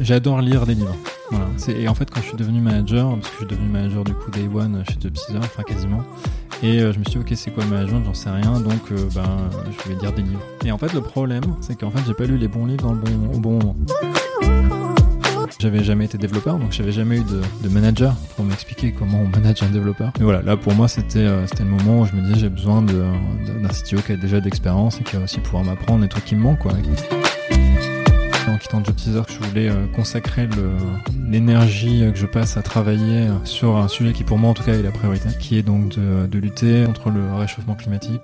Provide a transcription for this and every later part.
J'adore lire des livres. Et en fait, quand je suis devenu manager, parce que je suis devenu manager du coup Day One chez Jobteaser, enfin quasiment, et euh, je me suis dit, ok, c'est quoi le management J'en sais rien, donc euh, ben, je vais lire des livres. Et en fait, le problème, c'est qu'en fait, j'ai pas lu les bons livres dans le au bon moment. J'avais jamais été développeur, donc j'avais jamais eu de, de manager pour m'expliquer comment on manage un développeur. Mais voilà, là pour moi c'était euh, c'était le moment où je me disais j'ai besoin d'un CTO qui a déjà d'expérience et qui va aussi pouvoir m'apprendre des trucs qui me manquent quoi en quittant Job Teaser je voulais euh, consacrer l'énergie que je passe à travailler sur un sujet qui pour moi en tout cas est la priorité, qui est donc de, de lutter contre le réchauffement climatique.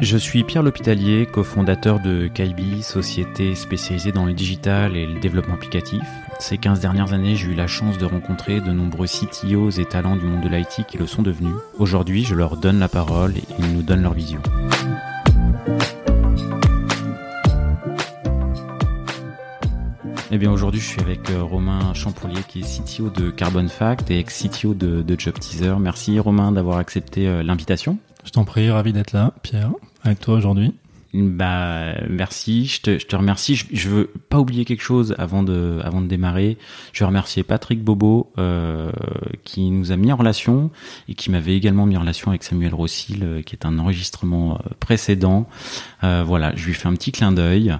Je suis Pierre L'Hôpitalier, cofondateur de Kaibi, société spécialisée dans le digital et le développement applicatif. Ces 15 dernières années, j'ai eu la chance de rencontrer de nombreux CTOs et talents du monde de l'IT qui le sont devenus. Aujourd'hui, je leur donne la parole et ils nous donnent leur vision. Eh bien aujourd'hui je suis avec euh, Romain Champoulier qui est CTO de Carbon Fact et ex-CTO de, de Job Teaser. Merci Romain d'avoir accepté euh, l'invitation. Je t'en prie, ravi d'être là, Pierre, avec toi aujourd'hui. Bah merci, je te, je te remercie. Je, je, veux pas oublier quelque chose avant de avant de démarrer. Je veux remercier Patrick Bobo euh, qui nous a mis en relation et qui m'avait également mis en relation avec Samuel Rossil euh, qui est un enregistrement euh, précédent. Euh, voilà, je lui fais un petit clin d'œil.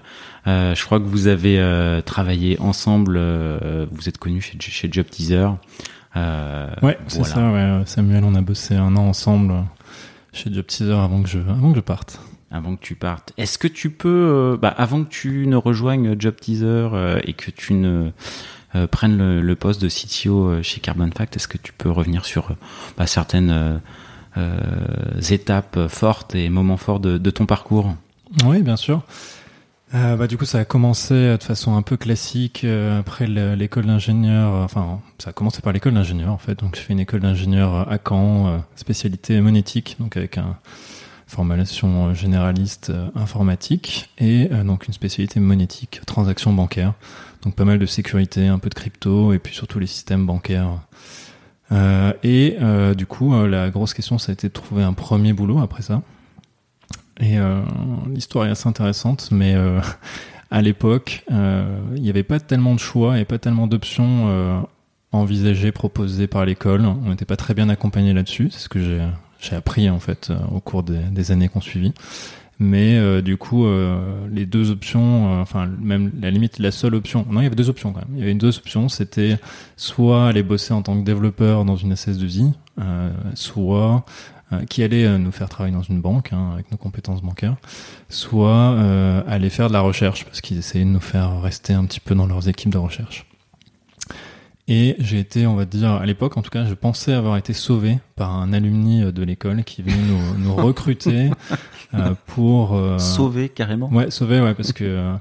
Je crois que vous avez travaillé ensemble. vous êtes connu chez, chez Job Teaser. ouais, c'est ça. Ouais. Samuel, on a bossé un an ensemble chez Job Teaser avant que je avant que je parte avant que tu partes. Est-ce que tu peux, euh, bah, avant que tu ne rejoignes Job Teaser euh, et que tu ne euh, prennes le, le, poste de CTO chez Carbon Fact, est-ce que tu peux revenir sur bah, certaines étapes fortes et moments forts de, de ton parcours? Oui, bien sûr. Euh, bah, du coup, ça a commencé de façon un peu classique euh, après l'école d'ingénieur. Enfin, ça a commencé par l'école d'ingénieur en fait. Donc, j'ai fait une école d'ingénieur à Caen, spécialité monétique, donc avec un formation généraliste euh, informatique et euh, donc une spécialité monétique, transactions bancaires. Donc pas mal de sécurité, un peu de crypto et puis surtout les systèmes bancaires. Euh, et euh, du coup, euh, la grosse question, ça a été de trouver un premier boulot après ça. Et l'histoire est assez intéressante, mais à l'époque, il n'y avait pas tellement de choix et pas tellement d'options envisagées, proposées par l'école. On n'était pas très bien accompagné là-dessus. C'est ce que j'ai appris en fait euh, au cours des, des années qu'on suivit. Mais euh, du coup, euh, les deux options, euh, enfin même la limite, la seule option, non, il y avait deux options quand même. Il y avait deux options, c'était soit aller bosser en tant que développeur dans une SS2I, soit qui allait nous faire travailler dans une banque hein, avec nos compétences bancaires, soit aller faire de la recherche parce qu'ils essayaient de nous faire rester un petit peu dans leurs équipes de recherche. Et j'ai été, on va dire, à l'époque, en tout cas, je pensais avoir été sauvé par un alumni euh, de l'école qui venait nous, nous recruter euh, pour euh... sauver carrément. Ouais, sauver, ouais, parce que euh,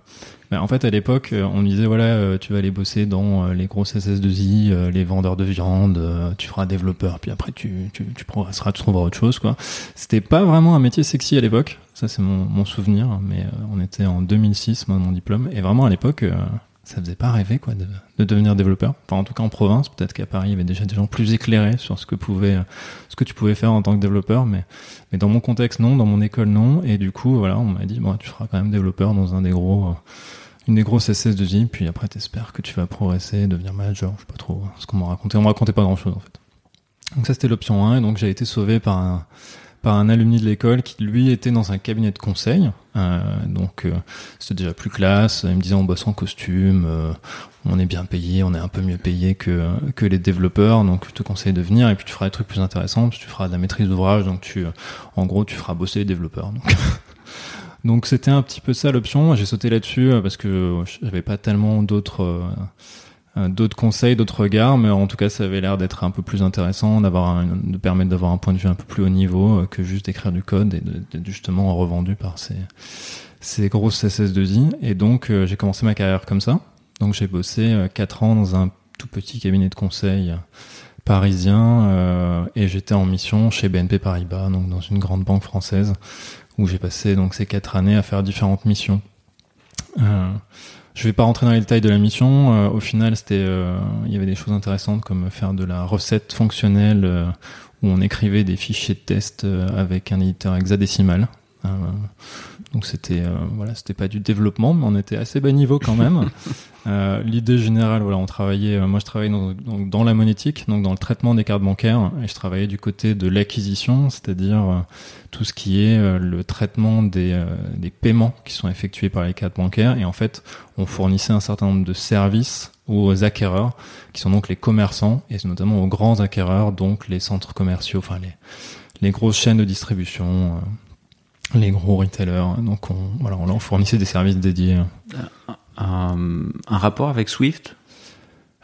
bah, en fait, à l'époque, on me disait voilà, tu vas aller bosser dans les grosses SS2I, les vendeurs de viande, tu feras développeur, puis après tu, tu, tu progresseras, tu trouveras autre chose, quoi. C'était pas vraiment un métier sexy à l'époque. Ça, c'est mon, mon souvenir, mais on était en 2006, moi, mon diplôme, et vraiment à l'époque ça faisait pas rêver quoi de, de, devenir développeur. Enfin en tout cas en province, peut-être qu'à Paris il y avait déjà des gens plus éclairés sur ce que pouvait ce que tu pouvais faire en tant que développeur, mais mais dans mon contexte non, dans mon école non, et du coup voilà on m'a dit bon tu feras quand même développeur dans un des gros une des grosses SS2I, puis après t'espères que tu vas progresser, devenir manager, je sais pas trop ce qu'on m'a raconté, on m'a raconté pas grand chose en fait. Donc ça c'était l'option 1 et donc j'ai été sauvé par un par un alumni de l'école qui lui était dans un cabinet de conseil. Euh, donc euh, c'était déjà plus classe. Il me disait on bosse en costume, euh, on est bien payé, on est un peu mieux payé que que les développeurs. Donc je te conseille de venir et puis tu feras des trucs plus intéressants. tu feras de la maîtrise d'ouvrage. Donc tu, en gros, tu feras bosser les développeurs. Donc donc c'était un petit peu ça l'option. J'ai sauté là-dessus parce que j'avais pas tellement d'autres d'autres conseils, d'autres regards, mais en tout cas, ça avait l'air d'être un peu plus intéressant, d'avoir de permettre d'avoir un point de vue un peu plus haut niveau euh, que juste d'écrire du code et d'être justement revendu par ces, ces grosses SS2I. Et donc, euh, j'ai commencé ma carrière comme ça. Donc, j'ai bossé quatre ans dans un tout petit cabinet de conseil parisien euh, et j'étais en mission chez BNP Paribas, donc dans une grande banque française, où j'ai passé donc ces quatre années à faire différentes missions. Euh, je vais pas rentrer dans les détails de la mission. Euh, au final, c'était, euh, il y avait des choses intéressantes comme faire de la recette fonctionnelle euh, où on écrivait des fichiers de test avec un éditeur hexadécimal. Donc c'était euh, voilà, c'était pas du développement, mais on était assez bas niveau quand même. euh, L'idée générale, voilà, on travaillait, euh, moi je travaillais dans, dans, la monétique, donc dans le traitement des cartes bancaires, et je travaillais du côté de l'acquisition, c'est-à-dire euh, tout ce qui est le traitement des, des paiements qui sont effectués par les cartes bancaires. Et en fait, on fournissait un certain nombre de services aux acquéreurs, qui sont donc les commerçants, et notamment aux grands acquéreurs, donc les centres commerciaux, enfin les, les grosses chaînes de distribution les gros retailers. Donc on, voilà, on fournissait des services dédiés. Un, rapport avec Swift?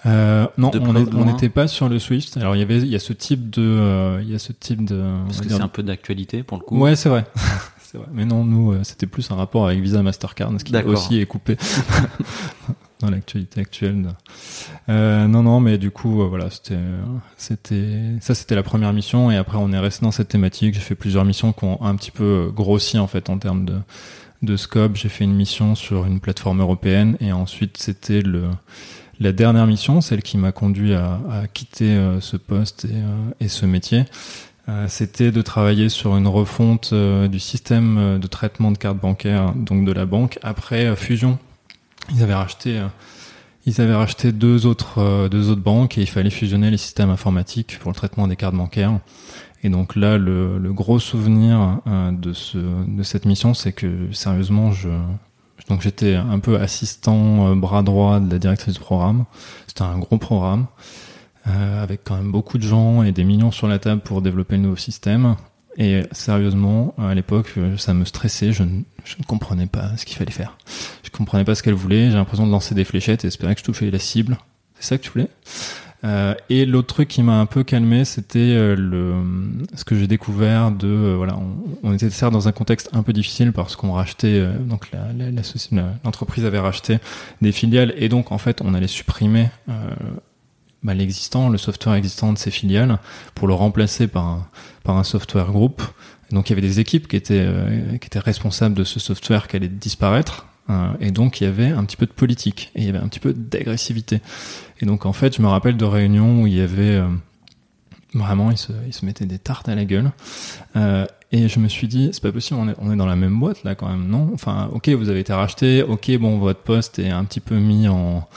Euh, non, on n'était pas sur le Swift. Alors il y avait, il y a ce type de, euh, il y a ce type de. Parce que c'est un peu d'actualité pour le coup. Ouais, c'est vrai. vrai. Mais non, nous, euh, c'était plus un rapport avec Visa, Mastercard, ce qui aussi est coupé. l'actualité actuelle. Euh, non, non, mais du coup, euh, voilà, c'était, ça, c'était la première mission, et après, on est resté dans cette thématique. J'ai fait plusieurs missions qui ont un petit peu grossi en fait en termes de, de scope. J'ai fait une mission sur une plateforme européenne, et ensuite, c'était le la dernière mission, celle qui m'a conduit à, quitter euh, ce poste et, euh, et ce métier. c'était de travailler sur une refonte du système de traitement de cartes bancaires, donc de la banque, après fusion ils avaient racheté, euh, ils avaient racheté deux autres, euh, deux autres banques et il fallait fusionner les systèmes informatiques pour le traitement des cartes bancaires. Et donc là, le, le gros souvenir euh, de, ce, de cette mission, c'est que sérieusement, je, donc j'étais un peu assistant bras droit de la directrice du programme. C'était un gros programme euh, avec quand même beaucoup de gens et des millions sur la table pour développer le nouveau système. Et sérieusement, à l'époque, ça me stressait. Je ne, je ne comprenais pas ce qu'il fallait faire. Je comprenais pas ce qu'elle voulait. J'ai l'impression de lancer des fléchettes et espérer que je touchais la cible. C'est ça que tu voulais? Euh, Et l'autre truc qui m'a un peu calmé, c'était euh, le ce que j'ai découvert de euh, voilà, on, était certes dans un contexte un peu difficile parce qu'on rachetait euh, donc l'entreprise avait racheté des filiales et donc en fait on allait supprimer bah, l'existant, le software existant de ces filiales pour le remplacer par un, par un software groupe. donc il y avait des équipes qui étaient, euh, qui étaient responsables de ce software qui allait disparaître. Euh, et donc il y avait un petit peu de politique et il y avait un petit peu d'agressivité. Et donc en fait, je me rappelle de réunions où il y avait euh, vraiment, ils se, ils se mettaient des tartes à la gueule. et je me suis dit, c'est pas possible, on est, on est dans la même boîte là quand même, non? Enfin, ok, vous avez été racheté, ok, bon, votre poste est un petit peu mis en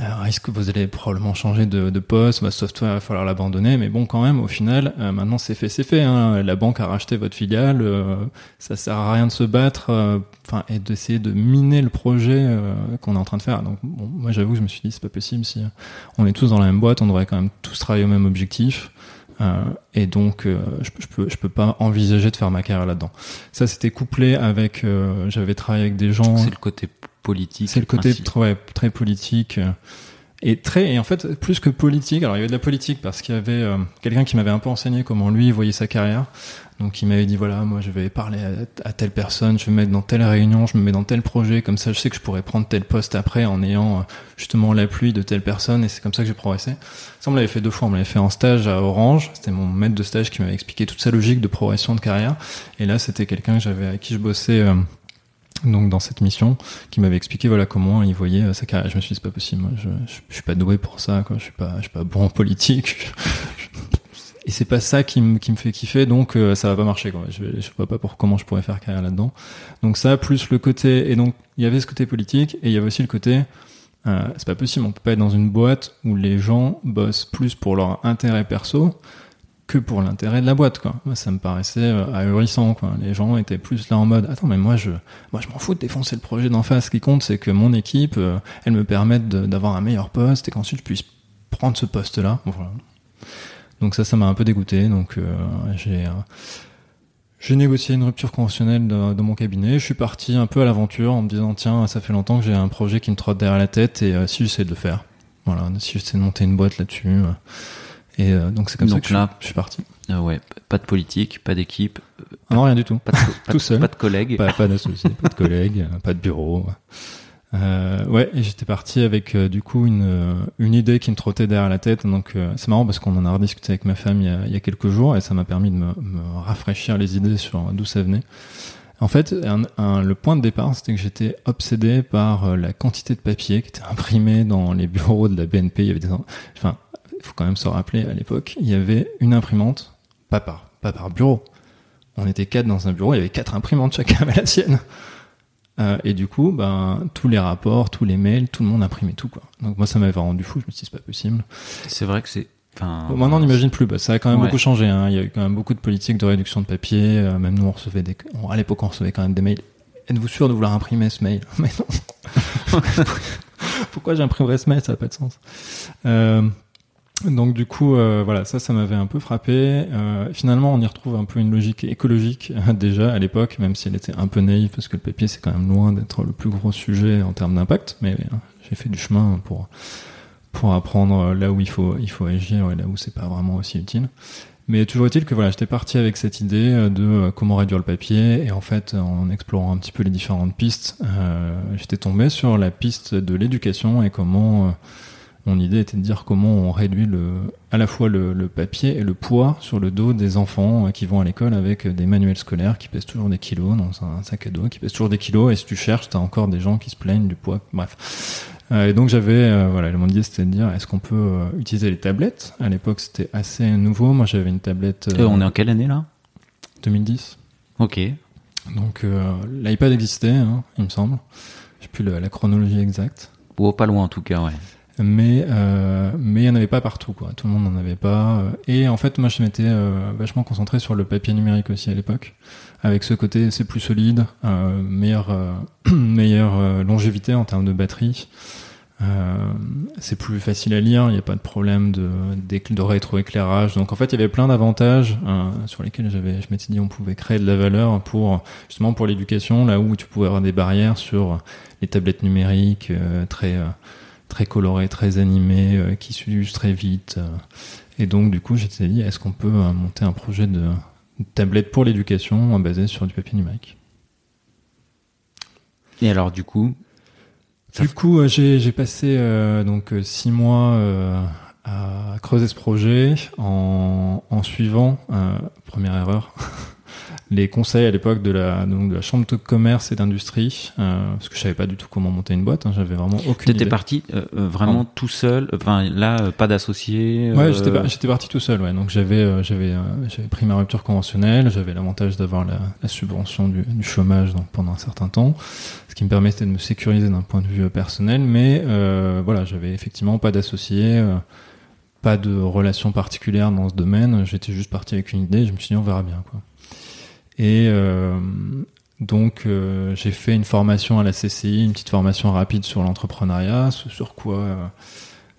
alors, est-ce que vous allez probablement changer de, de poste, votre software, il va falloir l'abandonner, mais bon, quand même, au final, euh, maintenant c'est fait, c'est fait. Hein. La banque a racheté votre filiale, euh, ça sert à rien de se battre, euh, enfin, et d'essayer de miner le projet qu'on est en train de faire. Donc, bon, moi, j'avoue je me suis dit, c'est pas possible. Si on est tous dans la même boîte, on devrait quand même tous travailler au même objectif. et donc, je, je, peux, je peux pas envisager de faire ma carrière là-dedans. Ça, c'était couplé avec, j'avais travaillé avec des gens. C'est le côté politique. C'est le côté très, très politique. Euh, et très et en fait plus que politique alors il y avait de la politique parce qu'il y avait euh, quelqu'un qui m'avait un peu enseigné comment lui voyait sa carrière donc il m'avait dit voilà moi je vais parler à, telle personne je vais me mettre dans telle réunion je me mets dans tel projet comme ça je sais que je pourrais prendre tel poste après en ayant euh, justement l'appui de telle personne et c'est comme ça que j'ai progressé ça on me l'avait fait deux fois on me l'avait fait en stage à Orange c'était mon maître de stage qui m'avait expliqué toute sa logique de progression de carrière et là c'était quelqu'un que j'avais avec qui je bossais donc dans cette mission qui m'avait expliqué voilà comment il voyait euh, sa carrière. Je me suis dit c'est pas possible, je, je, suis pas doué pour ça, quoi. Je suis pas, je suis pas bon en politique. Et c'est pas ça qui me qui me fait kiffer, donc euh, ça va pas marcher. Quoi. Je, je vois pas pour comment je pourrais faire carrière là-dedans. Donc ça plus le côté et donc il y avait ce côté politique et il y avait aussi le côté euh, c'est pas possible, on peut pas être dans une boîte où les gens bossent plus pour leur intérêt perso que pour l'intérêt de la boîte quoi. Moi, ça me paraissait euh, ahurissant quoi. Les gens étaient plus là en mode attends mais moi je moi je m'en fous de défoncer le projet d'en face. Ce qui compte c'est que mon équipe euh, elle me permette d'avoir un meilleur poste et qu'ensuite je puisse prendre ce poste là. Voilà. Donc ça ça m'a un peu dégoûté donc euh, j'ai j'ai négocié une rupture conventionnelle de, mon cabinet. Je suis parti un peu à l'aventure en me disant tiens ça fait longtemps que j'ai un projet qui me trotte derrière la tête et si j'essaie de le faire. Voilà si j'essaie de monter une boîte là-dessus et euh, donc c'est comme ça que là, je, suis parti. Ah ouais, pas de politique, pas d'équipe. non, rien du tout. Pas de, tout seul. Pas de collègues. Pas, pas d'associés, pas de collègues, pas de bureau. Euh, ouais, et j'étais parti avec euh, du coup une, euh, une idée qui me trottait derrière la tête. Donc c'est marrant parce qu'on en a rediscuté avec ma femme il y a, il y a quelques jours et ça m'a permis de me, me, rafraîchir les idées sur d'où ça venait. En fait, un, un, le point de départ, c'était que j'étais obsédé par la quantité de papier qui était imprimé dans les bureaux de la BNP. Il y avait des, enfin, faut quand même se rappeler, à l'époque, il y avait une imprimante pas par, pas par bureau. On était quatre dans un bureau, il y avait quatre imprimantes, chacun avait la sienne. Euh, et du coup, ben, tous les rapports, tous les mails, tout le monde imprimait tout, quoi. Donc moi, ça m'avait rendu fou, je me suis dit, c'est pas possible. C'est vrai que c'est. Enfin, Bon, maintenant, on n'imagine plus. Bah, ça a quand même Ouais. beaucoup changé. Hein. Il y a eu quand même beaucoup de politiques de réduction de papier. Euh, même nous, on recevait des. à l'époque, on recevait quand même des mails. Êtes-vous sûr de vouloir imprimer ce mail? Mais non. Pourquoi j'imprimerais ce mail? Ça n'a pas de sens. Euh, donc du coup, euh, voilà, ça, ça m'avait un peu frappé. Euh, finalement, on y retrouve un peu une logique écologique déjà à l'époque, même si elle était un peu naïve, parce que le papier, c'est quand même loin d'être le plus gros sujet en termes d'impact. Mais euh, j'ai fait du chemin pour pour apprendre là où il faut il faut agir et là où c'est pas vraiment aussi utile. Mais toujours est-il que voilà, j'étais parti avec cette idée euh, de euh, comment réduire le papier et en fait, en explorant un petit peu les différentes pistes, j'étais tombé sur la piste de l'éducation et comment mon idée était de dire comment on réduit le, à la fois le, le papier et le poids sur le dos des enfants euh, qui vont à l'école avec des manuels scolaires qui pèsent toujours des kilos dans un sac à dos, qui pèsent toujours des kilos et si tu cherches, t'as encore des gens qui se plaignent du poids. Bref. Euh, et donc j'avais, euh, voilà, mon idée c'était de dire est-ce qu'on peut euh, utiliser les tablettes? À l'époque c'était assez nouveau. Moi j'avais une tablette euh, on est en quelle année là? 2010. Ok. Donc l'iPad existait, hein, il me semble. J'ai plus le- la chronologie exacte. Ou pas loin en tout cas, ouais. Mais euh, mais il n'y en avait pas partout, quoi. Tout le monde n'en avait pas. euh, Et en fait, moi, je m'étais euh, vachement concentré sur le papier numérique aussi à l'époque, avec ce côté c'est plus solide, euh, meilleure euh, meilleure euh, longévité en termes de batterie. Euh, c'est plus facile à lire, il n'y a pas de problème de, de rétroéclairage. Donc en fait, il y avait plein d'avantages sur lesquels j'avais, je m'étais dit on pouvait créer de la valeur pour justement pour l'éducation, là où tu pouvais avoir des barrières sur les tablettes numériques très très colorées, très animées, euh, qui s'usent très vite. euh. Et donc du coup, j'étais dit est-ce qu'on peut euh, monter un projet de, de tablette pour l'éducation basé sur du papier numérique? Et alors du coup, Du coup, j'ai passé euh, donc six mois euh, à creuser ce projet en, en suivant euh, première erreur les conseils à l'époque de la donc de la chambre de commerce et d'industrie euh, parce que je savais pas du tout comment monter une boîte. hein, J'avais vraiment aucune t'étais parti euh, euh, vraiment tout seul. Enfin là, euh, pas d'associé. Ouais, euh, j'étais par- j'étais parti tout seul. Ouais, donc j'avais j'avais j'avais pris ma rupture conventionnelle. J'avais l'avantage d'avoir la, la subvention du, du chômage donc pendant un certain temps, ce qui me permettait de me sécuriser d'un point de vue personnel. Mais euh, voilà, j'avais effectivement pas d'associé, euh, pas de relation particulière dans ce domaine. J'étais juste parti avec une idée. Je me suis dit on verra bien quoi. Et euh, donc euh, j'ai fait une formation à la CCI, une petite formation rapide sur l'entrepreneuriat, sur quoi euh,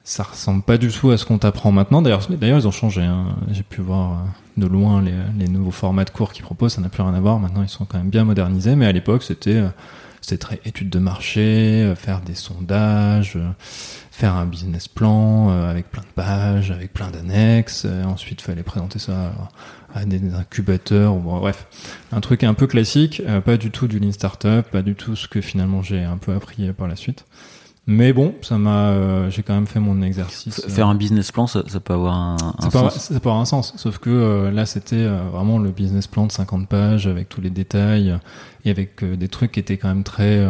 ça ressemble pas du tout à ce qu'on t'apprend maintenant. D'ailleurs, ils ont changé. hein. J'ai pu voir de loin les, nouveaux formats de cours qu'ils proposent. Ça n'a plus rien à voir. Maintenant, ils sont quand même bien modernisés. Mais à l'époque, c'était c'était très étude de marché, faire des sondages, faire un business plan avec plein de pages, avec plein d'annexes. Ensuite, fallait présenter ça à, à des incubateurs. Bon, bref, un truc un peu classique, euh, pas du tout du lean startup, pas du tout ce que finalement j'ai un peu appris euh, par la suite. Mais bon, ça m'a, euh, j'ai quand même fait mon exercice. Faire un business plan, ça, ça peut avoir un, un Ça peut, avoir, sens. ça peut avoir un sens, sauf que euh, là c'était euh, vraiment le business plan de 50 pages avec tous les détails et avec des trucs qui étaient quand même très...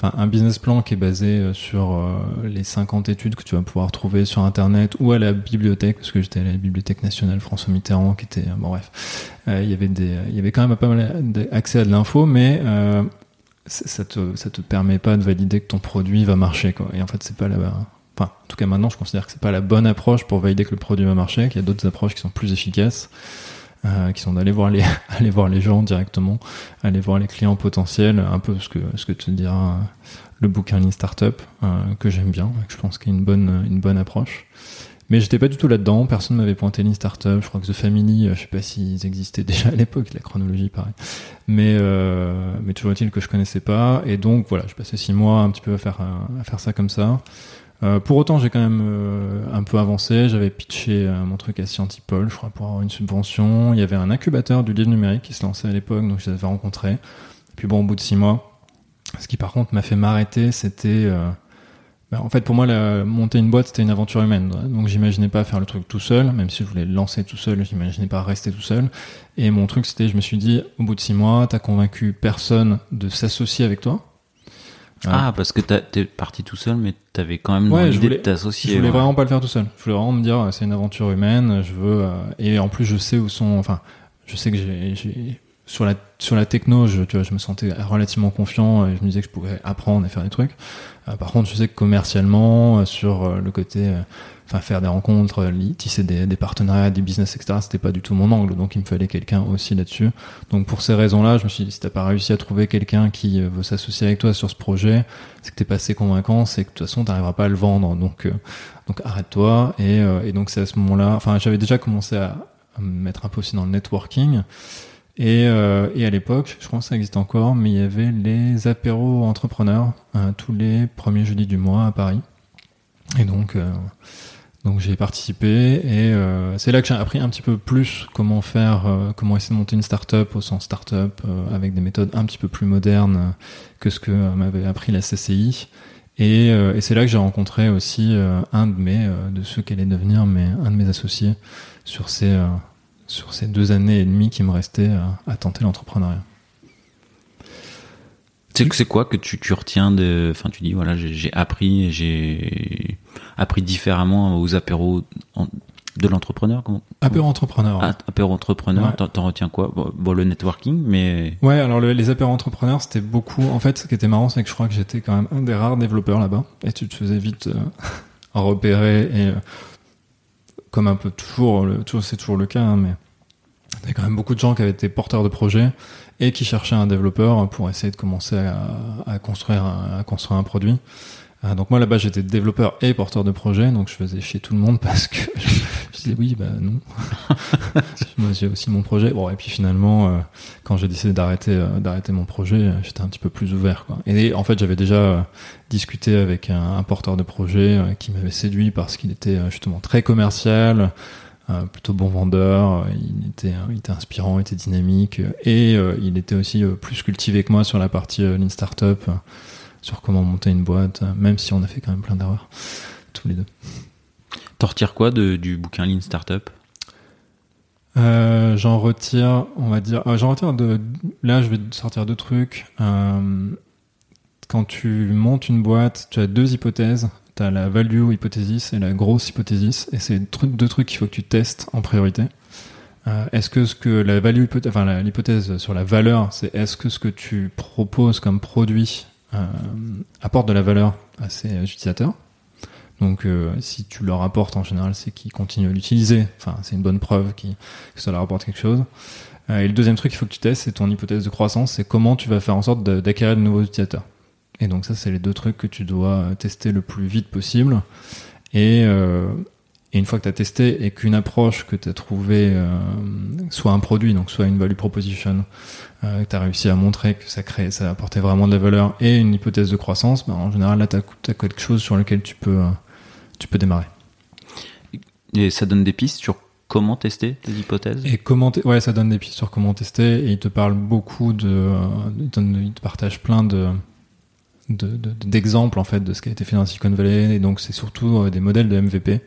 Enfin, un business plan qui est basé euh, sur euh, les 50 études que tu vas pouvoir trouver sur Internet ou à la bibliothèque, parce que j'étais à la Bibliothèque nationale François Mitterrand, qui était... euh, bon bref, il y avait des, il y avait quand même pas mal d'accès à de l'info, mais... ça ça te, ça te permet pas de valider que ton produit va marcher, quoi. Et en fait, c'est pas la, enfin, en tout cas maintenant, je considère que c'est pas la bonne approche pour valider que le produit va marcher, qu'il y a d'autres approches qui sont plus efficaces, euh, qui sont d'aller voir les, aller voir les gens directement, aller voir les clients potentiels, un peu ce que, ce que te dira euh, le bouquin Lean Startup, euh, que j'aime bien, que je pense qu'il y a une bonne, une bonne approche. Mais j'étais pas du tout là-dedans, personne m'avait pointé Lean Startup, je crois que The Family, je sais pas s'ils existaient déjà à l'époque, la chronologie pareil. Mais, mais toujours est-il que je connaissais pas, et donc voilà, je passais six mois un petit peu à faire, à faire ça comme ça. Euh, pour autant, j'ai quand même euh, un peu avancé. J'avais pitché euh, mon truc à Scientipol, je crois, pour avoir une subvention. Il y avait un incubateur du livre numérique qui se lançait à l'époque, donc je les avais rencontrés. Puis bon, au bout de six mois, ce qui par contre m'a fait m'arrêter, c'était... bah, en fait, pour moi, monter une boîte, c'était une aventure humaine. Donc, j'imaginais pas faire le truc tout seul, même si je voulais le lancer tout seul, j'imaginais pas rester tout seul. Et mon truc, c'était, je me suis dit, au bout de six mois, t'as convaincu personne de s'associer avec toi. Ah, parce que t'es parti tout seul, mais t'avais quand même ouais, l'idée de t'associer. Je voulais vraiment pas le faire tout seul. Je voulais vraiment me dire, c'est une aventure humaine. Je veux et en plus je sais où sont. Enfin, je sais que j'ai sur la sur la techno, je, tu vois, je me sentais relativement confiant et je me disais que je pouvais apprendre et faire des trucs. Euh, par contre, je sais que commercialement, euh, sur euh, le côté, enfin faire des rencontres, tisser des, des, partenariats, des business, etc. C'était pas du tout mon angle, donc il me fallait quelqu'un aussi là-dessus. Donc pour ces raisons-là, je me suis dit si t'as pas réussi à trouver quelqu'un qui veut s'associer avec toi sur ce projet, c'est que t'es pas assez convaincant, c'est que de toute façon t'arriveras pas à le vendre, donc donc arrête-toi. Et, et donc c'est à ce moment-là, enfin j'avais déjà commencé à, à me mettre un peu aussi dans le networking. Et, euh, et à l'époque, je pense que ça existe encore, mais il y avait les apéros entrepreneurs euh, tous les premiers jeudis du mois à Paris. Et donc, euh, donc j'ai participé et euh, c'est là que j'ai appris un petit peu plus comment faire, euh, comment essayer de monter une startup au sens startup avec des méthodes un petit peu plus modernes que ce que m'avait appris la CCI. Et, et c'est là que j'ai rencontré aussi un de mes, de ceux qui allaient devenir mais un de mes associés sur ces sur ces deux années et demie qui me restaient à, tenter l'entrepreneuriat. C'est quoi que tu, tu retiens de, enfin tu dis voilà j'ai appris j'ai appris différemment aux apéros de l'entrepreneur Apéro entrepreneur. Ah, apéro entrepreneur, t'en retiens quoi? Bon, le networking, mais. Ouais, alors les apéros entrepreneurs, c'était beaucoup. En fait, ce qui était marrant, c'est que je crois que j'étais quand même un des rares développeurs là-bas, et tu te faisais vite euh, repérer et euh, comme un peu toujours, toujours c'est toujours le cas, hein, mais il y a quand même beaucoup de gens qui avaient été porteurs de projets et qui cherchaient un développeur pour essayer de commencer à, construire, un, à construire un produit. Euh, donc moi là-bas j'étais développeur et porteur de projet, donc je faisais chier tout le monde parce que je, disais oui bah non. moi j'ai aussi mon projet. Bon et puis finalement euh, quand j'ai décidé d'arrêter euh, d'arrêter mon projet, j'étais un petit peu plus ouvert quoi. Et en fait j'avais déjà discuté avec un, un porteur de projet qui m'avait séduit parce qu'il était justement très commercial. plutôt bon vendeur, il était, il était inspirant, il était dynamique et il était aussi plus cultivé que moi sur la partie Lean Startup sur comment monter une boîte, même si on a fait quand même plein d'erreurs, tous les deux. T'en retires quoi de, du bouquin Lean Startup? Euh, J'en retire, on va dire, euh, j'en retire de. Là, je vais sortir deux trucs. Euh, quand tu montes une boîte, tu as deux hypothèses. Tu as la value hypothesis et la grosse hypothesis. Et c'est deux trucs qu'il faut que tu testes en priorité. est-ce que ce que la value, enfin l'hypothèse sur la valeur, c'est est-ce que ce que tu proposes comme produit euh, apporte de la valeur à ses utilisateurs. Donc, euh, si tu leur apportes en général, c'est qu'ils continuent à l'utiliser. Enfin, c'est une bonne preuve que ça leur apporte quelque chose. Euh, et le deuxième truc qu'il faut que tu testes, c'est ton hypothèse de croissance. C'est comment tu vas faire en sorte d'acquérir de nouveaux utilisateurs. Et donc, ça, c'est les deux trucs que tu dois tester le plus vite possible. Et, et une fois que tu as testé et qu'une approche que tu as trouvée euh, soit un produit, donc soit une value proposition, euh, que tu as réussi à montrer que ça crée, ça apportait vraiment de la valeur et une hypothèse de croissance, ben, en général là tu as, quelque chose sur lequel tu peux, euh, tu peux démarrer. Et ça donne des pistes sur comment tester tes hypothèses? Et comment ouais, ça donne des pistes sur comment tester et il te parle beaucoup de, euh, il te partage plein de d'exemples en fait de ce qui a été fait dans Silicon Valley et donc c'est surtout euh, des modèles de MVP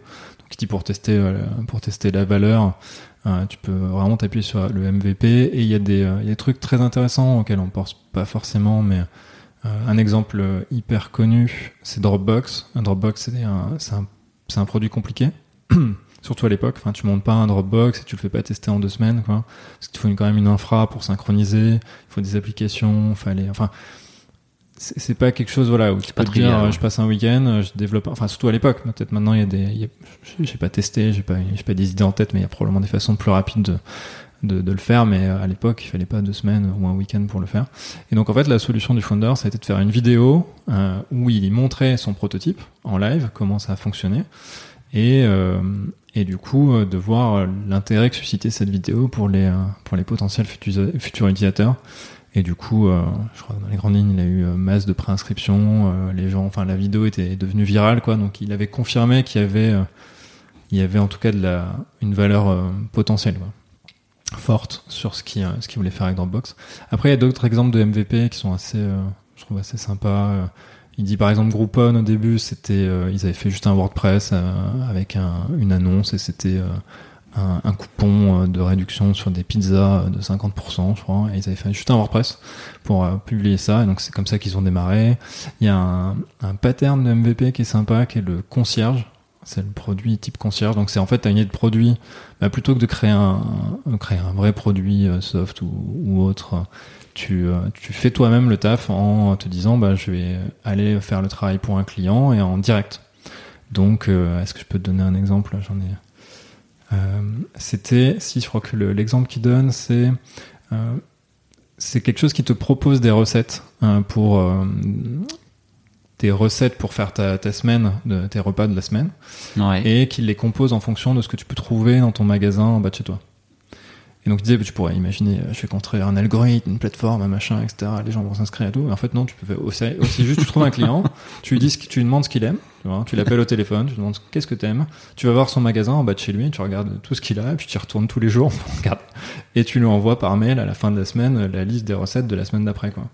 qui pour tester euh, pour tester la valeur euh, tu peux vraiment t'appuyer sur le MVP et il y a des euh, y a des trucs très intéressants auxquels on pense pas forcément mais un exemple hyper connu c'est Dropbox un Dropbox c'est un un, un produit compliqué surtout à l'époque. Enfin, tu montes pas un Dropbox et tu le fais pas tester en deux semaines, quoi. Parce qu'il faut quand même une infra pour synchroniser. Il faut des applications. Fallait, enfin, c'est pas quelque chose voilà où tu peux te dire euh, je passe un week-end euh, je développe enfin surtout à l'époque peut-être maintenant il y a des j'ai pas testé j'ai pas j'ai pas des idées en tête mais il y a probablement des façons plus rapides de, de, de le faire mais euh, à l'époque il fallait pas deux semaines ou un week-end pour le faire. Et donc en fait la solution du founder ça a été de faire une vidéo euh, où il montrait son prototype en live comment ça a fonctionné et euh, et du coup de voir l'intérêt que suscitait cette vidéo pour les pour les potentiels futurs, futurs utilisateurs et du coup, euh, je crois dans les grandes lignes, il a eu euh, masse de préinscriptions. Euh, les gens, enfin, la vidéo était devenue virale, quoi. Donc, il avait confirmé qu'il y avait, il y avait en tout cas de la, une valeur potentielle, quoi, forte sur ce qu'il ce qu'il voulait faire avec Dropbox. Après, il y a d'autres exemples de MVP qui sont assez, je trouve assez sympas. Il dit par exemple Groupon au début, c'était, ils avaient fait juste un WordPress avec un, une annonce et c'était un, un, coupon de réduction sur des pizzas de 50%, je crois. Et ils avaient fait juste un WordPress pour publier ça. Donc c'est comme ça qu'ils ont démarré. Il y a un, un pattern de MVP qui est sympa, qui est le concierge. C'est le produit type concierge. Donc c'est en fait, as une idée de produit, bah, plutôt que de créer un, créer un vrai produit soft ou, ou autre, tu, tu fais toi-même le taf en te disant, bah, je vais aller faire le travail pour un client et en direct. Donc, euh, est-ce que je peux te donner un exemple? J'en ai. Euh, c'était, si je crois que l'exemple qu'il donne, c'est euh, c'est quelque chose qui te propose des recettes hein, pour des recettes pour faire ta, ta, semaine, de, tes repas de la semaine, ouais. et qui les compose en fonction de ce que tu peux trouver dans ton magasin en bas de chez toi. Et donc, il disait, tu pourrais imaginer, je vais construire un algorithme, une plateforme, un machin, etc. Les gens vont s'inscrire et tout. Mais en fait, non, tu peux aussi, aussi juste, tu trouves un client, tu lui dis, tu lui demandes ce qu'il aime, tu, tu l'appelles au téléphone, tu lui demandes qu'est-ce que t'aimes. Tu vas voir son magasin en bas de chez lui, tu regardes tout ce qu'il a, et puis tu y retournes tous les jours, regarde, et tu lui envoies par mail à la fin de la semaine la liste des recettes de la semaine d'après, quoi.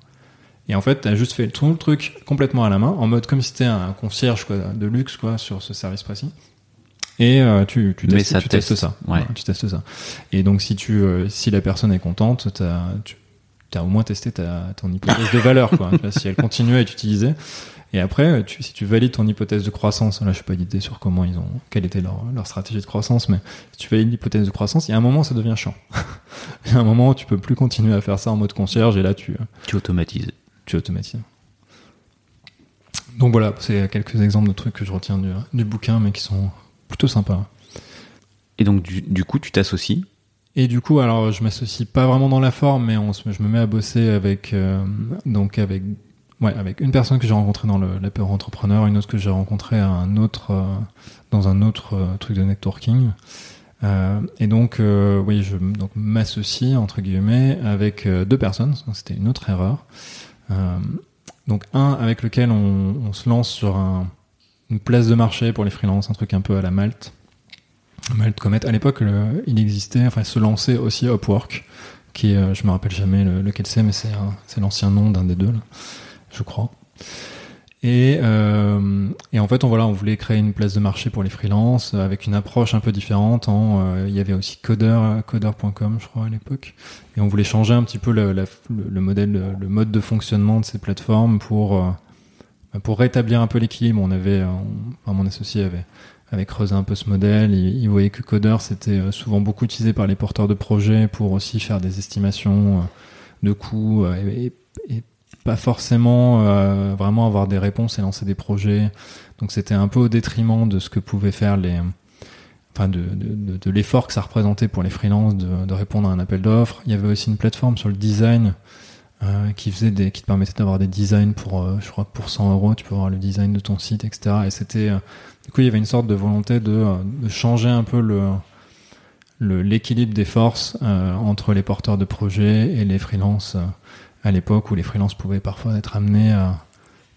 Et en fait, t'as juste fait tout le truc complètement à la main, en mode comme si c'était un concierge, quoi, de luxe, quoi, sur ce service précis et euh, tu, tu, testes, ça tu teste. testes ça. Ouais. tu testes ça. Et donc si tu euh, si la personne est contente, t'as tu as au moins testé ta, ton hypothèse de valeur quoi. si elle continue à être utilisée. Et après, tu, si tu valides ton hypothèse de croissance, là je sais pas d'idée sur comment ils ont, quelle était leur, leur stratégie de croissance, mais si tu valides l'hypothèse de croissance, il y a un moment ça devient chiant. il y a un moment où tu peux plus continuer à faire ça en mode concierge et là tu tu automatises. Tu automatises. Donc voilà, c'est quelques exemples de trucs que je retiens du, du bouquin, mais qui sont plutôt sympa. Et donc du, du coup, tu t'associes Et du coup, alors je m'associe pas vraiment dans la forme, mais on se, je me mets à bosser avec euh, donc avec ouais avec une personne que j'ai rencontrée dans le l'apéro entrepreneur, une autre que j'ai rencontrée à un autre euh, dans un autre euh, truc de networking. Et donc oui, je donc m'associe entre guillemets avec deux personnes. C'était une autre erreur. donc un avec lequel on, on se lance sur un une place de marché pour les freelances, un truc un peu à la Malte. Malte Comet. À l'époque, il existait, enfin, se lançait aussi Upwork, qui est, je me rappelle jamais le, lequel c'est, mais c'est, l'ancien nom d'un des deux, là, je crois. Et, euh, et en fait, on, voilà, on voulait créer une place de marché pour les freelances avec une approche un peu différente. En, euh, il y avait aussi Coder, coder.com, je crois, à l'époque. Et on voulait changer un petit peu le, le, modèle, le mode de fonctionnement de ces plateformes pour euh, pour rétablir un peu l'équilibre, on avait, enfin, mon associé avait, creusé un peu ce modèle. Il, voyait que Coder c'était souvent beaucoup utilisé par les porteurs de projets pour aussi faire des estimations de coûts et, pas forcément euh, vraiment avoir des réponses et lancer des projets. Donc c'était un peu au détriment de ce que pouvaient faire les, enfin de, de, de, l'effort que ça représentait pour les freelances de répondre à un appel d'offres. Il y avait aussi une plateforme sur le design euh, qui faisait des, qui te permettait d'avoir des designs pour, euh, je crois, pour 100 euros, tu peux avoir le design de ton site, etc. Et c'était, euh, du coup, il y avait une sorte de volonté de, de changer un peu le, l'équilibre des forces entre les porteurs de projets et les freelances à l'époque où les freelances pouvaient parfois être amenés à,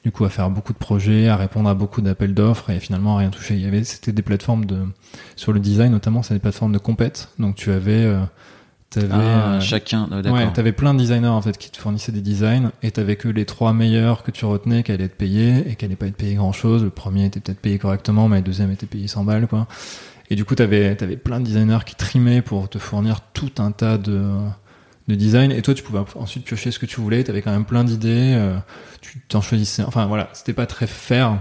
du coup, à faire beaucoup de projets, à répondre à beaucoup d'appels d'offres et finalement à rien toucher. Il y avait, c'était des plateformes de, sur le design notamment, c'est des plateformes de compète. Donc tu avais, T'avais, ah, euh, chacun, oh, ouais, t'avais plein de designers en fait qui te fournissaient des designs et t'avais que les trois meilleurs que tu retenais qui allaient être payés et qui allaient pas être payés grand chose. Le premier était peut-être payé correctement, mais le deuxième était payé 100 balles quoi. Et du coup t'avais t'avais plein de designers qui trimaient pour te fournir tout un tas de de design et toi tu pouvais ensuite piocher ce que tu voulais. T'avais quand même plein d'idées. Euh, tu t'en choisissais. Enfin voilà, c'était pas très fair.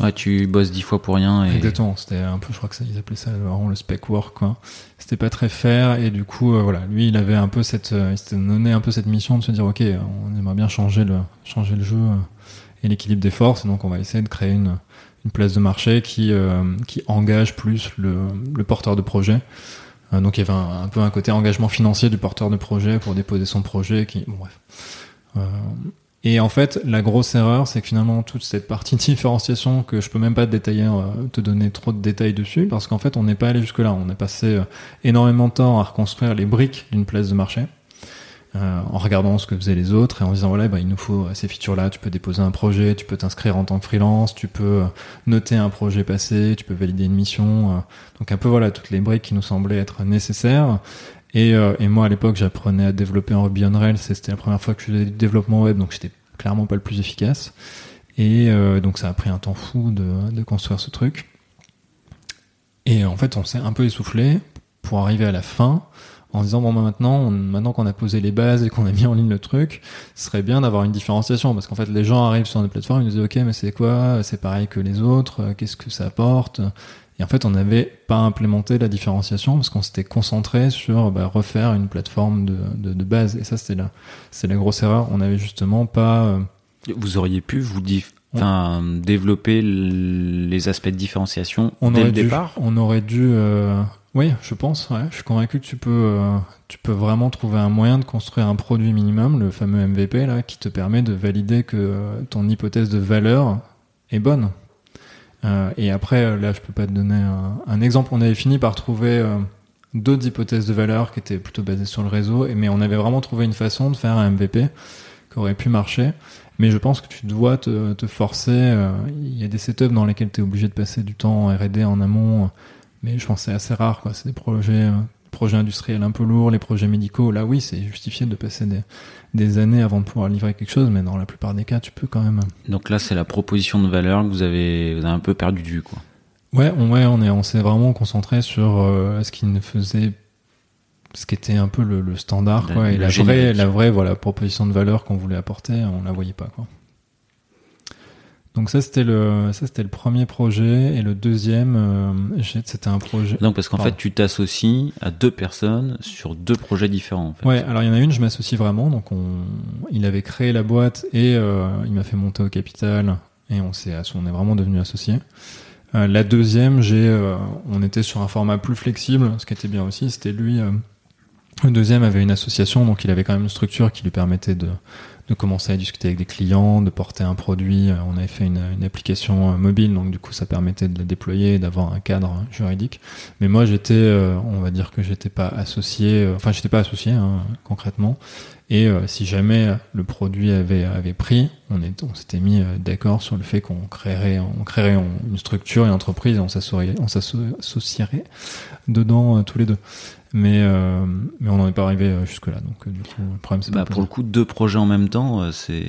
Ouais, tu bosses dix fois pour rien. Et... Exactement, c'était un peu, je crois que ça, ils appelaient ça vraiment le spec work, quoi. C'était pas très fair, et du coup, euh, voilà, lui, il avait un peu cette, euh, il s'était donné un peu cette mission de se dire, ok, on aimerait bien changer le, changer le jeu euh, et l'équilibre des forces, donc on va essayer de créer une, une place de marché qui, qui engage plus le, le porteur de projet. Donc il y avait un, un, peu un côté engagement financier du porteur de projet pour déposer son projet, qui, bon bref. Et en fait, la grosse erreur, c'est que finalement, toute cette partie différenciation que je peux même pas te détailler, euh, te donner trop de détails dessus, parce qu'en fait, on n'est pas allé jusque là. On a passé euh, énormément de temps à reconstruire les briques d'une place de marché, euh, en regardant ce que faisaient les autres et en disant voilà, bah, il nous faut ces features-là. Tu peux déposer un projet, tu peux t'inscrire en tant que freelance, tu peux noter un projet passé, tu peux valider une mission. donc un peu voilà toutes les briques qui nous semblaient être nécessaires. Et, euh, et, moi, à l'époque, j'apprenais à développer en Ruby on Rails. C'était la première fois que je faisais du développement web, donc j'étais clairement pas le plus efficace. Et euh, donc, ça a pris un temps fou de, de, construire ce truc. Et en fait, on s'est un peu essoufflé pour arriver à la fin en disant bon bah, maintenant maintenant qu'on a posé les bases et qu'on a mis en ligne le truc ce serait bien d'avoir une différenciation parce qu'en fait les gens arrivent sur des plateformes ils nous disent ok mais c'est quoi? C'est pareil que les autres? Qu'est-ce que ça apporte? Et en fait on n'avait pas implémenté la différenciation parce qu'on s'était concentré sur bah, refaire une plateforme de, de, de, base et ça la c'est la grosse erreur on avait justement pas euh, vous auriez pu vous Enfin, développer les aspects de différenciation on dès aurait le dû, départ? On aurait dû euh, oui, je pense. Ouais. Je suis convaincu que tu peux, euh, tu peux vraiment trouver un moyen de construire un produit minimum, le fameux MVP là, qui te permet de valider que ton hypothèse de valeur est bonne. Euh, et après, euh, là, je peux pas te donner un, exemple. On avait fini par trouver euh, d'autres hypothèses de valeur qui étaient plutôt basées sur le réseau, mais on avait vraiment trouvé une façon de faire un MVP qui aurait pu marcher. Mais je pense que tu dois te, te forcer. Il y a des setups dans lesquels tu es obligé de passer du temps en R&D en amont mais je pense que c'est assez rare c'est des projets projets industriels un peu lourds les projets médicaux là oui c'est justifié de passer des, des années avant de pouvoir livrer quelque chose mais dans la plupart des cas tu peux quand même. Donc là, c'est la proposition de valeur que vous avez, vous avez un peu perdu de vue, quoi. ouais on ouais on est on s'est vraiment concentré sur euh, ce qui ne faisait ce qui était un peu le, le standard La- quoi. Et la la, vraie la vraie voilà proposition de valeur qu'on voulait apporter on la voyait pas quoi donc ça c'était le ça c'était le premier projet et le deuxième euh, c'était un projet Donc parce qu'en fait, tu t'associes à deux personnes sur deux projets différents. En fait. Ouais, alors il y en a une, je m'associe vraiment. Donc on, il avait créé la boîte et euh, il m'a fait monter au capital et on s'est, on est vraiment devenu associés. Euh, la deuxième, j'ai, on était sur un format plus flexible, ce qui était bien aussi. C'était lui. le deuxième avait une association, donc il avait quand même une structure qui lui permettait de, de commencer à discuter avec des clients, de porter un produit. Euh, On avait fait une, une application euh, mobile, donc du coup ça permettait de la déployer, d'avoir un cadre juridique. Mais moi j'étais, euh, on va dire que j'étais pas associé, euh, enfin j'étais pas associé hein, concrètement. Et euh, si jamais le produit avait avait pris, on est, on s'était mis euh, d'accord sur le fait qu'on créerait, on créerait une structure, une entreprise, et on s'associerait, on s'associerait dedans tous les deux. Mais euh, mais on n'en est pas arrivé jusque là, donc euh, du coup le problème c'est Bah, pour le coup, deux projets en même temps, euh, c'est.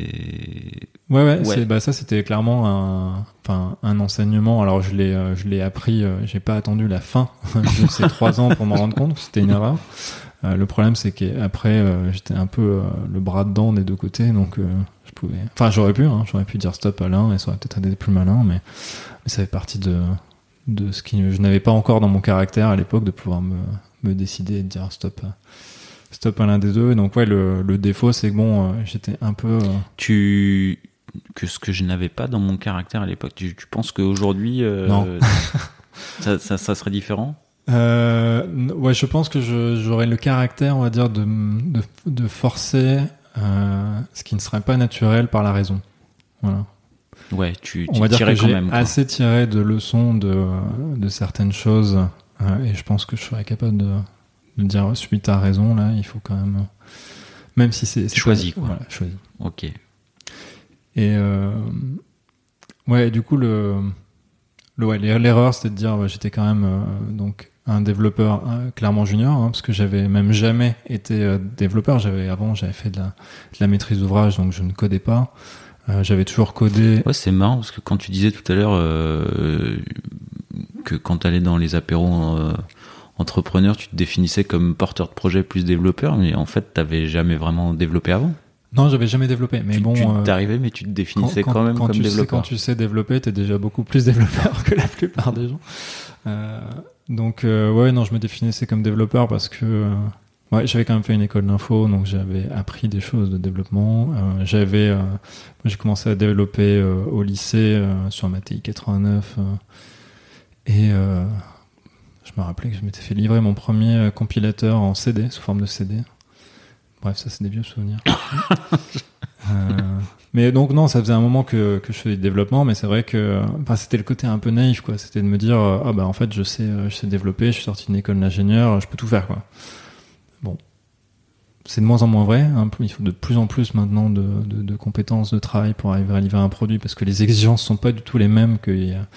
Ouais, ouais, bah ça c'était clairement un, enfin un enseignement. Alors je l'ai, euh, je l'ai appris. euh, j'ai pas attendu la fin de ces trois ans pour m'en rendre compte que c'était une erreur. Euh, le problème c'est qu'après euh, j'étais un peu euh, le bras dedans des deux côtés, donc euh, je pouvais. Enfin j'aurais pu, hein, j'aurais pu dire stop à l'un et ça aurait peut-être été plus malin, mais, mais ça fait partie de de ce qui je n'avais pas encore dans mon caractère à l'époque de pouvoir me me décider et de dire stop. à- Stop à l'un des deux. Et donc ouais, le, le défaut c'est que bon, euh, j'étais un peu. euh, Tu que ce que je n'avais pas dans mon caractère à l'époque. Tu, tu penses qu'aujourd'hui, euh, ça, ça, ça serait différent? Euh, ouais, je pense que j'aurais le caractère, on va dire, de, de, de forcer euh, ce qui ne serait pas naturel par la raison. Voilà. Ouais, tu, On tu va dire que quand j'ai même. quoi. assez tiré de leçons de, de certaines choses euh, et je pense que je serais capable de, de dire suite à raison là, il faut quand même, même si c'est Choisi, pas- quoi. Voilà, choisi. Ok. Et euh, ouais, du coup, le, le ouais, l'erreur, c'était de dire, ouais, j'étais quand même euh, donc un développeur euh, clairement junior, hein, parce que j'avais même jamais été euh, développeur. J'avais avant, j'avais fait de la, de la maîtrise d'ouvrage, donc je ne codais pas. J'avais toujours codé. Ouais, c'est marrant parce que quand tu disais tout à l'heure que quand tu allais dans les apéros euh, entrepreneurs, tu te définissais comme porteur de projet plus développeur, mais en fait, t'avais jamais vraiment développé avant. Non, j'avais jamais développé, mais tu, bon. tu euh, t'arrivais, mais tu te définissais quand, même comme tu sais, développeur. quand tu sais développer, t'es déjà beaucoup plus développeur que la plupart des gens. Euh, donc euh, ouais, non, je me définissais comme développeur parce que euh, ouais, j'avais quand même fait une école d'info, donc j'avais appris des choses de développement. J'avais, j'ai commencé à développer au lycée sur ma TI 89 euh, et euh, je me rappelais que je m'étais fait livrer mon premier euh, compilateur en CD sous forme de CD. Bref, ça c'est des vieux souvenirs. Euh, mais donc non, ça faisait un moment que, que je faisais du développement, mais c'est vrai que enfin, c'était le côté un peu naïf, quoi. C'était de me dire ah bah en fait je sais je sais développer, je suis sorti d'une école d'ingénieur, je peux tout faire, quoi. Bon, c'est de moins en moins vrai. hein. Il faut de plus en plus maintenant de, de, de compétences de travail pour arriver à livrer un produit, parce que les exigences sont pas du tout les mêmes qu'il y a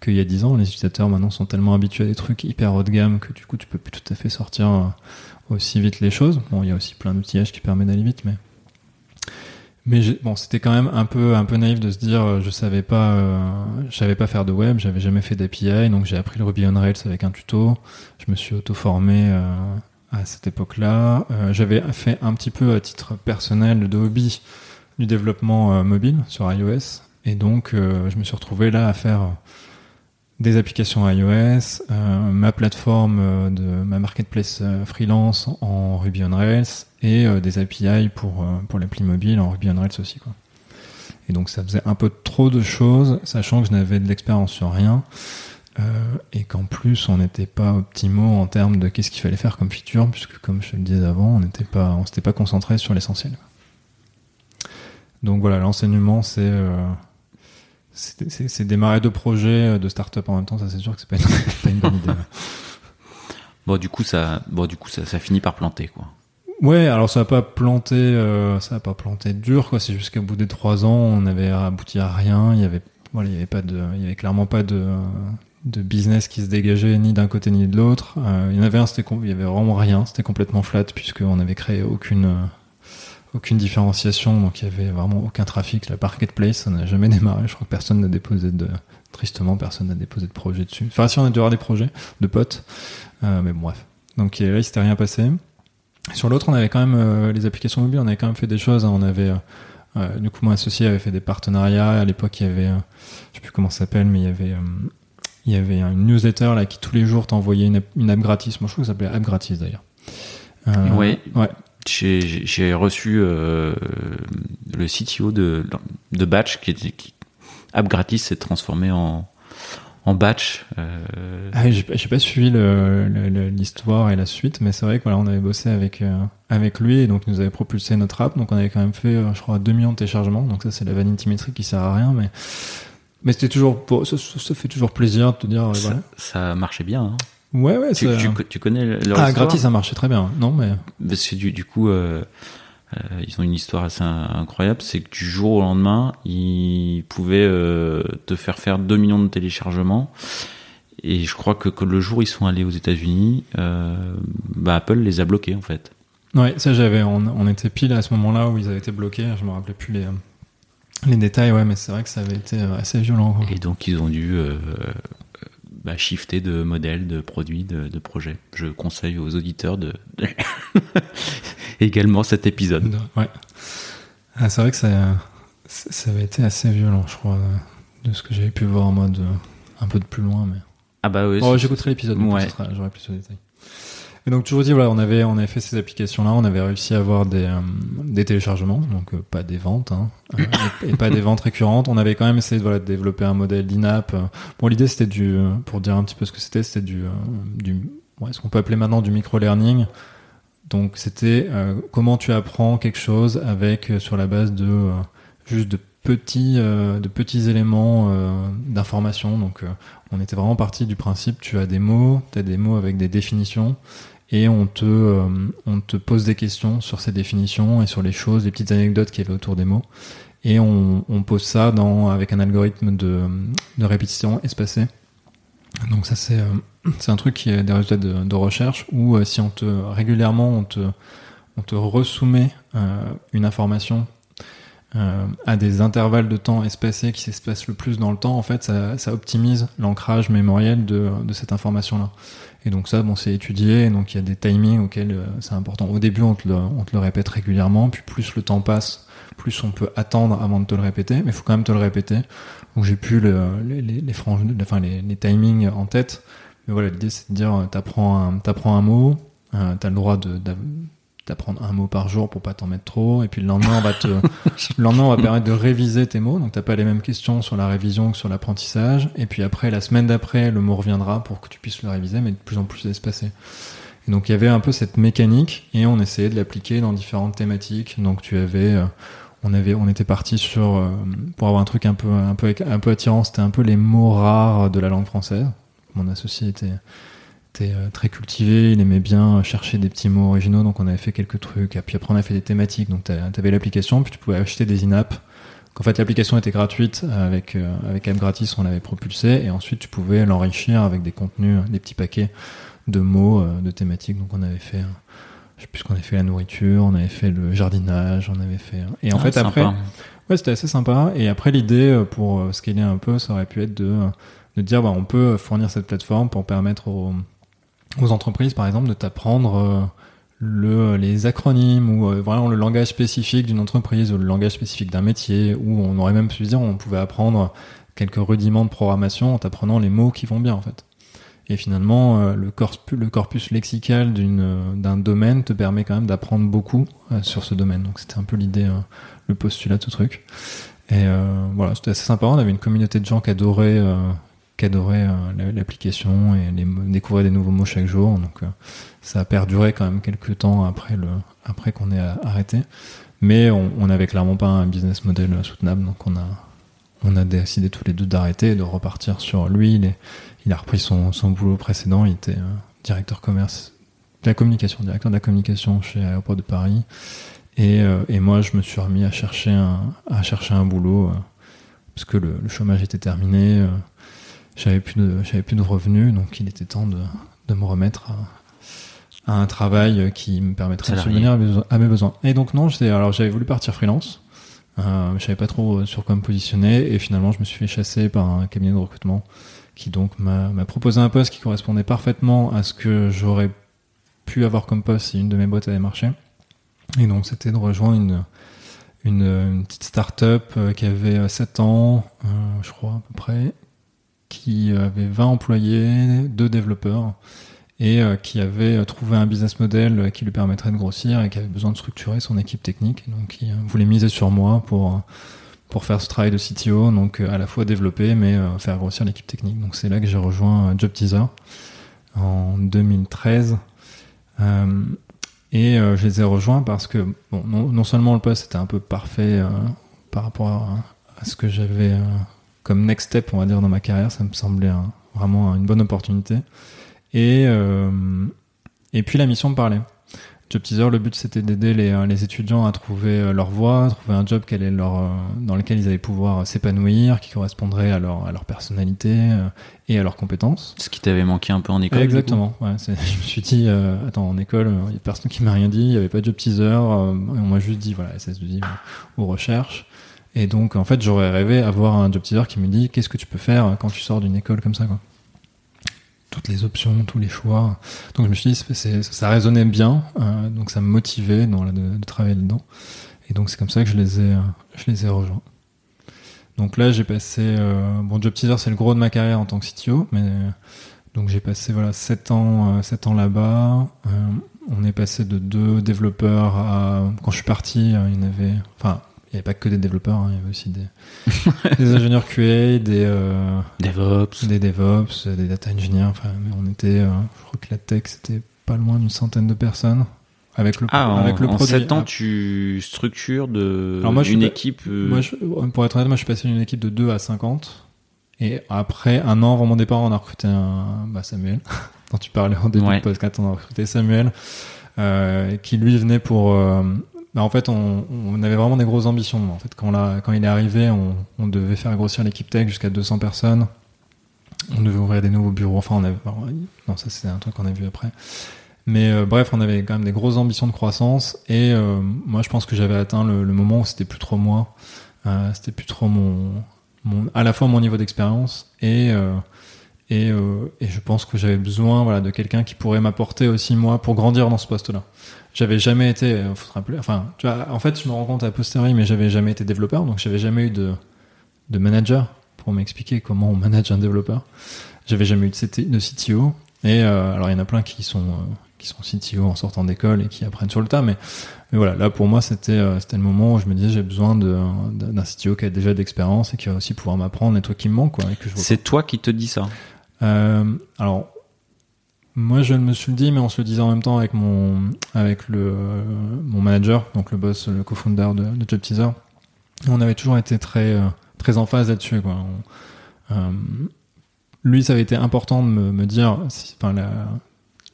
qu'il y a 10 ans. Les utilisateurs maintenant sont tellement habitués à des trucs hyper haut de gamme que du coup tu peux plus tout à fait sortir euh, aussi vite les choses. Bon, il y a aussi plein d'outillages qui permettent d'aller vite, mais Mais bon, c'était quand même un peu un peu naïf de se dire euh, je savais pas euh, savais pas faire de web, j'avais jamais fait d'API, donc j'ai appris le Ruby on Rails avec un tuto. Je me suis auto formé euh, à cette époque-là. J'avais fait un petit peu à titre personnel de hobby du développement mobile sur iOS et donc je me suis retrouvé là à faire des applications iOS, euh, ma plateforme euh, de ma marketplace euh, freelance en Ruby on Rails et des API pour pour l'appli mobile en Ruby on Rails aussi quoi. Et donc ça faisait un peu trop de choses, sachant que je n'avais de l'expérience sur rien et qu'en plus on n'était pas optimaux en termes de qu'est-ce qu'il fallait faire comme feature, puisque comme je le disais avant, on n'était pas on s'était pas concentré sur l'essentiel. Donc voilà, l'enseignement c'est c'est démarrer deux projets euh, de start-up en même temps, ça c'est sûr que c'est pas, pas, une bonne idée. bon, du coup, ça, bon, du coup, ça, ça finit par planter, quoi. Ouais, alors ça a pas planté, euh, ça a pas planté dur, quoi. C'est jusqu'à bout des trois ans, on avait abouti à rien. Il y avait, voilà, il y avait pas de, il y avait clairement pas de, de business qui se dégageait ni d'un côté ni de l'autre. Euh, il y en avait un, c'était, il y avait vraiment rien, c'était complètement flat puisqu'on avait créé aucune, aucune différenciation, donc il y avait vraiment aucun trafic. La marketplace, ça n'a jamais démarré. Je crois que personne n'a déposé de, tristement, personne n'a déposé de projet dessus. Enfin, si on a dû avoir des projets de potes, euh, mais bon, bref. Donc là, il s'était rien passé. Sur l'autre, on avait quand même euh, les applications mobiles, on avait quand même fait des choses. Hein. On avait, euh, du coup, mon associé avait fait des partenariats. À l'époque, il y avait, je sais plus comment ça s'appelle, mais il y avait, il y avait une newsletter là qui tous les jours t'envoyait une, une app gratis. Moi, je trouve que ça s'appelait app gratis d'ailleurs. oui. Ouais j'ai reçu euh, le CTO de, de Batch qui qui, App Gratis s'est transformé en, en Batch. Euh... Ah, j'ai pas suivi l'histoire et la suite, mais c'est vrai que voilà, on avait bossé avec euh, avec lui et donc il nous avait propulsé notre app, donc on avait quand même fait, euh, je crois, 2 millions de téléchargements. Donc ça, c'est la vanity metric qui sert à rien, mais mais c'était toujours, pour, ça, ça, fait toujours plaisir de te dire. Ça, voilà. ça marchait bien. Hein. Ouais, ouais. Tu, tu, tu, connais leur Ah, gratis, ça marchait très bien. Non, mais. Parce que du, du coup, euh, euh, ils ont une histoire assez incroyable. C'est que du jour au lendemain, ils pouvaient euh, te faire faire 2 millions de téléchargements. Et je crois que, que le jour où ils sont allés aux États-Unis, bah, Apple les a bloqués en fait. Ouais, ça j'avais. On, on, était pile à ce moment-là où ils avaient été bloqués. Je me rappelais plus les les détails, ouais, mais c'est vrai que ça avait été assez violent. Et donc ils ont dû euh, bah, shifter de modèle, de produit, de, de projet. Je conseille aux auditeurs de également cet épisode. Ouais. Ah, c'est vrai que ça, ça avait été assez violent, je crois, de ce que j'avais pu voir en mode euh, un peu de plus loin, mais. Ah bah oui. Oh, j'écouterai l'épisode, ouais. j'aurai plus de détails. Et donc toujours dit voilà, on avait on avait fait ces applications là, on avait réussi à avoir des euh, des téléchargements, donc euh, pas des ventes hein, euh, et, pas des ventes récurrentes. On avait quand même essayé de voilà de développer un modèle d'in-app. Bon l'idée c'était du pour dire un petit peu ce que c'était, c'était du du ouais, ce qu'on peut appeler maintenant du micro learning. Donc c'était comment tu apprends quelque chose avec sur la base de juste de petits de petits éléments d'information. Donc on était vraiment parti du principe tu as des mots, tu as des mots avec des définitions et on te, euh, on te pose des questions sur ces définitions et sur les choses, les petites anecdotes qu'il y autour des mots. Et on, on pose ça dans, avec un algorithme de, de répétition espacée. Donc ça c'est euh, un truc qui est des résultats de, de recherche où euh, si on te régulièrement on te on te resoumet une information à des intervalles de temps espacés qui s'espacent le plus dans le temps, en fait, ça, ça optimise l'ancrage mémoriel de, de cette information-là. Et donc ça, bon, c'est étudié, donc il y a des timings auxquels euh, c'est important. Au début, on te, le, on te le répète régulièrement, puis plus le temps passe, plus on peut attendre avant de te le répéter, mais il faut quand même te le répéter. Donc j'ai plus le, les, franges, enfin, les, timings en tête, mais voilà, l'idée c'est de dire, euh, t'apprends un, t'apprends un mot, euh, t'as le droit de, d'apprendre un mot par jour pour pas t'en mettre trop et puis le lendemain on va te le lendemain on va permettre de réviser tes mots donc t'as pas les mêmes questions sur la révision que sur l'apprentissage et puis après la semaine d'après le mot reviendra pour que tu puisses le réviser mais de plus en plus espacé. Et donc il y avait un peu cette mécanique et on essayait de l'appliquer dans différentes thématiques. Donc tu avais euh, on avait on était parti sur euh, pour avoir un truc un peu un peu un peu attirant c'était un peu les mots rares de la langue française. Mon associé était euh, très cultivé, il aimait bien chercher des petits mots originaux, donc on avait fait quelques trucs. Et puis après, on a fait des thématiques. Donc tu avais l'application, puis tu pouvais acheter des in-app. En fait, l'application était gratuite avec euh, avec App Gratis, on l'avait propulsé, et ensuite tu pouvais l'enrichir avec des contenus, des petits paquets de mots, euh, de thématiques. Donc on avait fait je sais plus ce qu'on avait fait la nourriture, on avait fait le jardinage, on avait fait. Et en Ah, fait sympa. après, ouais, c'était assez sympa. Et après l'idée euh, pour euh, scaler un peu, ça aurait pu être de de dire bah on peut fournir cette plateforme pour permettre aux, aux entreprises par exemple de t'apprendre euh, le les acronymes ou euh, vraiment le langage spécifique d'une entreprise ou le langage spécifique d'un métier ou on aurait même pu dire on pouvait apprendre quelques rudiments de programmation en t'apprenant les mots qui vont bien en fait. Et finalement, euh, le, corpus, le corpus lexical d'un domaine te permet quand même d'apprendre beaucoup sur ce domaine. Donc c'était un peu l'idée, le postulat de ce truc. Et voilà, c'était assez sympa. On avait une communauté de gens qui adoraient, euh, qui adoraient euh, la- l'application et découvraient des nouveaux mots chaque jour. Donc euh, ça a perduré quand même quelques temps après, après qu'on ait a- arrêté. Mais on n'avait clairement pas un business model euh, soutenable. Donc on a, on a décidé tous les deux d'arrêter et de repartir sur lui. Il, est- il a repris son, son boulot précédent. Il était euh, directeur commerce de la communication, directeur de la communication chez Aéroport de Paris. Et, euh, et moi, je me suis remis à chercher un, à chercher un boulot euh, parce que le, le chômage était terminé. Euh, j'avais plus de, j'avais plus de revenus, donc il était temps de, de me remettre à, à un travail qui me permettrait de subvenir à mes, besoins- à mes besoins. Et donc non, alors j'avais voulu partir freelance. Euh, je savais pas trop sur quoi me positionner et finalement je me suis fait chasser par un cabinet de recrutement qui donc m'a proposé un poste qui correspondait parfaitement à ce que j'aurais pu avoir comme poste si une de mes boîtes avait marché. Et donc c'était de rejoindre une, une, une petite start-up euh, qui avait 7 ans, euh, je crois à peu près, qui avait 20 employés, deux développeurs, et euh, qui avait trouvé un business model qui lui permettrait de grossir et qui avait besoin de structurer son équipe technique. Donc il euh, voulait miser sur moi pour, euh, pour faire ce travail de CTO, donc à la fois développer mais faire grossir l'équipe technique. Donc c'est là que j'ai rejoint Job Teaser en 2013. Euh, et je les ai rejoints parce que non, seulement le poste était un peu parfait par rapport à, ce que j'avais comme next step, on va dire, dans ma carrière, ça me semblait un- vraiment une bonne opportunité. Et, euh, et puis la mission me parlait. Job Teaser, le but c'était d'aider les, euh, les étudiants à trouver euh, leur voie, à trouver un job quel est leur, euh, dans lequel ils allaient pouvoir s'épanouir, qui correspondrait à leur, à leur personnalité et à leurs compétences. Ce qui t'avait manqué un peu en école. Exactement. Ouais, je me suis dit, euh, attends, en école, il y a personne qui m'a rien dit, il y avait pas de job teaser, euh, on m'a juste dit, voilà, SS2I ou ou recherche. Et donc, en fait, j'aurais rêvé avoir un job teaser qui me dit, qu'est-ce que tu peux faire quand tu sors d'une école comme ça, quoi. Toutes les options, tous les choix. Donc, je me suis dit, c'est- ça résonnait bien, euh, donc ça me motivait de, travailler dedans. Et donc, c'est comme ça que je les ai, euh, je les ai rejoints. Donc là, j'ai passé, euh, bon, job teaser, c'est le gros de ma carrière en tant que CTO, mais donc j'ai passé voilà 7 ans, 7 ans là-bas. On est passé de deux développeurs à quand je suis parti, il y en avait enfin, n'y avait pas que des développeurs, hein, il y avait aussi des, des ingénieurs QA, des euh, DevOps. des DevOps, des data engineers, enfin on était euh, je crois que la tech c'était pas loin d'une centaine de personnes avec le Ah, en, avec le en produit. 7 ans, Ah, tu structures de Alors moi, je une équipe. euh, Moi, je- pour être honnête, moi, je suis passé d'une équipe de 2 à 50. Et après un an avant mon départ, on a recruté un, bah, Samuel, dont tu parlais en début Ouais. de podcast. On a recruté Samuel, qui lui venait pour. Bah, en fait, on, avait vraiment des grosses ambitions. En fait, quand, il est arrivé, on, devait faire grossir l'équipe tech jusqu'à 200 personnes. On devait ouvrir des nouveaux bureaux. Enfin, on avait. Non, ça, c'est un truc qu'on a vu après. Mais euh, bref, on avait quand même des grosses ambitions de croissance. Et euh, moi, je pense que j'avais atteint le, moment où c'était plus trop moi. Euh, c'était plus trop mon, à la fois mon niveau d'expérience et et, euh, et je pense que j'avais besoin voilà de quelqu'un qui pourrait m'apporter aussi moi pour grandir dans ce poste-là. J'avais jamais été, euh, faut se rappeler, enfin, tu vois, en fait, je me rends compte à posteriori, mais j'avais jamais été développeur, donc j'avais jamais eu de de manager pour m'expliquer comment on manage un développeur. J'avais jamais eu de, de CTO. Et euh, alors il y en a plein qui sont euh, qui sont CTO en sortant d'école et qui apprennent sur le tas, mais, mais voilà, là pour moi c'était euh, c'était le moment où je me disais j'ai besoin d'un CTO qui a déjà d'expérience et qui va aussi pouvoir m'apprendre les trucs qui me manquent quoi. C'est toi qui te dis ça. Euh, alors, moi, je me suis le dit, mais on se le disait en même temps avec mon, avec le, mon manager, donc le boss, le co-founder de, de Job Teaser. On avait toujours été très, euh, très en phase là-dessus, quoi. Euh, lui, ça avait été important de me, dire, enfin, la,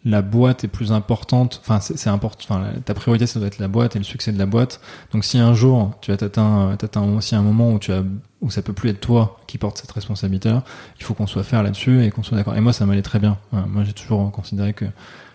la boîte est plus importante, enfin, c'est important, enfin, ta priorité, ça doit être la boîte et le succès de la boîte. Donc, si un jour, tu as t'atteins, t'atteins aussi un moment où tu as, où ça peut plus être toi qui porte cette responsabilité-là, il faut qu'on soit faire là-dessus et qu'on soit d'accord. Et moi, ça m'allait très bien. Moi, j'ai toujours considéré que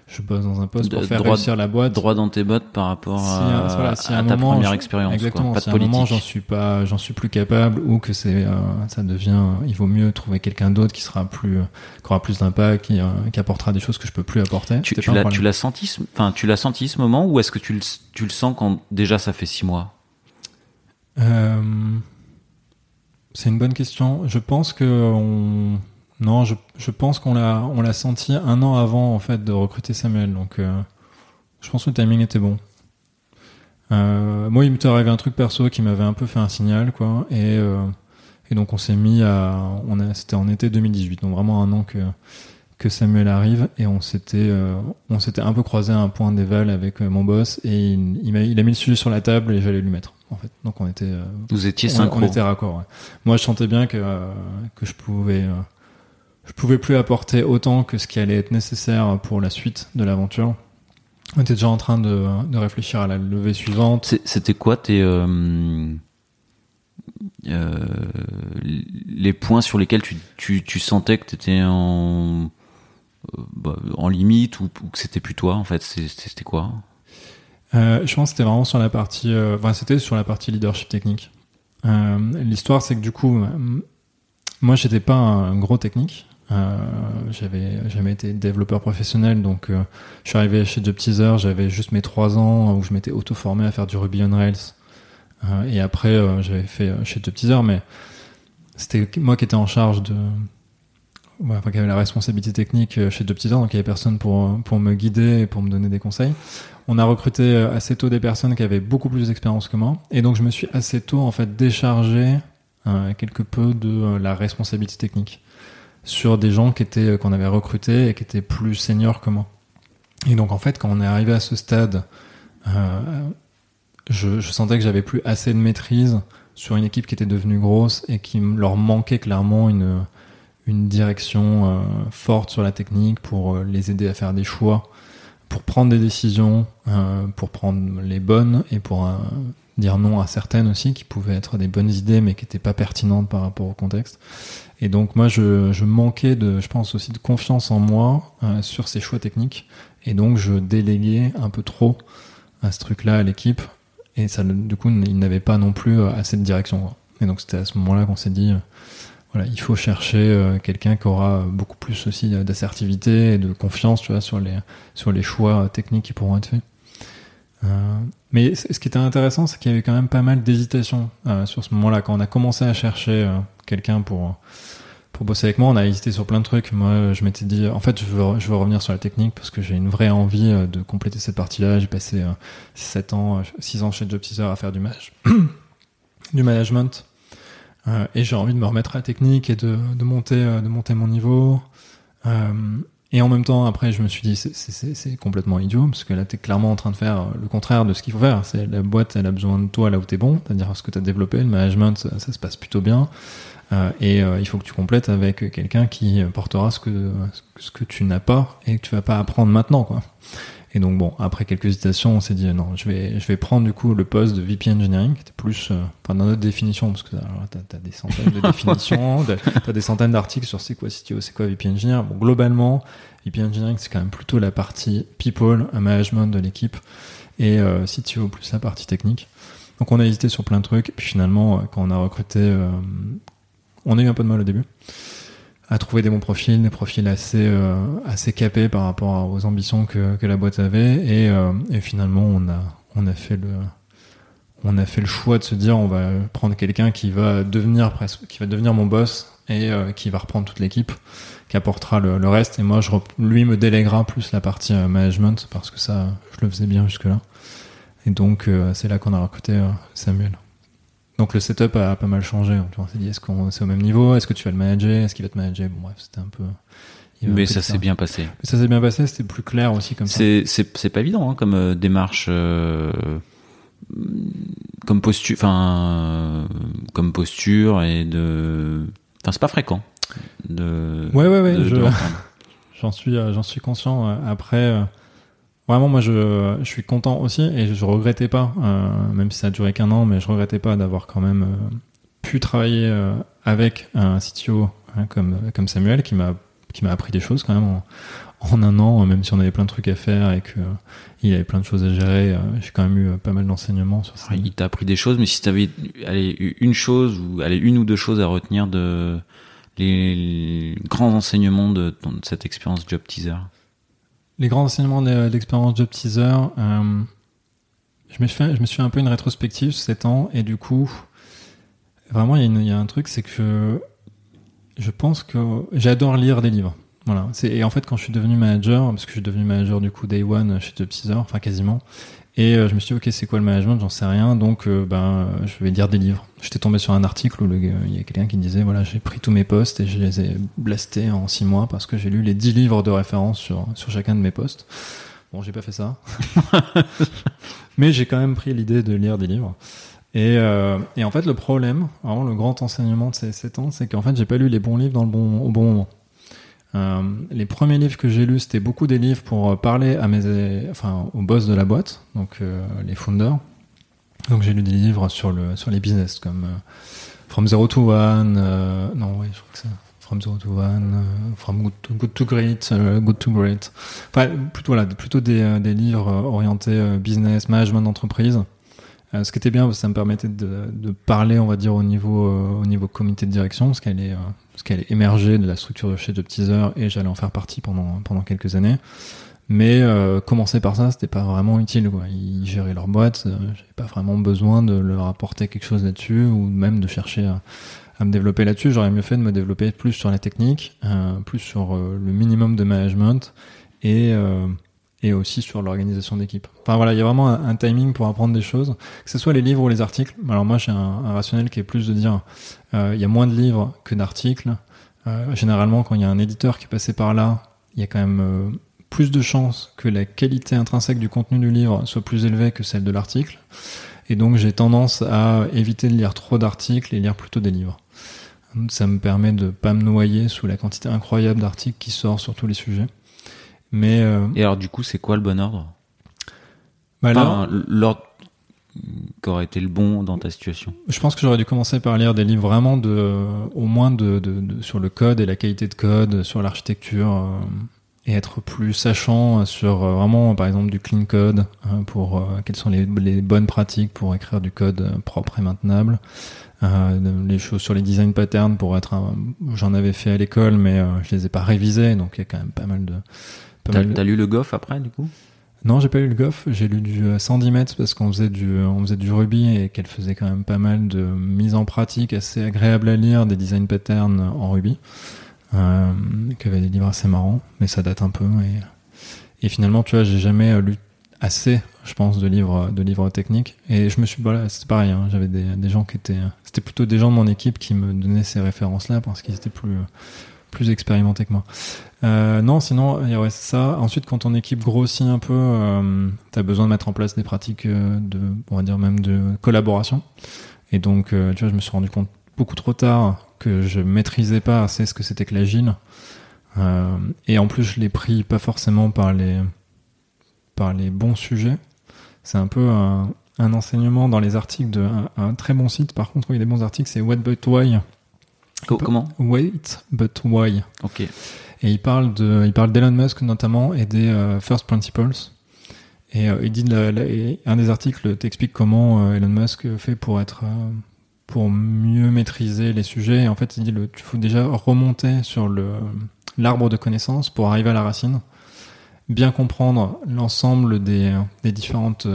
je bosse dans un poste pour faire droit- réussir la boîte. Droit dans tes bottes par rapport Si, à, voilà, si à à un ta moment, première expérience. Exactement. Quoi. Pas si de à un moment j'en suis pas, j'en suis plus capable ou que c'est, euh, ça devient, il vaut mieux trouver quelqu'un d'autre qui sera plus, qui aura plus d'impact, qui, euh, qui apportera des choses que je peux plus apporter. Tu, l'as, problème. tu l'as senti, ce- enfin, tu l'as senti ce moment ou est-ce que tu le, tu le sens quand déjà ça fait six mois? Euh, c'est une bonne question. Je pense que on... non, je, pense qu'on l'a on l'a senti un an avant en fait de recruter Samuel. Donc euh, je pense que le timing était bon. Euh, moi, il m'était arrivé un truc perso qui m'avait un peu fait un signal, quoi. Et, euh, donc on s'est mis à, on a, c'était en été 2018, donc vraiment un an que Samuel arrive et on s'était on s'était un peu croisé à un point d'éval avec mon boss et il, m'a il a mis le sujet sur la table et j'allais lui mettre en fait. Donc on était euh, Vous étiez on, synchro. on était raccord. ouais. Moi, je sentais bien que euh, que je pouvais euh, je pouvais plus apporter autant que ce qui allait être nécessaire pour la suite de l'aventure. On était déjà en train de, de réfléchir à la levée suivante. C'était quoi tes euh, euh, les points sur lesquels tu, tu, tu sentais que tu étais en bah, en limite ou, ou que c'était plus toi en fait? C'était quoi? Euh, je pense que c'était vraiment sur la partie, euh, enfin, c'était sur la partie leadership technique. Euh, L'histoire, c'est que du coup, euh, moi, j'étais pas un gros technique. Euh, j'avais jamais été développeur professionnel, donc euh, je suis arrivé chez Job Teaser, j'avais juste mes trois ans où je m'étais auto-formé à faire du Ruby on Rails. Et après, j'avais fait chez Job Teaser, mais c'était moi qui étais en charge de, ouais, enfin, qui avait la responsabilité technique euh, chez Teaser, donc il y avait personne pour pour me guider et pour me donner des conseils. On a recruté euh, assez tôt des personnes qui avaient beaucoup plus d'expérience que moi, et donc je me suis assez tôt en fait déchargé euh, quelque peu de euh, la responsabilité technique sur des gens qui étaient euh, qu'on avait recrutés et qui étaient plus seniors que moi. Et donc en fait, quand on est arrivé à ce stade, euh, je, je sentais que j'avais plus assez de maîtrise sur une équipe qui était devenue grosse et qui leur manquait clairement une une direction euh, forte sur la technique pour euh, les aider à faire des choix, pour prendre des décisions, euh, pour prendre les bonnes et pour dire non à certaines aussi qui pouvaient être des bonnes idées mais qui n'étaient pas pertinentes par rapport au contexte. Et donc moi je, manquais de, je pense aussi de confiance en moi sur ces choix techniques et donc je déléguais un peu trop à ce truc-là à l'équipe et ça du coup il n'avait pas non plus assez de direction. Et donc c'était à ce moment-là qu'on s'est dit il faut chercher euh, quelqu'un qui aura beaucoup plus aussi d'assertivité et de confiance, sur les sur les choix euh, techniques qui pourront être faits. Euh, mais ce qui était intéressant, c'est qu'il y avait quand même pas mal d'hésitation sur ce moment-là. Quand on a commencé à chercher quelqu'un pour pour bosser avec moi, on a hésité sur plein de trucs. Moi, je m'étais dit, en fait, je veux revenir sur la technique parce que j'ai une vraie envie de compléter cette partie-là. J'ai passé euh, 7 ans, euh, 6 ans chez Job Teaser à faire du du management. Euh, et j'ai envie de me remettre à la technique et de, de monter euh, de monter mon niveau. Euh, et en même temps après je me suis dit c'est- c'est c'est- complètement idiot parce que là t'es clairement en train de faire le contraire de ce qu'il faut faire. C'est la boîte elle a besoin de toi là où t'es bon c'est-à-dire ce que t'as développé le management ça, se passe plutôt bien. Et il faut que tu complètes avec quelqu'un qui portera ce que ce que tu n'as pas et que tu vas pas apprendre maintenant quoi et donc bon, après quelques hésitations, on s'est dit non, je vais je vais prendre du coup le poste de VP Engineering, qui était plus euh, enfin dans notre définition, parce que t'as as des centaines de définitions, t'as des centaines d'articles sur c'est quoi CTO, c'est quoi VP Engineer. Bon, globalement, VP Engineering c'est quand même plutôt la partie people, un management de l'équipe, et euh, CTO plus la partie technique. Donc on a hésité sur plein de trucs, et puis finalement, euh, quand on a recruté, euh, on a eu un peu de mal au début à trouver des bons profils, des profils assez euh, assez capés par rapport aux ambitions que, que la boîte avait. Et, euh, et finalement on a on a fait le on a fait le choix de se dire on va prendre quelqu'un qui va devenir presque qui va devenir mon boss et euh, qui va reprendre toute l'équipe qui apportera le, le reste. Et moi je lui me déléguera plus la partie euh, management parce que ça je le faisais bien jusque là et donc euh, c'est là qu'on a recruté Samuel donc le setup a pas mal changé. Tu vois, On s'est dit est-ce qu'on c'est au même niveau? Est-ce que tu vas le manager? Est-ce qu'il va te manager? Bon bref, c'était un peu. Mais ça s'est bien passé. Mais ça s'est bien passé. C'était plus clair aussi comme ça. C'est pas évident hein, comme euh, démarche, euh, comme posture, enfin euh, comme posture et de, enfin c'est pas fréquent de. Ouais ouais ouais. je-. J'en suis euh, j'en suis conscient. Après. Vraiment, moi, je, je suis content aussi et je regrettais pas, euh, même si ça a duré qu'un an, mais je regrettais pas d'avoir quand même euh, pu travailler euh, avec un CTO hein, comme comme Samuel qui m'a qui m'a appris des choses quand même en, en un an, même si on avait plein de trucs à faire et que il avait plein de choses à gérer. j'ai quand même eu pas mal d'enseignements sur ça. Il t'a appris des choses, mais si tu avais une chose ou allez, une ou deux choses à retenir de les grands enseignements de, cette expérience job teaser? Les grands enseignements de l'expérience job teaser. je me suis fait, je me suis fait un peu une rétrospective ces temps et du coup, vraiment il y a, un truc, c'est que je pense que j'adore lire des livres. Voilà. Et en fait, quand je suis devenu manager, parce que je suis devenu manager du coup Day One chez Job Teaser, enfin quasiment, et euh, je me suis dit, ok, c'est quoi le management? J'en sais rien, donc euh, ben, je vais lire des livres. J'étais tombé sur un article où il y a quelqu'un qui disait, voilà, j'ai pris tous mes postes et je les ai blastés en six mois parce que j'ai lu les dix livres de référence sur, sur chacun de mes postes. Bon, j'ai pas fait ça. Mais j'ai quand même pris l'idée de lire des livres. Et, euh, et, en fait, le problème, vraiment le grand enseignement de ces sept ans, c'est qu'en fait, j'ai pas lu les bons livres dans le bon, au bon moment. Euh, les premiers livres que j'ai lus, c'était beaucoup des livres pour euh, parler à mes, enfin, aux boss de la boîte, donc euh, les founders. Donc j'ai lu des livres sur le sur les business comme From Zero to One, non oui, je crois que c'est From Zero to One, From Good to, good to Great, Good to Great. Enfin, plutôt voilà, plutôt des, des livres orientés business, management d'entreprise. Ce qui était bien, ça me permettait de, de, parler, on va dire, au niveau, au niveau comité de direction, parce qu'elle est, parce qu'elle est émergée de la structure de chez Job Teaser et j'allais en faire partie pendant, pendant quelques années. Mais euh, commencer par ça, c'était pas vraiment utile. Quoi. Ils géraient leur boîte, euh, j'avais pas vraiment besoin de leur apporter quelque chose là-dessus ou même de chercher à, à me développer là-dessus. J'aurais mieux fait de me développer plus sur la technique, euh, plus sur euh, le minimum de management et euh, et aussi sur l'organisation d'équipe. Enfin voilà, il y a vraiment un, timing pour apprendre des choses, que ce soit les livres ou les articles. Alors moi, j'ai un, rationnel qui est plus de dire, euh, il y a moins de livres que d'articles. Euh, généralement, quand il y a un éditeur qui est passé par là, il y a quand même euh, plus de chances que la qualité intrinsèque du contenu du livre soit plus élevée que celle de l'article. Et donc, j'ai tendance à éviter de lire trop d'articles et lire plutôt des livres. Ça me permet de pas me noyer sous la quantité incroyable d'articles qui sortent sur tous les sujets. Mais euh, Et alors, du coup, c'est quoi le bon ordre? Bah enfin, L'ordre qui aurait été le bon dans ta situation Je pense que j'aurais dû commencer par lire des livres vraiment de, au moins de, de, de sur le code et la qualité de code, sur l'architecture, euh, et être plus sachant sur euh, vraiment, par exemple, du clean code, hein, pour quelles sont les, les, bonnes pratiques pour écrire du code propre et maintenable. les choses sur les design patterns pour être j'en avais fait à l'école mais je les ai pas révisés donc il y a quand même pas mal de T'as lu le Goff après, du coup? Non, j'ai pas lu le Goff. J'ai lu du 110 euh, mètres parce qu'on faisait du, euh, on faisait du Ruby et qu'elle faisait quand même pas mal de mise en pratique assez agréable à lire, des design patterns en Ruby, euh, qui avait des livres assez marrants, mais ça date un peu. Et, et finalement, tu vois, j'ai jamais euh, lu assez, je pense, de livres, de livres techniques. Et je me suis, voilà, c'était pareil. Hein, J'avais des, des gens qui étaient, c'était plutôt des gens de mon équipe qui me donnaient ces références-là parce qu'ils étaient plus plus expérimenté que moi. Euh, non, sinon, il y aurait ça. Ensuite, quand ton équipe grossit un peu, euh, tu as besoin de mettre en place des pratiques euh, de, on va dire même de collaboration. Et donc, euh, tu vois, je me suis rendu compte beaucoup trop tard que je maîtrisais pas assez ce que c'était que l'agile. Et en plus, je l'ai pris pas forcément par les, par les bons sujets. C'est un peu un, un, enseignement dans les articles de un, très bon site. Par contre, il y a des bons articles, c'est What But Why? Comment Wait, but why? Ok. Et il parle de, il parle d'Elon Musk notamment et des euh, first principles. Et euh, il dit, un des articles t'explique comment euh, Elon Musk fait pour être, pour mieux maîtriser les sujets. Et en fait, il dit, il faut déjà remonter sur le l'arbre de connaissances pour arriver à la racine, bien comprendre l'ensemble des, des différentes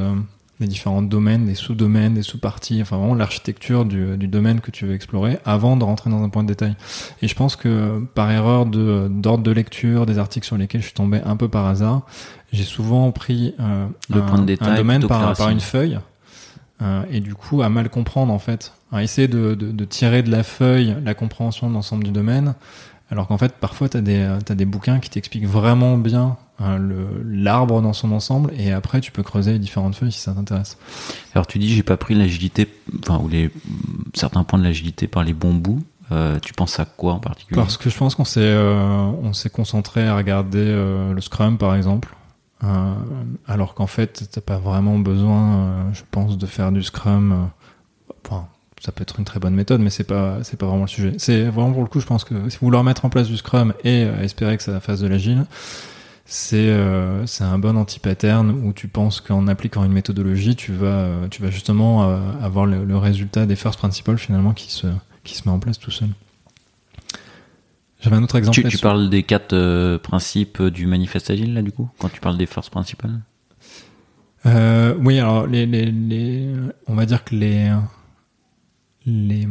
les différents domaines, des sous-domaines, des sous-parties, enfin vraiment l'architecture du, du, domaine que tu veux explorer avant de rentrer dans un point de détail. Et je pense que par erreur de d'ordre de lecture des articles sur lesquels je suis tombé un peu par hasard, j'ai souvent pris euh, le un, point de détail un domaine par, par une feuille euh, et du coup à mal comprendre en fait, à essayer de, de, de tirer de la feuille la compréhension de l'ensemble du domaine. Alors qu'en fait, parfois, tu as des, as des bouquins qui t'expliquent vraiment bien Hein, l'arbre dans son ensemble et après tu peux creuser les différentes feuilles si ça t'intéresse. Alors tu dis j'ai pas pris l'agilité, enfin ou les certains points de l'agilité par les bons bouts. Euh, tu penses à quoi en particulier? Parce que je pense qu'on s'est euh, concentré à regarder euh, le Scrum par exemple, euh, alors qu'en fait t'as pas vraiment besoin, euh, je pense, de faire du Scrum. Enfin, ça peut être une très bonne méthode, mais c'est pas c'est pas vraiment le sujet. C'est vraiment pour le coup, je pense que si vous vouloir mettre en place du Scrum et espérer que ça fasse de l'agile, c'est euh, c'est un bon anti-pattern où tu penses qu'en appliquant une méthodologie, tu vas euh, tu vas justement euh, avoir le, le résultat des first principles finalement qui se qui se met en place tout seul. J'avais un autre exemple. Tu, tu parles des quatre euh, principes du manifeste agile là du coup quand tu parles des forces principales. Euh, oui, alors les, les, les, on va dire que les, les,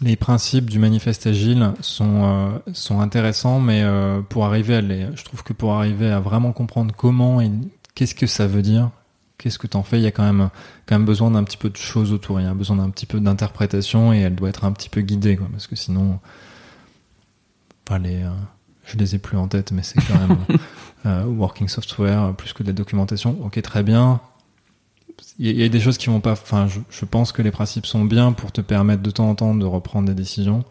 les principes du manifeste agile sont, euh, sont intéressants, mais euh, pour arriver à les, je trouve que pour arriver à vraiment comprendre comment et qu'est-ce que ça veut dire, qu'est-ce que t'en fais, il y a quand même, quand même besoin d'un petit peu de choses autour, il y a besoin d'un petit peu d'interprétation et elle doit être un petit peu guidée, quoi, parce que sinon, enfin les, euh, je les ai plus en tête, mais c'est quand même working software plus que de la documentation. Ok, très bien. Il y, a- des choses qui vont pas. Enfin, je, je pense que les principes sont bien pour te permettre de temps en temps de reprendre des décisions.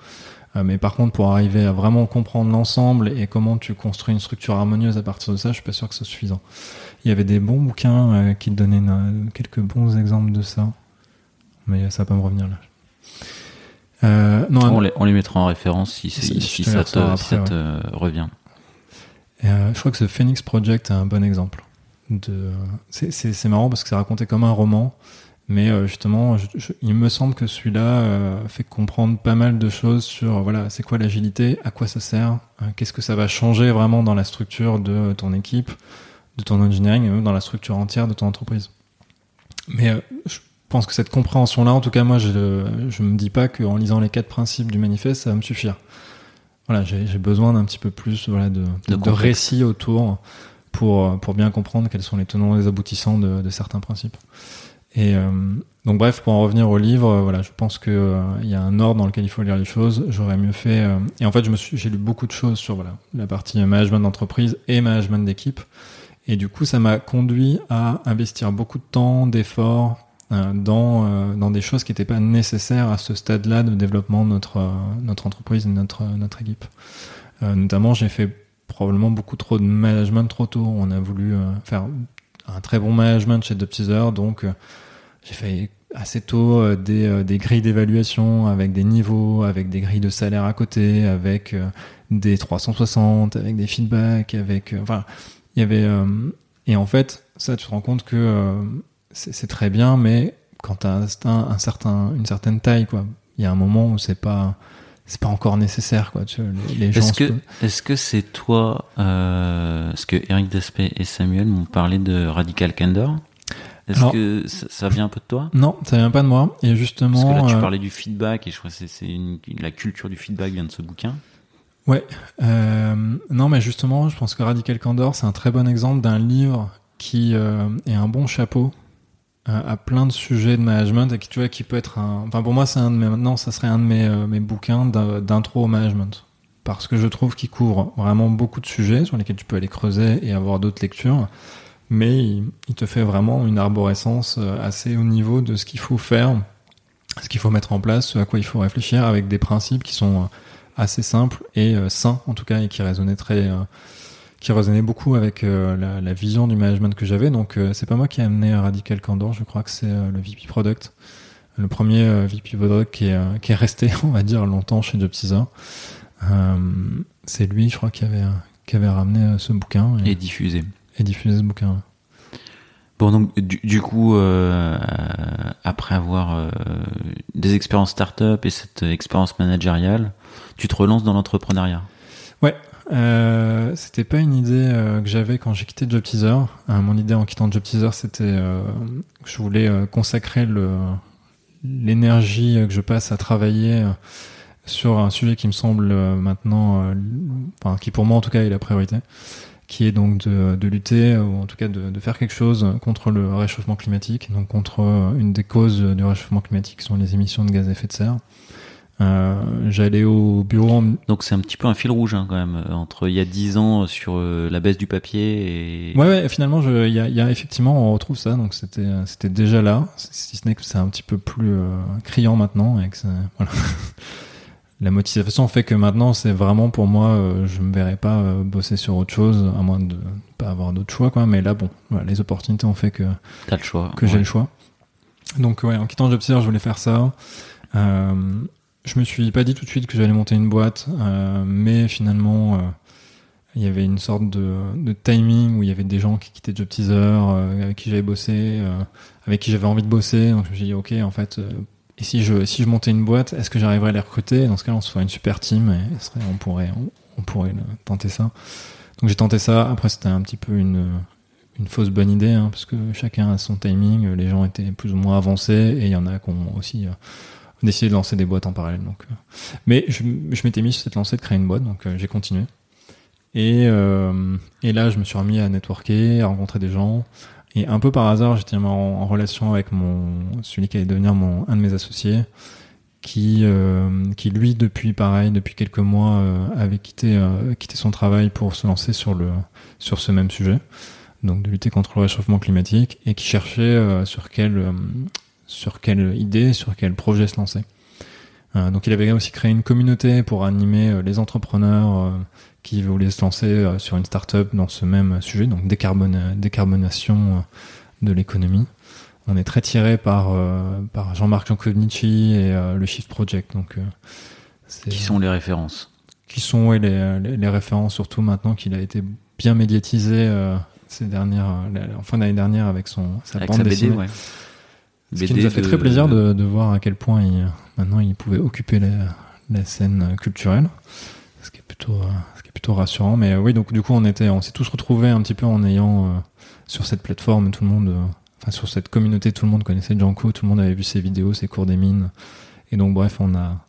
Euh, mais par contre, pour arriver à vraiment comprendre l'ensemble et comment tu construis une structure harmonieuse à partir de ça, je suis pas sûr que ce soit suffisant. Il y avait des bons bouquins euh, qui te donnaient une- quelques bons exemples de ça, mais ça va pas me revenir là. Euh, non, on, les, on les mettra en référence si, Si, si, je si te ça te, ressors si ça après, te revient. Euh, je crois que ce Phoenix Project est un bon exemple. De... C'est, marrant parce que c'est raconté comme un roman, mais euh, justement, je- je- il me semble que celui-là euh, fait comprendre pas mal de choses sur voilà, c'est quoi l'agilité, à quoi ça sert, euh, qu'est-ce que ça va changer vraiment dans la structure de ton équipe, de ton engineering, et même dans la structure entière de ton entreprise. Mais euh, je pense que cette compréhension-là, en tout cas, moi, je, je me dis pas qu'en lisant les quatre principes du manifeste, ça va me suffire. Voilà, j'ai, besoin d'un petit peu plus voilà, de, de, récits autour pour, pour bien comprendre quels sont les tenants et les aboutissants de, certains principes. Et euh, donc bref, pour en revenir au livre, euh, voilà, je pense que euh, il y a un ordre dans lequel il faut lire les choses. J'aurais mieux fait. euh, et en fait, je me suis, j'ai lu beaucoup de choses sur voilà la partie management d'entreprise et management d'équipe. Et du coup, ça m'a conduit à investir beaucoup de temps, d'efforts euh, dans euh, dans des choses qui n'étaient pas nécessaires à ce stade-là de développement de notre euh, notre entreprise et notre notre équipe. Euh, notamment, j'ai fait probablement beaucoup trop de management trop tôt. On a voulu euh, faire un très bon management chez Teaser, donc euh, j'ai fait assez tôt euh, des, des grilles d'évaluation avec des niveaux, avec des grilles de salaire à côté, avec des 360, avec des feedbacks, avec enfin il y avait et en fait ça tu te rends compte que c'est très bien, mais quand t'as un, un certain une certaine taille quoi, il y a un moment où c'est pas c'est pas encore nécessaire quoi. Tu vois, les, les gens Est-ce se- que est-ce que c'est toi euh, Est-ce que Eric Despé et Samuel m'ont parlé de Radical Candor? Est-ce Alors- que ça, ça vient un peu de toi? non, ça vient pas de moi. Et justement, Parce que là, tu euh, parlais du feedback et je crois que c'est- c'est une- la culture du feedback vient de ce bouquin. Ouais. Euh, non, mais justement, je pense que Radical Candor, c'est un très bon exemple d'un livre qui euh, est un bon chapeau à plein de sujets de management et qui, tu vois, qui peut être un. Enfin, pour moi, c'est un de mes. Maintenant, ça serait un de mes, euh, mes bouquins d'in- d'intro au management. Parce que je trouve qu'il couvre vraiment beaucoup de sujets sur lesquels tu peux aller creuser et avoir d'autres lectures. Mais il, il te fait vraiment une arborescence euh, assez haut niveau de ce qu'il faut faire, ce qu'il faut mettre en place, ce à quoi il faut réfléchir avec des principes qui sont euh, assez simple et euh, sain en tout cas et qui résonnait très euh, qui résonnait beaucoup avec euh, la, la vision du management que j'avais. Donc euh, c'est pas moi qui ai amené Radical Candor je crois que c'est euh, le VP Product. Le premier euh, VP Product qui est, qui est resté on va dire longtemps chez JobTeaser c'est lui je crois qui avait qui avait ramené ce bouquin et, Et diffusé. et diffusé ce bouquin. Bon, donc du, du coup, après avoir des expériences start-up et cette expérience managériale, tu te relances dans l'entrepreneuriat? Euh, c'était pas une idée euh, que j'avais quand j'ai quitté JobTeaser. Euh, mon idée en quittant JobTeaser, c'était euh, que je voulais consacrer l'énergie que je passe à travailler sur un sujet qui me semble maintenant, enfin qui pour moi en tout cas est la priorité, qui est donc de, lutter ou en tout cas de, de faire quelque chose contre le réchauffement climatique, donc contre une des causes du réchauffement climatique qui sont les émissions de gaz à effet de serre. Euh, J'allais au bureau en, Donc c'est un petit peu un fil rouge hein, quand même euh, entre il y a 10 ans sur euh, la baisse du papier et Ouais, ouais, finalement, il y a, il y a effectivement, on retrouve ça, donc c'était, c'était déjà là, si ce n'est que c'est un petit peu plus euh, criant maintenant, et que voilà. La motivation fait que maintenant, c'est vraiment pour moi, je me verrais pas bosser sur autre chose, à moins de pas avoir d'autres choix, quoi. Mais là, bon, voilà, les opportunités ont fait que, t'as le choix. que j'ai le choix. Donc, ouais, en quittant JobSeeker, je voulais faire ça. Euh, je me suis pas dit tout de suite que j'allais monter une boîte, euh, mais finalement, euh, il y avait une sorte de, de timing où il y avait des gens qui quittaient Job Teaser, euh, avec qui j'avais bossé, euh, avec qui j'avais envie de bosser. Donc je me suis dit, ok, en fait, euh, et si je, si je montais une boîte, est-ce que j'arriverais à les recruter? Dans ce cas, on se ferait une super team et on pourrait, on, pourrait tenter ça. Donc j'ai tenté ça. Après, c'était un petit peu une, une fausse bonne idée, hein, parce que chacun a son timing. Les gens étaient plus ou moins avancés et il y en a qui ont aussi décidé de lancer des boîtes en parallèle. Donc, euh. mais je, je m'étais mis sur cette lancée de créer une boîte, donc euh, j'ai continué. Et, euh, et là, je me suis remis à networker, à rencontrer des gens. Et un peu par hasard, j'étais en, relation avec mon celui qui allait devenir mon un de mes associés, qui euh, qui lui depuis pareil depuis quelques mois euh, avait quitté euh, quitté son travail pour se lancer sur le sur ce même sujet, donc de lutter contre le réchauffement climatique et qui cherchait sur euh, sur quelle idée, sur quel projet se lancer. Euh, donc il avait aussi créé une communauté pour animer euh, les entrepreneurs euh, qui voulaient se lancer sur une start-up dans ce même sujet, donc décarbona- décarbonation de l'économie. On est très tiré par, par Jean-Marc Jancovici et le Shift Project. Donc, c'est- Qui sont les références? Qui sont ouais, les, les, les références, surtout maintenant qu'il a été bien médiatisé ces dernières, en fin d'année dernière avec son, sa Avec bande sa BD, dessinée. ouais. Ce qui nous a fait très plaisir de, de voir à quel point il, maintenant il pouvait occuper la, la scène culturelle, ce qui est plutôt, euh, ce qui est plutôt rassurant. Mais euh, oui, donc du coup on était, on s'est tous retrouvés un petit peu en ayant euh, sur cette plateforme tout le monde, euh, enfin sur cette communauté, tout le monde connaissait Janko, tout le monde avait vu ses vidéos, ses cours des mines, et donc bref, on a,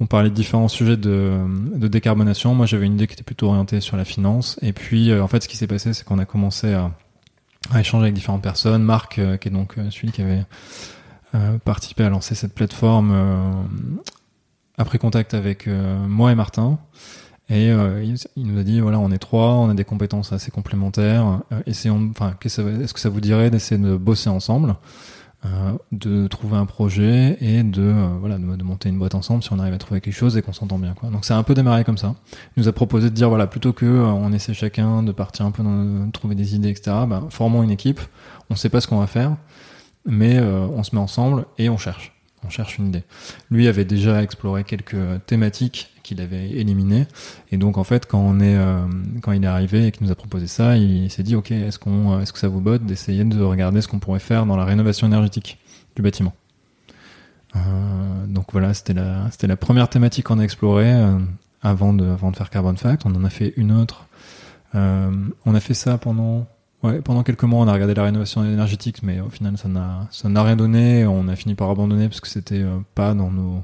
on parlait de différents sujets de, de décarbonation. Moi j'avais une idée qui était plutôt orientée sur la finance, et puis euh, en fait ce qui s'est passé, c'est qu'on a commencé à à échanger avec différentes personnes. Marc, euh, qui est donc euh, celui qui avait euh, participé à lancer cette plateforme, euh, a pris contact avec euh, moi et Martin. Et il, il nous a dit voilà, on est trois, on a des compétences assez complémentaires. Essayons, enfin, est-ce que ça vous dirait d'essayer de bosser ensemble, de trouver un projet et de euh, voilà, de, monter une boîte ensemble si on arrive à trouver quelque chose et qu'on s'entend bien. Quoi. Donc c'est un peu démarré comme ça. Il nous a proposé de dire voilà, plutôt que euh, on essaie chacun de partir un peu dans de trouver des idées, etc. Bah, formons une équipe. On sait pas ce qu'on va faire, mais euh, on se met ensemble et on cherche. Cherche une idée. Lui avait déjà exploré quelques thématiques qu'il avait éliminées, et donc en fait, quand euh, il est arrivé et qu'il nous a proposé ça, il s'est dit ok, est-ce qu'on, est-ce que ça vous botte d'essayer de regarder ce qu'on pourrait faire dans la rénovation énergétique du bâtiment? Euh, donc voilà, c'était la, première thématique qu'on a explorée euh, avant de, avant de faire Carbon Fact. On en a fait une autre. Euh, on a fait ça pendant, ouais, pendant quelques mois. On a regardé la rénovation énergétique, mais au final, ça n'a, ça n'a rien donné. On a fini par abandonner parce que c'était euh, pas dans nos,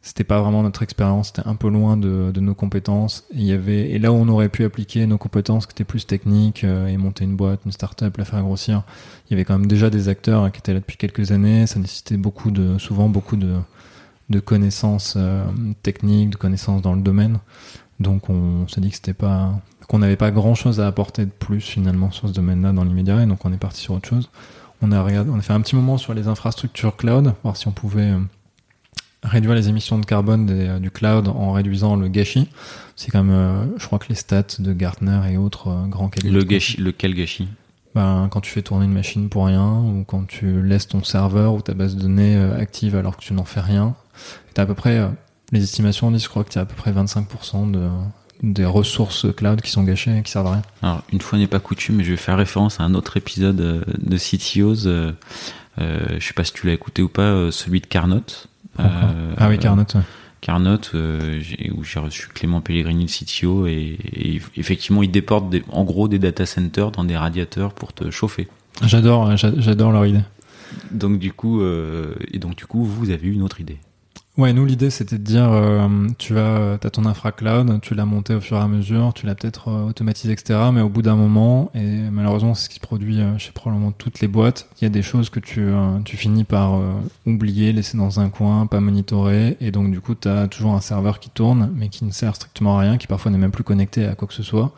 c'était pas vraiment notre expérience. C'était un peu loin de, de nos compétences. Et il y avait, et là où on aurait pu appliquer nos compétences qui étaient plus techniques euh, et monter une boîte, une start-up, la faire grossir, il y avait quand même déjà des acteurs qui étaient là depuis quelques années. Ça nécessitait beaucoup de, souvent beaucoup de, de connaissances euh, techniques, de connaissances dans le domaine. Donc on s'est dit que c'était pas, qu'on n'avait pas grand chose à apporter de plus finalement sur ce domaine-là dans l'immédiat, et donc on est parti sur autre chose. On a regardé, on a fait un petit moment sur les infrastructures cloud, voir si on pouvait euh, réduire les émissions de carbone des, euh, du cloud en réduisant le gâchis. C'est quand même, euh, je crois que les stats de Gartner et autres euh, grands cabinets. Le gâchis, lequel gâchis? Ben, quand tu fais tourner une machine pour rien, ou quand tu laisses ton serveur ou ta base de données euh, active alors que tu n'en fais rien, t'as à peu près, les estimations disent, je crois que tu as à peu près 25% de, des ressources cloud qui sont gâchées et qui servent à rien. Alors, une fois n'est pas coutume, mais je vais faire référence à un autre épisode euh, de CTOs. Euh, euh, je sais pas si tu l'as écouté ou pas, euh, celui de Carnot. Ah oui, Carnot, ouais. Carnot, euh, où j'ai reçu Clément Pellegrini, le CTO, et, et effectivement, ils déportent des, en gros des data centers dans des radiateurs pour te chauffer. J'adore, j'a- j'adore leur idée. Donc du coup, euh, et donc du coup, vous avez eu une autre idée. Ouais, nous l'idée c'était de dire, euh, tu as, t'as ton infra cloud, tu l'as monté au fur et à mesure, tu l'as peut-être euh, automatisé, etc. Mais au bout d'un moment, et malheureusement c'est ce qui se produit euh, chez probablement toutes les boîtes, il y a des choses que tu, euh, tu finis par oublier, laisser dans un coin, pas monitorer, et donc du coup tu as toujours un serveur qui tourne, mais qui ne sert strictement à rien, qui parfois n'est même plus connecté à quoi que ce soit.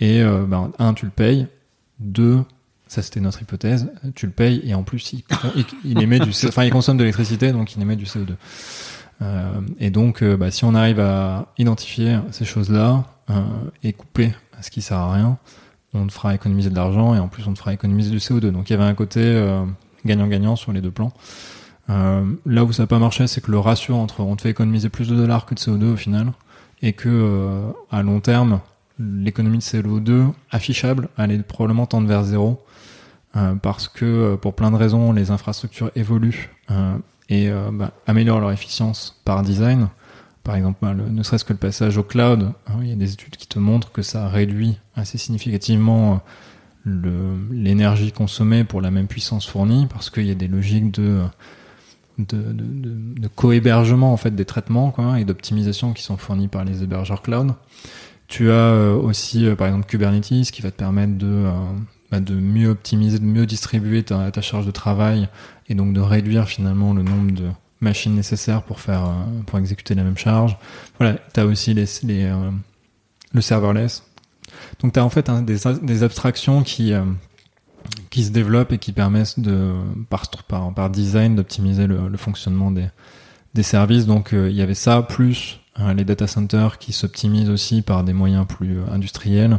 Et ben, un, tu le payes, deux, ça c'était notre hypothèse, tu le payes et en plus il, émet du, enfin il consomme de l'électricité donc il émet du CO2. Euh, et donc, euh, bah, si on arrive à identifier ces choses-là euh, et couper ce qui sert à rien, on te fera économiser de l'argent et en plus on te fera économiser du CO2. Donc il y avait un côté gagnant-gagnant sur les deux plans. Là où ça n'a pas marché, c'est que le ratio entre on te fait économiser plus de dollars que de CO2 au final, et que à long terme, l'économie de CO2 affichable allait probablement tendre vers zéro euh, parce que euh, pour plein de raisons, les infrastructures évoluent euh, et bah, améliorent leur efficience par design. Par exemple, bah, ne serait-ce que le passage au cloud, hein, il y a des études qui te montrent que ça réduit assez significativement l'énergie consommée pour la même puissance fournie parce qu'il y a des logiques de de, co-hébergement en fait des traitements et d'optimisation qui sont fournis par les hébergeurs cloud. Tu as aussi par exemple Kubernetes qui va te permettre de bah, de mieux optimiser, de mieux distribuer ta, ta, charge de travail et donc de réduire finalement le nombre de machines nécessaires pour faire euh, pour exécuter la même charge. Voilà, tu as aussi les, les euh, le serverless. Donc tu as en fait des, des, abstractions qui euh, qui se développent et qui permettent de par par, par design d'optimiser le, le, fonctionnement des des services. Donc il y avait ça plus les data centers qui s'optimisent aussi par des moyens plus industriels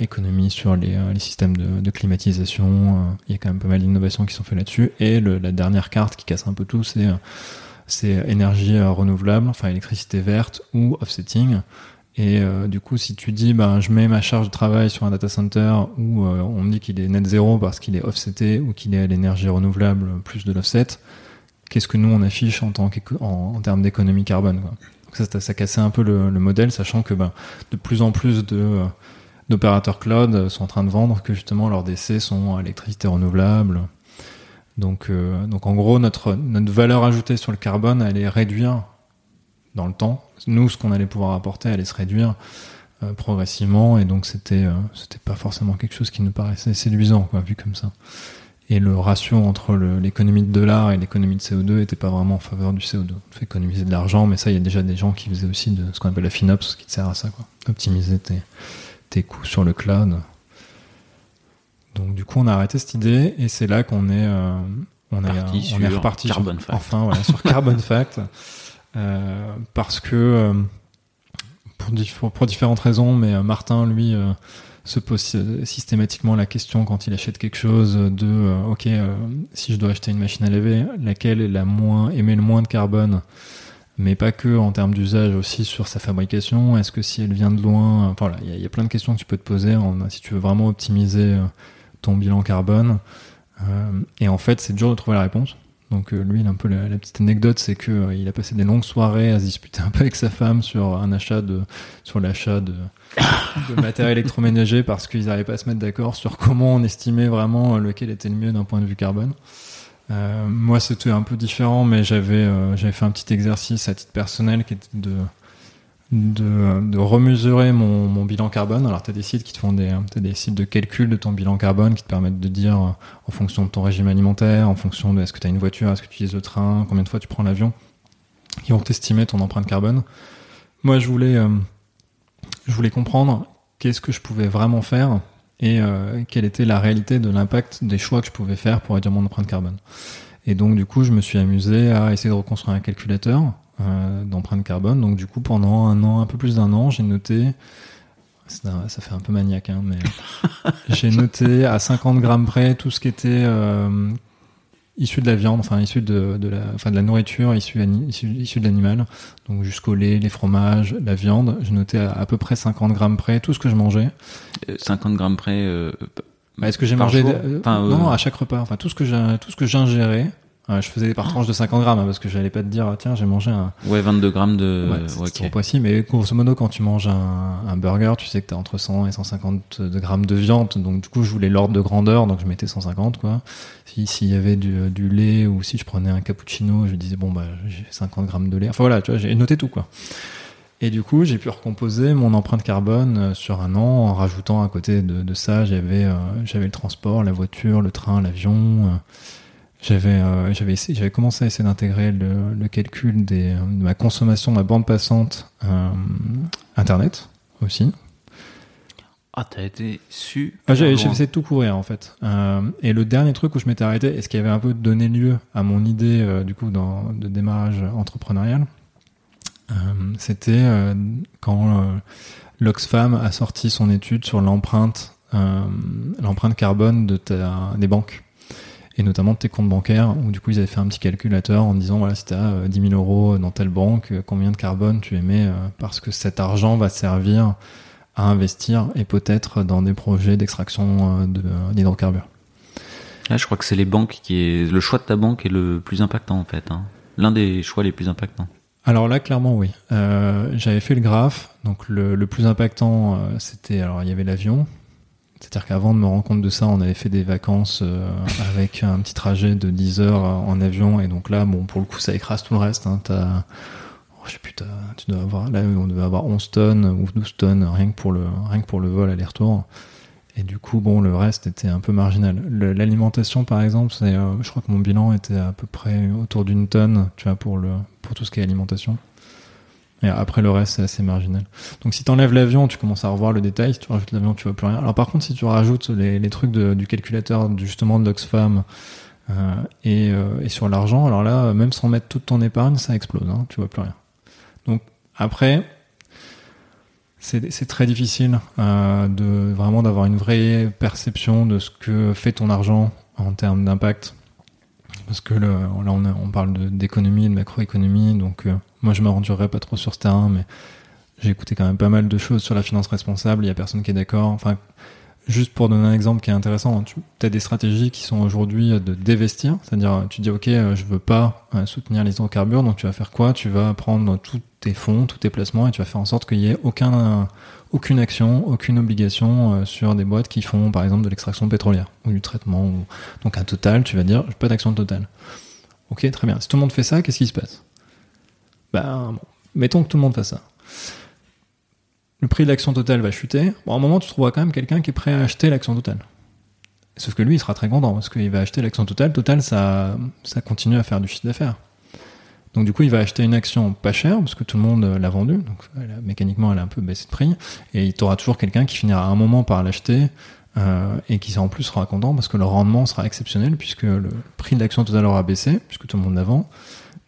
économie sur les, euh, systèmes de, climatisation. Euh, il y a quand même pas mal d'innovations qui sont faites là-dessus. Et la dernière carte qui casse un peu tout, c'est euh, énergie renouvelable, enfin électricité verte ou offsetting. Et du coup, si tu dis, ben, je mets ma charge de travail sur un data center où on me dit qu'il est net zéro parce qu'il est offseté ou qu'il est à l'énergie renouvelable plus de l'offset, qu'est-ce que nous on affiche en, tant en, termes d'économie carbone. Ça, ça, cassait un peu le, le modèle, sachant que ben, de plus en plus de d'opérateurs cloud sont en train de vendre que justement leurs décès sont à électricité renouvelable. Donc, euh, en gros, notre, valeur ajoutée sur le carbone, est réduire dans le temps. Nous, ce qu'on allait pouvoir apporter, allait se réduire euh, progressivement, et donc c'était euh, pas forcément quelque chose qui nous paraissait séduisant, vu comme ça. Et le ratio entre l'économie de dollars et l'économie de CO2 était pas vraiment en faveur du CO2. On fait économiser de l'argent, mais ça, il y a déjà des gens qui faisaient aussi de ce qu'on appelle la FinOps, qui te sert à ça, quoi. Optimiser tes, tes coûts sur le cloud. Donc du coup, on a arrêté cette idée et c'est là qu'on est, euh, on, est, on est reparti Carbon sur, enfin voilà, sur Carbon Fact euh, parce que euh, pour, pour, différentes raisons, mais Martin lui se pose systématiquement la question quand il achète quelque chose de ok si je dois acheter une machine à laver, laquelle est la moins émet le moins de carbone mais pas que en termes d'usage aussi sur sa fabrication. Est-ce que si elle vient de loin, enfin, voilà, il y, a plein de questions que tu peux te poser si tu veux vraiment optimiser euh, ton bilan carbone. Euh, et en fait, c'est dur de trouver la réponse. Donc euh, lui, la, petite anecdote, c'est que il a passé des longues soirées à se disputer un peu avec sa femme sur un achat de, sur l'achat de, de matériel électroménager parce qu'ils n'arrivaient pas à se mettre d'accord sur comment on estimait vraiment lequel était le mieux d'un point de vue carbone. Euh, moi, c'était un peu différent, mais j'avais euh, j'avais fait un petit exercice à titre personnel qui était de de, de remesurer mon, mon bilan carbone. Alors, tu as des sites qui te font des, as des sites de calcul de ton bilan carbone qui te permettent de dire, euh, en fonction de ton régime alimentaire, en fonction de est-ce que tu as une voiture, est-ce que tu utilises le train, combien de fois tu prends l'avion, qui vont t'estimer ton empreinte carbone. Moi, je voulais, euh, je voulais comprendre qu'est-ce que je pouvais vraiment faire et euh, quelle était la réalité de l'impact des choix que je pouvais faire pour réduire mon empreinte carbone. Et donc du coup, je me suis amusé à essayer de reconstruire un calculateur euh, d'empreinte carbone. Donc du coup, pendant un an, un peu plus d'un an, j'ai noté, ça, fait un peu maniaque, hein, mais j'ai noté à 50 grammes près tout ce qui était euh, issu de la viande, enfin issu de, de la, enfin de la nourriture issue, de l'animal, donc jusqu'au lait, les fromages, la viande. Je notais à, à, peu près 50 grammes près tout ce que je mangeais. 50 euh, grammes près. Euh, bah, Est-ce que j'ai mangé enfin, Non, non, à chaque repas. Enfin tout ce que j'ai, tout ce que j'ingérais je faisais des tranches de 50 grammes hein, parce que j'allais pas te dire ah, tiens j'ai mangé un ouais 22 grammes de ouais, c'est okay. mais grosso modo quand tu manges un, un burger tu sais que t'as entre 100 et 150 de grammes de viande donc du coup je voulais l'ordre de grandeur donc je mettais 150 quoi. Si s'il y avait du, du, lait ou si je prenais un cappuccino je disais bon bah j'ai 50 grammes de lait. Enfin voilà tu vois j'ai noté tout quoi. Et du coup, j'ai pu recomposer mon empreinte carbone euh, sur un an en rajoutant à côté de, de ça, j'avais euh, j'avais le transport, la voiture, le train, l'avion, euh, j'avais euh, j'avais commencé à essayer d'intégrer le, le, calcul des, de ma consommation de ma bande passante euh, internet aussi. Ah, t'as été su. Ah, j'avais essayé de tout courir en fait. Euh, et le dernier truc où je m'étais arrêté, et ce qui avait un peu donné lieu à mon idée euh, du coup dans, de démarrage entrepreneurial, euh, c'était quand l'Oxfam a sorti son étude sur l'empreinte l'empreinte carbone de ta, des banques et notamment de tes comptes bancaires, où du coup ils avaient fait un petit calculateur en disant voilà si tu as 10 000 euros dans telle banque, euh, combien de carbone tu émets, euh, parce que cet argent va servir à investir et peut-être dans des projets d'extraction euh, d'hydrocarbures. Là, je crois que c'est les banques qui est le choix de ta banque est le plus impactant en fait. hein. L'un des choix les plus impactants. Alors là, clairement, oui. Euh, J'avais fait le graphe. Donc le, le plus impactant, euh, c'était alors il y avait l'avion. C'est-à-dire qu'avant de me rendre compte de ça, on avait fait des vacances euh, avec un petit trajet de 10 heures euh, en avion. Et donc là, bon, pour le coup, ça écrase tout le reste. Hein. T'as- oh, je sais plus, t'as- tu dois avoir, là, on devait avoir 11 tonnes ou 12 tonnes rien que pour le, rien que pour le vol aller-retour. Et du coup, bon, le reste était un peu marginal. L'alimentation, par exemple, c'est, euh, je crois que mon bilan était à peu près autour d'une tonne, tu vois, pour le, pour tout ce qui est alimentation. Après, le reste, c'est assez marginal. Donc, si tu enlèves l'avion, tu commences à revoir le détail. Si tu rajoutes l'avion, tu vois plus rien. Alors, par contre, si tu rajoutes les, trucs de- du calculateur, justement, de l'Oxfam, euh, et, euh, et sur l'argent, alors là, même sans mettre toute ton épargne, ça explose, hein, tu vois plus rien. Donc, après, c'est très difficile euh, de vraiment d'avoir une vraie perception de ce que fait ton argent en termes d'impact. Parce que là, on, parle de- d'économie, de, macroéconomie, donc moi je m'aventurerai pas trop sur ce terrain, mais j'ai écouté quand même pas mal de choses sur la finance responsable, il y a personne qui est d'accord. Enfin, juste pour donner un exemple qui est intéressant, tu as des stratégies qui sont aujourd'hui de dévestir, c'est-à-dire tu dis ok, euh, je veux pas euh, soutenir les hydrocarbures, donc tu vas faire quoi? Tu vas prendre tous tes fonds, tous tes placements, et tu vas faire en sorte qu'il y ait aucun, aucune action, aucune obligation euh, sur des boîtes qui font par exemple de l'extraction pétrolière ou du traitement. Donc un total, tu vas dire pas d'action totale. Ok, très bien. Si tout le monde fait ça, qu'est-ce qui se passe? Ben, bon, mettons que tout le monde fasse ça. Le prix de l'action totale va chuter. Bon, à un moment, tu trouveras quand même quelqu'un qui est prêt à acheter l'action totale. Sauf que lui, il sera très content parce qu'il va acheter l'action totale. Total, ça, ça continue à faire du chiffre d'affaires. Donc du coup, il va acheter une action pas chère parce que tout le monde l'a vendue. Donc mécaniquement, elle a un peu baissé de prix. Et il t'aura toujours quelqu'un qui finira à un moment par l'acheter euh, et qui en plus sera content parce que le rendement sera exceptionnel puisque le prix de l'action totale aura baissé puisque tout le monde la vend.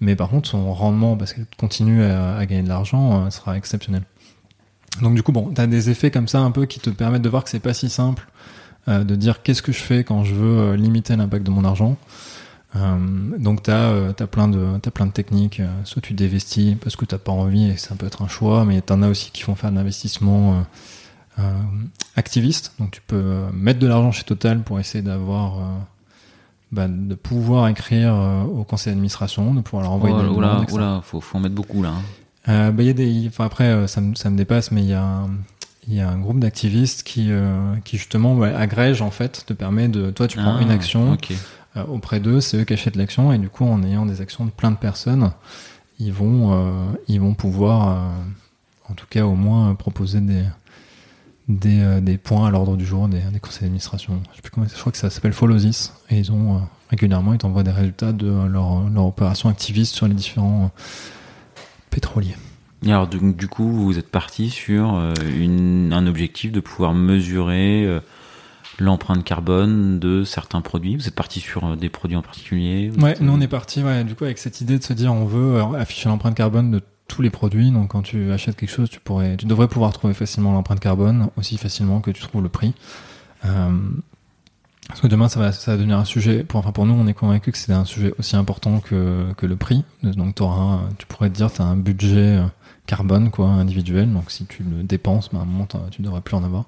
Mais par contre, son rendement, parce qu'elle continue à, gagner de l'argent, euh, sera exceptionnel. Donc du coup, bon, t'as des effets comme ça un peu qui te permettent de voir que c'est pas si simple euh, de dire qu'est-ce que je fais quand je veux euh, limiter l'impact de mon argent. Donc t'as t'as plein de plein de techniques. soit tu dévestis parce que t'as pas envie et ça peut être un choix, mais t'en as aussi qui font faire de l'investissement activiste. Donc tu peux mettre de l'argent chez Total pour essayer d'avoir bah, de pouvoir écrire euh, au conseil d'administration, de pouvoir leur envoyer Oh, des demandes, oula, faut, faut en mettre beaucoup là. hein. Euh, bah, y a des, enfin après, euh, ça me, ça me dépasse, mais il y a, un- il y a un groupe d'activistes qui, euh, qui justement ouais, agrège en fait, te permet de, toi tu prends Ah, une action Ok. euh, auprès d'eux, c'est eux qui achètent l'action et du coup en ayant des actions de plein de personnes, ils vont, ils vont pouvoir, en tout cas au moins proposer des, des, euh, des points à l'ordre du jour des, des conseils d'administration. Je sais plus comment, je crois que ça s'appelle Follosis et ils ont euh, régulièrement ils t'envoient des résultats de leur, leur opération activiste sur les différents euh, pétroliers. Et alors du, du coup, vous êtes parti sur euh, une, un objectif de pouvoir mesurer euh, l'empreinte carbone de certains produits. Vous êtes parti sur euh, des produits en particulier Ouais, nous on est parti ouais, du coup avec cette idée de se dire on veut euh, afficher l'empreinte carbone de tous les produits. Donc quand tu achètes quelque chose, tu pourrais, tu devrais pouvoir trouver facilement l'empreinte carbone aussi facilement que tu trouves le prix. Euh, parce que demain ça va, ça va devenir un sujet. Pour, enfin pour nous, on est convaincu que c'est un sujet aussi important que, que le prix. Donc t'auras un- tu pourrais te dire tu as un budget euh, carbone quoi individuel. Donc si tu le dépenses, bah, à un moment tu devrais plus en avoir.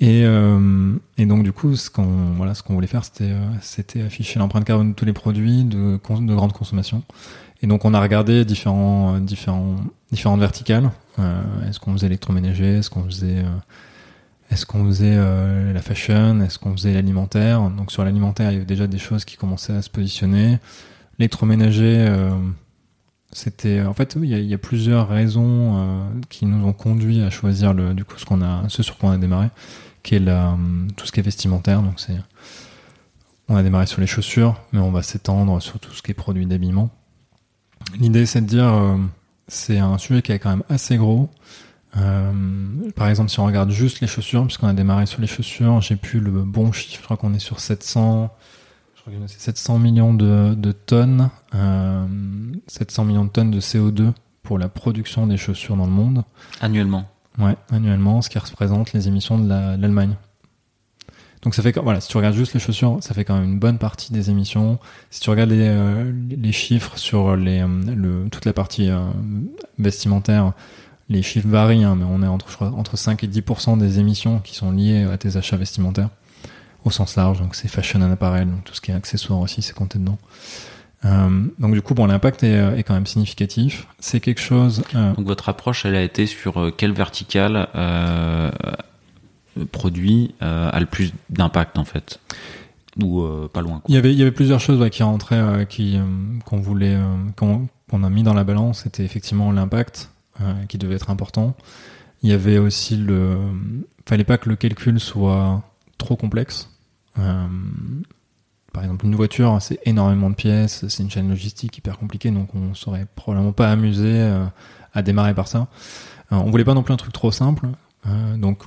Et, euh, et donc du coup, ce qu'on voilà, ce qu'on voulait faire, c'était euh, afficher l'empreinte carbone de tous les produits de, de grande consommation. Et donc on a regardé différents euh, différents différentes verticales. Euh, est-ce qu'on faisait électroménager Est-ce qu'on faisait euh, est-ce qu'on faisait euh, la fashion? Est-ce qu'on faisait l'alimentaire? Donc sur l'alimentaire, il y avait déjà des choses qui commençaient à se positionner. L'électroménager, euh, c'était en fait il y, a, il y a plusieurs raisons euh, qui nous ont conduit à choisir le du coup ce qu'on a ce sur quoi on a démarré qui est la, tout ce qui est vestimentaire. Donc c'est, on a démarré sur les chaussures, mais on va s'étendre sur tout ce qui est produits d'habillement. L'idée c'est de dire, euh, c'est un sujet qui est quand même assez gros. Euh, par exemple, si on regarde juste les chaussures, puisqu'on a démarré sur les chaussures, j'ai plus le bon chiffre, je crois qu'on est sur 700, je crois que c'est 700 millions de, de tonnes, euh, 700 millions de tonnes de CO2 pour la production des chaussures dans le monde. Annuellement. Ouais, annuellement, ce qui représente les émissions de la- de l'Allemagne. Donc ça fait voilà, si tu regardes juste les chaussures, ça fait quand même une bonne partie des émissions. Si tu regardes les, euh, chiffres sur euh, le, toute la partie euh, vestimentaire, les chiffres varient, hein, mais on est entre, entre 5 et 10% des émissions qui sont liées à tes achats vestimentaires, au sens large. Donc c'est fashion and apparel, donc tout ce qui est accessoire aussi, c'est compté dedans. Donc du coup, bon, l'impact est, quand même significatif. C'est quelque chose. Donc votre approche, elle a été sur quelle verticale produit euh, a le plus d'impact en fait, ou pas loin. Il y avait, il y avait plusieurs choses qui rentraient, qui qu'on voulait, qu'on a mis dans la balance. C'était effectivement l'impact qui devait être important. Il y avait aussi le, fallait pas que le calcul soit trop complexe. Euh, par exemple, une voiture, c'est énormément de pièces, c'est une chaîne logistique hyper compliquée, donc on serait probablement pas amusé euh, à démarrer par ça. Euh, on voulait pas non plus un truc trop simple, euh, donc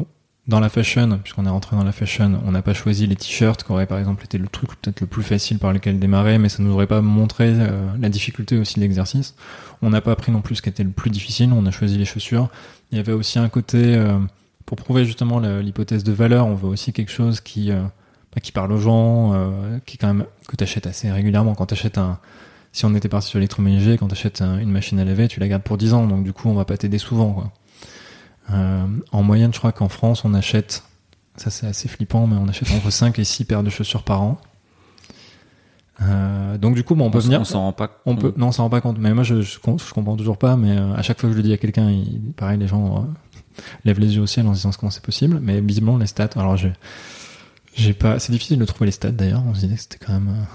dans la fashion, puisqu'on est rentré dans la fashion, on n'a pas choisi les t-shirts, qui aurait par exemple été le truc peut-être le plus facile par lequel démarrer, mais ça nous aurait pas montré euh, la difficulté aussi de l'exercice. On n'a pas pris non plus ce qui était le plus difficile, on a choisi les chaussures. Il y avait aussi un côté, euh, pour prouver justement l'hypothèse de valeur, on veut aussi quelque chose qui bah, qui parle aux gens, euh, qui quand même que t'achètes assez régulièrement. Quand t'achètes un, si on était parti sur l'électroménager, quand t'achètes une machine à laver, tu la gardes pour 10 ans, donc du coup on va pas t'aider souvent. Quoi. Euh, en moyenne, je crois qu'en France, on achète, ça c'est assez flippant, mais on achète entre 5 et 6 paires de chaussures par an. Euh, donc du coup, bon, on peut venir. On s'en rend pas. On peut, non, on s'en rend pas compte. Mais moi, je, je, je, comprends toujours pas. Mais euh, à chaque fois que je le dis à quelqu'un, il, pareil, les gens lèvent les yeux au ciel en se disant comment c'est possible. Mais visiblement, les stats. Alors, j'ai, pas. C'est difficile de trouver les stats d'ailleurs. On se disait que c'était quand même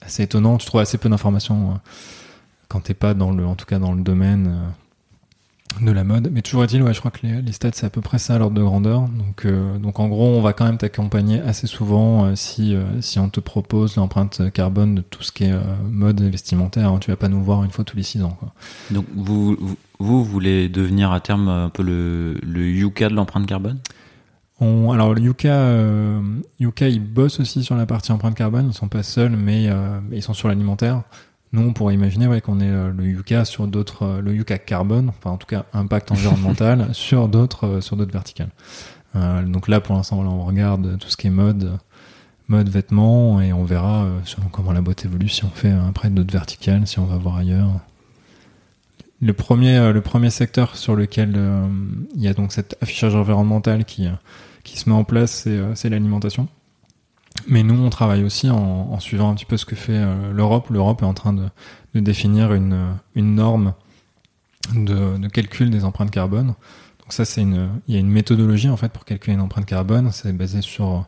assez étonnant. Tu trouves assez peu d'informations quand t'es pas dans le, en tout cas dans le domaine de la mode. Mais toujours est-il, ouais, je crois que les, les stats c'est à peu près ça l'ordre de grandeur. Donc, euh, donc en gros, on va quand même t'accompagner assez souvent euh, si si on te propose l'empreinte carbone de tout ce qui est mode et vestimentaire. Hein, tu vas pas nous voir une fois tous les six ans. Quoi. Donc vous, vous vous voulez devenir à terme un peu le le Yuka de l'empreinte carbone? On, alors Yuka, euh, Yuka, ils bossent aussi sur la partie empreinte carbone. Ils sont pas seuls, mais euh, ils sont sur l'alimentaire. Nous, on pourrait imaginer ouais, qu'on est euh, le Yuka sur d'autres, euh, le Yuka carbone, enfin en tout cas impact environnemental sur d'autres, euh, sur d'autres verticales. donc là, pour l'instant, on regarde tout ce qui est mode, mode vêtements, et on verra selon comment la boîte évolue si on fait après d'autres verticales, si on va voir ailleurs. Le premier, le premier secteur sur lequel il y a donc cet affichage environnemental qui qui se met en place, c'est l'alimentation. Mais nous, on travaille aussi en, en, suivant un petit peu ce que fait euh, l'Europe. L'Europe est en train de, de, définir une, une norme de, de, calcul des empreintes carbone. Donc ça, c'est une, il y a une méthodologie en fait pour calculer une empreinte carbone. C'est basé sur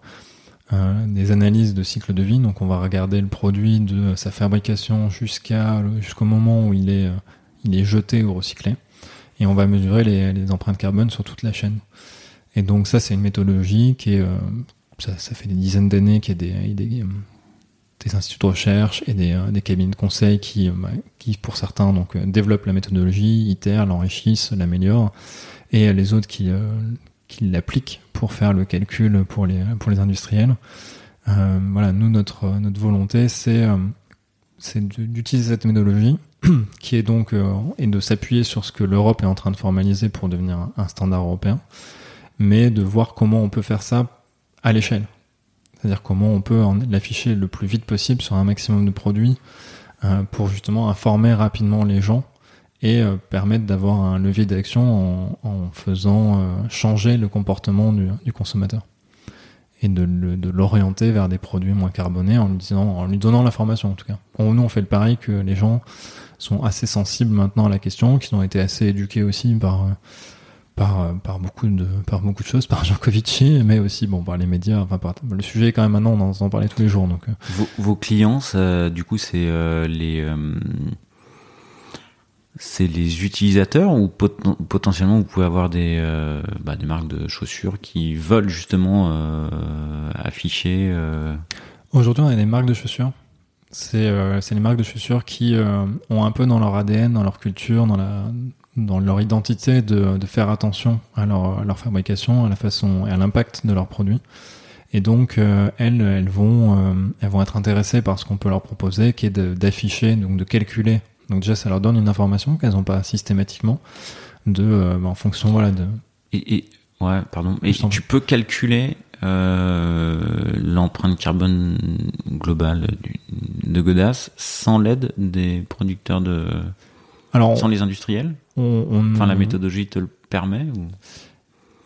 euh, des analyses de cycle de vie. Donc on va regarder le produit de sa fabrication jusqu'à jusqu'au moment où il est, il est jeté ou recyclé, et on va mesurer les, les empreintes carbone sur toute la chaîne. Et donc ça, c'est une méthodologie qui est, euh, ça, fait des dizaines d'années qu'il y a des, des, des, instituts de recherche et des, des cabinets de conseil qui, bah, qui pour certains, donc développent la méthodologie, itèrent, l'enrichissent, l'améliorent, et les autres qui, euh, qui l'appliquent pour faire le calcul pour les, pour les industriels. Euh, voilà, nous, notre, notre volonté, c'est d'utiliser cette méthodologie qui est donc euh, et de s'appuyer sur ce que l'Europe est en train de formaliser pour devenir un standard européen mais de voir comment on peut faire ça à l'échelle. C'est-à-dire comment on peut l'afficher le plus vite possible sur un maximum de produits euh, pour justement informer rapidement les gens et euh, permettre d'avoir un levier d'action en, faisant euh, changer le comportement du, consommateur et de, l'orienter vers des produits moins carbonés en lui, disant, en lui donnant l'information en tout cas. Nous on fait le pari que les gens sont assez sensibles maintenant à la question, qu'ils ont été assez éduqués aussi par par, par, beaucoup de, par beaucoup de choses, par Jankovici, mais aussi bon, par les médias. Enfin, par, le sujet est quand même maintenant, on en, en parlait tous les jours. Donc. Vos, vos clients, ça, du coup, c'est euh, les. Euh, c'est les utilisateurs ou pot potentiellement vous pouvez avoir des, euh, bah, des marques de chaussures qui veulent justement afficher. Aujourd'hui, on a des marques de chaussures. C'est les marques de chaussures qui ont un peu dans leur ADN, dans leur culture, dans la, dans leur identité de, de faire attention à leur, à leur, fabrication, à la façon et à l'impact de leurs produits. Et donc euh, elles, elles vont, euh, elles vont être intéressées par ce qu'on peut leur proposer, qui est d'afficher, donc de calculer. Donc déjà, ça leur donne une information qu'elles n'ont pas systématiquement, de, euh, en fonction, voilà, de. Et, et ouais, pardon. Et tu peux calculer l'empreinte carbone globale du, de Godas sans l'aide des producteurs de Alors, sans les industriels Enfin, la méthodologie te le permet ou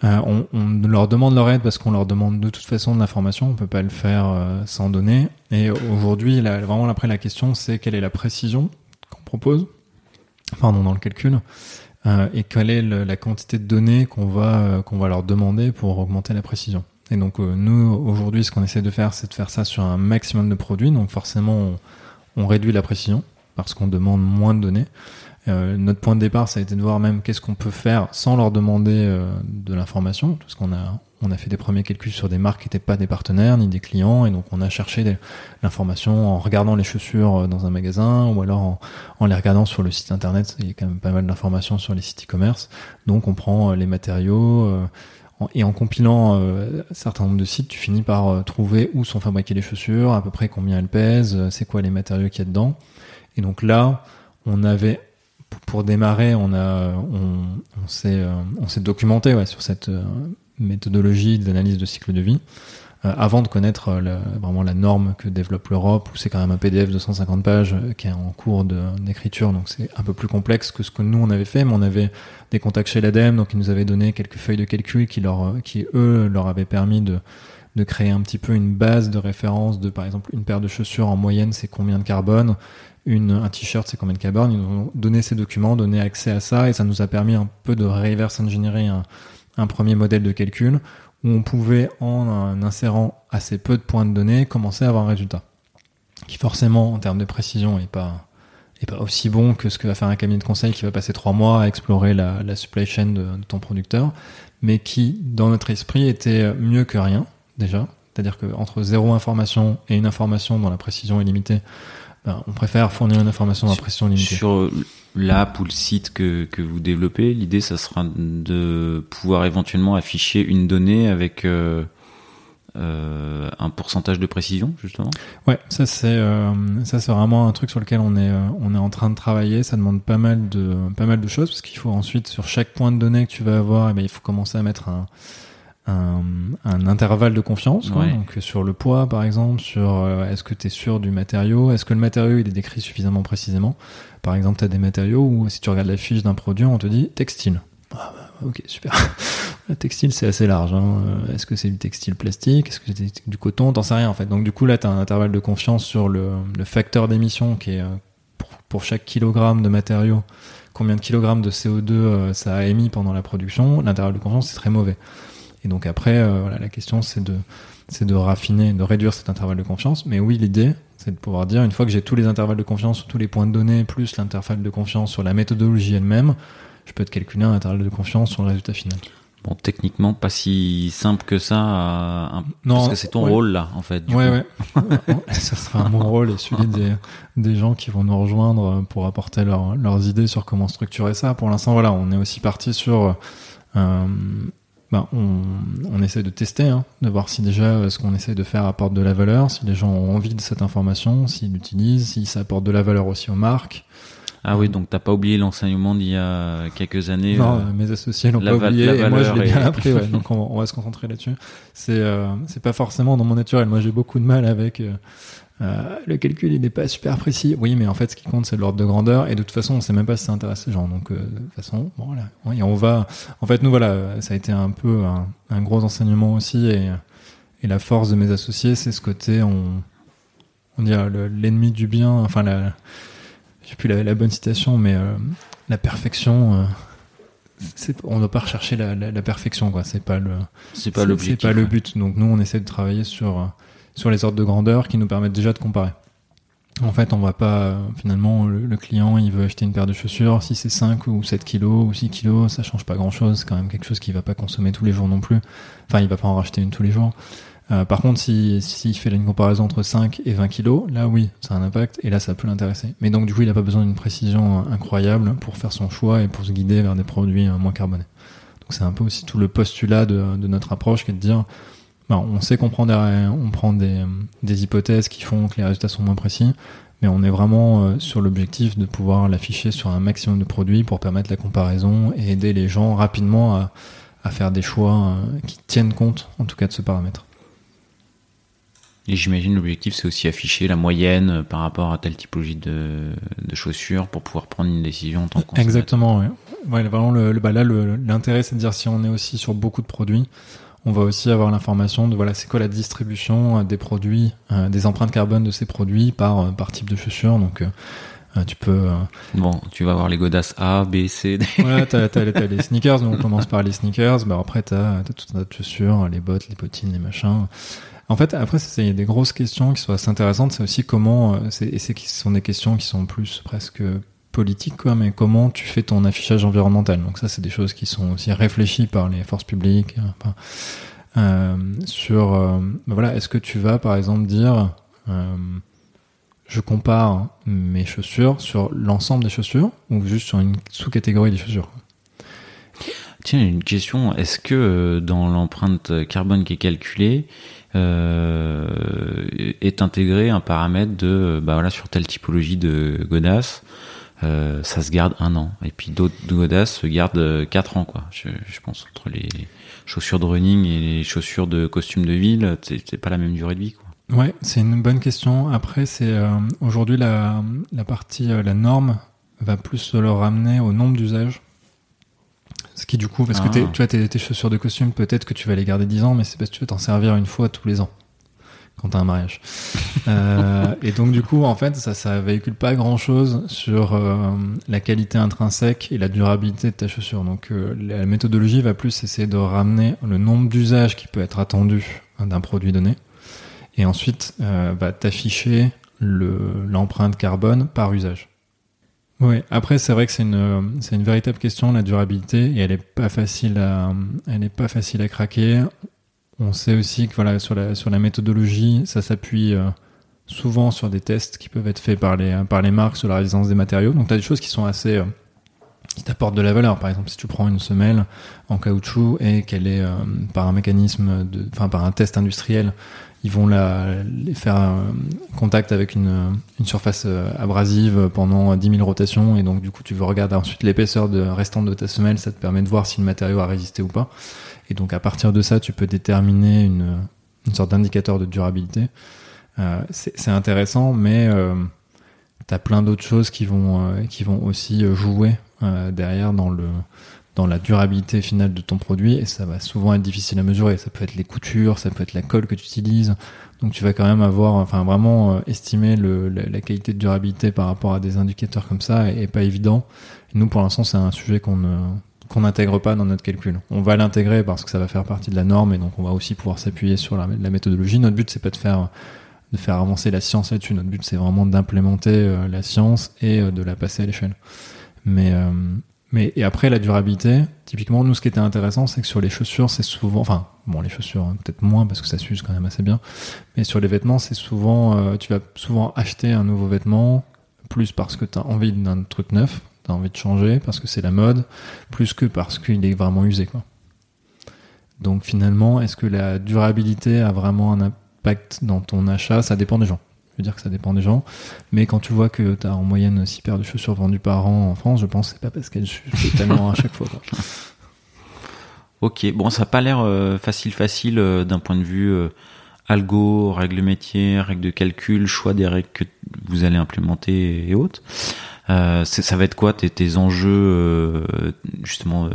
euh, on, on, leur demande leur aide parce qu'on leur demande de toute façon de l'information. On peut pas le faire euh, sans donner. Et aujourd'hui, vraiment après la question, c'est quelle est la précision qu'on propose, pardon, dans le calcul, euh, et quelle est la quantité de données qu'on va qu'on va leur demander pour augmenter la précision. Et donc nous aujourd'hui, ce qu'on essaie de faire, c'est de faire ça sur un maximum de produits. Donc forcément, on, on réduit la précision parce qu'on demande moins de données. Euh, notre point de départ, ça a été de voir même qu'est-ce qu'on peut faire sans leur demander euh, de l'information, parce qu'on a on a fait des premiers calculs sur des marques qui n'étaient pas des partenaires ni des clients, et donc on a cherché l'information en regardant les chaussures euh, dans un magasin ou alors en, en, les regardant sur le site internet. Il y a quand même pas mal d'informations sur les sites e-commerce. Donc on prend les matériaux. et en compilant un certain nombre de sites, tu finis par trouver où sont fabriquées les chaussures, à peu près combien elles pèsent, c'est quoi les matériaux qu'il y a dedans. Et donc là, on avait pour démarrer, on a, on, euh, s'est documenté sur cette euh, méthodologie d'analyse de cycle de vie. Euh, avant de connaître vraiment la norme que développe l'Europe, où c'est quand même un PDF de 150 pages qui est en cours d'écriture, donc c'est un peu plus complexe que ce que nous on avait fait, mais on avait des contacts chez l'ADEME, donc ils nous avaient donné quelques feuilles de calcul qui leur, qui eux leur avaient permis de créer un petit peu une base de référence de par exemple une paire de chaussures en moyenne c'est combien de carbone un t-shirt, c'est combien de carbone. Ils nous ont donné ces documents, donné accès à ça, et ça nous a permis un peu de reverse engineer un, un premier modèle de calcul où on pouvait, en insérant assez peu de points de données, commencer à avoir un résultat. Qui forcément, en termes de précision, est pas, est pas aussi bon que ce que va faire un cabinet de conseil qui va passer trois mois à explorer la, la supply chain de, de, ton producteur, mais qui, dans notre esprit, était mieux que rien, déjà. C'est-à-dire qu'entre zéro information et une information dont la précision est limitée, on préfère fournir une information à pression limitée. Sur l'app ou le site que, que vous développez, l'idée, ça sera de pouvoir éventuellement afficher une donnée avec euh, euh, un pourcentage de précision, justement? Ouais, ça c'est euh, ça c'est vraiment un truc sur lequel on est on est en train de travailler. Ça demande pas mal de pas mal de choses parce qu'il faut ensuite sur chaque point de données que tu vas avoir, eh ben, il faut commencer à mettre un un, un, intervalle de confiance, quoi. donc sur le poids par exemple, sur euh, est-ce que tu es sûr du matériau, est-ce que le matériau il est décrit suffisamment précisément? Par exemple, tu as des matériaux où si tu regardes la fiche d'un produit, on te dit textile. Ah bah, ok, super. le textile c'est assez large. Hein. Euh, est-ce que c'est du textile plastique, est-ce que c'est du coton, t'en sais rien en fait. Donc du coup là, tu as un intervalle de confiance sur le, le facteur d'émission qui est euh, pour, pour, chaque kilogramme de matériau, combien de kilogrammes de CO2 ça a émis pendant la production. L'intervalle de confiance c'est très mauvais. Et donc après, euh, voilà, la question c'est de c'est de raffiner, de réduire cet intervalle de confiance. Mais oui, l'idée, c'est de pouvoir dire, une fois que j'ai tous les intervalles de confiance sur tous les points de données, plus l'intervalle de confiance sur la méthodologie elle-même, je peux te calculer un intervalle de confiance sur le résultat final. Bon, techniquement, pas si simple que ça, un... non, parce que c'est ton rôle là, en fait. ouais, ouais. ça sera mon rôle et celui des, des gens qui vont nous rejoindre pour apporter leur, leurs idées sur comment structurer ça. Pour l'instant, voilà, on est aussi parti sur euh, ben, on, on essaie de tester, hein, de voir si déjà euh, ce qu'on essaie de faire apporte de la valeur, si les gens ont envie de cette information, s'ils l'utilisent, si ça apporte de la valeur aussi aux marques. Ah oui, donc t'as pas oublié l'enseignement d'il y a quelques années. Non, euh, mes associés l'ont pas oublié et moi je l'ai bien appris. Ouais, donc on, on, va se concentrer là-dessus. C'est euh, c'est pas forcément dans mon naturel. Moi j'ai beaucoup de mal avec euh, euh, le calcul il n'est pas super précis. Oui, mais en fait, ce qui compte, c'est l'ordre de grandeur. Et de toute façon, on sait même pas si ça intéresse les gens. Donc, euh, de toute façon, bon, voilà. Et on va. En fait, nous, voilà, ça a été un peu un, un gros enseignement aussi. Et, et, la force de mes associés, c'est ce côté, on, on dit l'ennemi du bien. Enfin, la, j'ai plus la, la, bonne citation, mais euh, la perfection. On ne doit pas rechercher la, la, la perfection, quoi. C'est pas le. C'est pas l'objectif. C'est pas le but. Donc, nous, on essaie de travailler sur sur les ordres de grandeur qui nous permettent déjà de comparer. En fait, on va pas, finalement, le, client, il veut acheter une paire de chaussures, si c'est 5 ou 7 kilos ou 6 kilos, ça change pas grand chose, c'est quand même quelque chose qu'il va pas consommer tous les jours non plus. Enfin, il va pas en racheter une tous les jours. Euh, par contre, s'il si, fait une comparaison entre 5 et 20 kilos, là oui, ça a un impact et là ça peut l'intéresser. Mais donc du coup, il n'a pas besoin d'une précision incroyable pour faire son choix et pour se guider vers des produits euh, moins carbonés. Donc c'est un peu aussi tout le postulat de, de notre approche qui est de dire, on sait qu'on prend, des, on prend des, des, hypothèses qui font que les résultats sont moins précis, mais on est vraiment euh, sur l'objectif de pouvoir l'afficher sur un maximum de produits pour permettre la comparaison et aider les gens rapidement à, à faire des choix euh, qui tiennent compte, en tout cas, de ce paramètre. Et j'imagine l'objectif c'est aussi afficher la moyenne euh, par rapport à telle typologie de, de chaussures pour pouvoir prendre une décision en tant que Exactement, ouais. ouais vraiment, le, bah là, l'intérêt c'est de dire si on est aussi sur beaucoup de produits, on va aussi avoir l'information de voilà c'est quoi la distribution des produits, des empreintes carbone de ces produits par par type de chaussures. Donc tu peux. Bon, tu vas avoir les godasses A, B, C. D. Ouais, t'as, t'as, les sneakers. Donc on commence par les sneakers. Bah après t'as, t'as tout un tas de chaussures, les bottes, les bottines, les machins. En fait, après, il y a des grosses questions qui sont assez intéressantes. C'est aussi comment, euh, et c'est qui sont des questions qui sont plus presque politiques, quoi, mais comment tu fais ton affichage environnemental. Donc ça, c'est des choses qui sont aussi réfléchies par les forces publiques. Enfin, euh, sur, euh, ben voilà, est-ce que tu vas, par exemple, dire, euh, je compare mes chaussures sur l'ensemble des chaussures ou juste sur une sous-catégorie des chaussures Tiens, une question. Est-ce que dans l'empreinte carbone qui est calculée, euh, est intégré un paramètre de bah voilà sur telle typologie de godasses euh, ça se garde un an. Et puis d'autres godasses se gardent quatre ans quoi. Je, je, pense entre les chaussures de running et les chaussures de costume de ville c'est pas la même durée de vie quoi. Ouais c'est une bonne question. Après c'est euh, aujourd'hui la, la partie euh, la norme va plus se le ramener au nombre d'usages. Ce qui du coup, parce que ah. tu vois, tes, chaussures de costume, peut-être que tu vas les garder 10 ans, mais c'est parce que tu veux t'en servir une fois tous les ans quand t'as un mariage. euh, et donc du coup, en fait, ça, ça véhicule pas grand-chose sur euh, la qualité intrinsèque et la durabilité de ta chaussure. Donc euh, la méthodologie va plus essayer de ramener le nombre d'usages qui peut être attendu d'un produit donné, et ensuite euh, va t'afficher l'empreinte carbone par usage. Oui, après c'est vrai que c'est une c'est une véritable question la durabilité et elle est pas facile à elle est pas facile à craquer. On sait aussi que voilà sur la sur la méthodologie, ça s'appuie euh, souvent sur des tests qui peuvent être faits par les par les marques sur la résistance des matériaux. Donc tu as des choses qui sont assez euh, qui t'apportent de la valeur. Par exemple, si tu prends une semelle en caoutchouc et qu'elle est euh, par un mécanisme de enfin par un test industriel ils vont la, les faire euh, contact avec une, une, surface euh, abrasive pendant 10 000 rotations et donc du coup tu veux regarder ensuite l'épaisseur de, restante de ta semelle, ça te permet de voir si le matériau a résisté ou pas. Et donc à partir de ça, tu peux déterminer une, une sorte d'indicateur de durabilité. Euh, c'est intéressant, mais euh, tu as plein d'autres choses qui vont, euh, qui vont aussi jouer derrière dans le dans la durabilité finale de ton produit et ça va souvent être difficile à mesurer. Ça peut être les coutures, ça peut être la colle que tu utilises. Donc tu vas quand même avoir, enfin vraiment euh, estimer le, la, qualité de durabilité par rapport à des indicateurs comme ça est, pas évident. nous pour l'instant c'est un sujet qu'on ne qu'on n'intègre pas dans notre calcul. On va l'intégrer parce que ça va faire partie de la norme et donc on va aussi pouvoir s'appuyer sur la, méthodologie. Notre but c'est pas de faire avancer la science là-dessus. Notre but c'est vraiment d'implémenter euh, la science et euh, de la passer à l'échelle. Mais mais et après la durabilité, typiquement nous ce qui était intéressant c'est que sur les chaussures c'est souvent, enfin bon les chaussures hein, peut-être moins parce que ça s'use quand même assez bien, mais sur les vêtements c'est souvent, euh, tu vas souvent acheter un nouveau vêtement plus parce que tu as envie d'un truc neuf, envie de changer parce que c'est la mode, plus que parce qu'il est vraiment usé quoi. Donc finalement est-ce que la durabilité a vraiment un impact dans ton achat? Ça dépend des gens veux dire que ça dépend des gens. Mais quand tu vois que tu as en moyenne 6 paires de chaussures vendues par an en France, je pense que c'est pas parce qu'elles suivent tellement à chaque fois. Ok, bon, ça n'a pas l'air euh, facile facile euh, d'un point de vue euh, algo, règles métiers, règles de calcul, choix des règles que vous allez implémenter et autres. Ça va être quoi tes, enjeux justement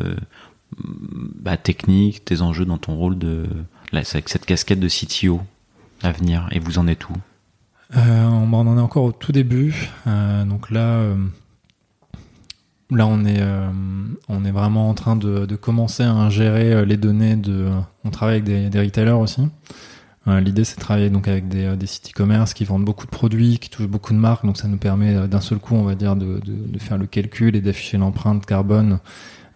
bah, techniques, tes enjeux dans ton rôle là, avec cette casquette de CTO à venir et vous en êtes où? Euh, on en est encore au tout début. Euh, donc là, euh, là on est, on est vraiment en train de, commencer à gérer les données de. On travaille avec des, retailers aussi. L'idée, c'est de travailler donc avec des, des sites e-commerce qui vendent beaucoup de produits, qui touchent beaucoup de marques. Donc ça nous permet d'un seul coup, on va dire, de, faire le calcul et d'afficher l'empreinte carbone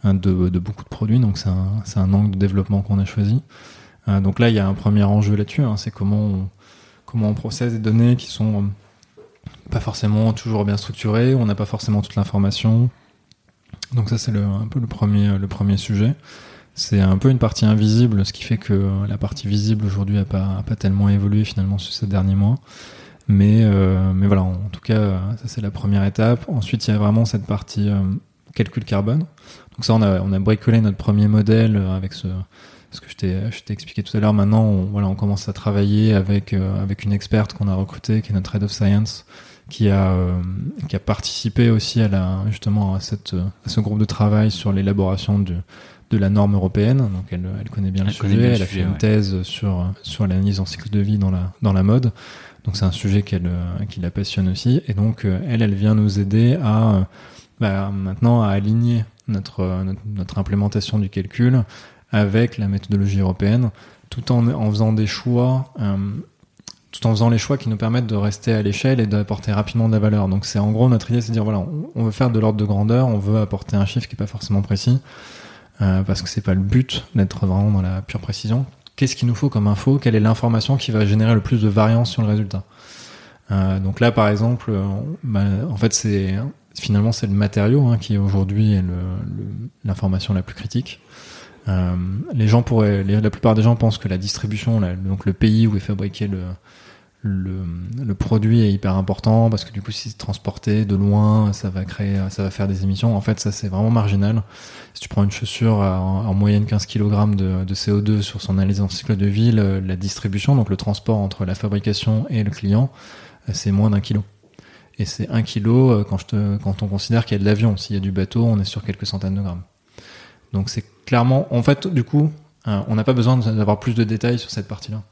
hein, de, beaucoup de produits. Donc c'est un, un angle de développement qu'on a choisi. donc là, il y a un premier enjeu là-dessus. Hein, c'est comment on, comment on processe des données qui sont euh, pas forcément toujours bien structurées, on n'a pas forcément toute l'information. Donc ça c'est un peu le premier, le premier sujet. C'est un peu une partie invisible, ce qui fait que la partie visible aujourd'hui n'a pas, pas tellement évolué finalement sur ces derniers mois. Mais, euh, mais voilà, en tout cas, ça c'est la première étape. Ensuite, il y a vraiment cette partie euh, calcul carbone. Donc ça, on a, on a bricolé notre premier modèle avec ce, ce que je t'ai, expliqué tout à l'heure. Maintenant, on, voilà, on commence à travailler avec euh, avec une experte qu'on a recrutée, qui est notre head of science, qui a euh, qui a participé aussi à la justement à cette à ce groupe de travail sur l'élaboration de de la norme européenne. Donc elle, elle connaît bien le connaît sujet. bien elle a sujet, fait une ouais. thèse sur sur l'analyse en cycle de vie dans la dans la mode. Donc c'est un sujet qu'elle euh, qui la passionne aussi. Et donc euh, elle, elle vient nous aider à euh, bah, maintenant à aligner notre, notre notre implémentation du calcul avec la méthodologie européenne, tout en en faisant des choix. euh, tout en faisant les choix qui nous permettent de rester à l'échelle et d'apporter rapidement de la valeur. Donc c'est en gros notre idée, c'est de dire voilà, on, on veut faire de l'ordre de grandeur, on veut apporter un chiffre qui est pas forcément précis, euh, parce que c'est pas le but d'être vraiment dans la pure précision. Qu'est-ce qu'il nous faut comme info? Quelle est l'information qui va générer le plus de variance sur le résultat? Euh, Donc là, par exemple, bah, en fait, c'est finalement c'est le matériau hein, qui aujourd'hui est l'information la plus critique. Euh, les gens pourraient, la plupart des gens pensent que la distribution, la- donc le pays où est fabriqué le, le, produit est hyper important parce que du coup, si c'est transporté de loin, ça va créer, ça va faire des émissions. En fait, ça c'est vraiment marginal. Si tu prends une chaussure à, en, en moyenne 15 kg de, de CO2 sur son analyse en cycle de vie, le- la distribution, donc le transport entre la fabrication et le client, euh, c'est moins d'un kilo. Et c'est un kilo euh, quand, quand on considère qu'il y a de l'avion. S'il y a du bateau, on est sur quelques centaines de grammes. Donc c'est clairement, en fait, du coup, euh, on n'a pas besoin d'avoir plus de détails sur cette partie-là.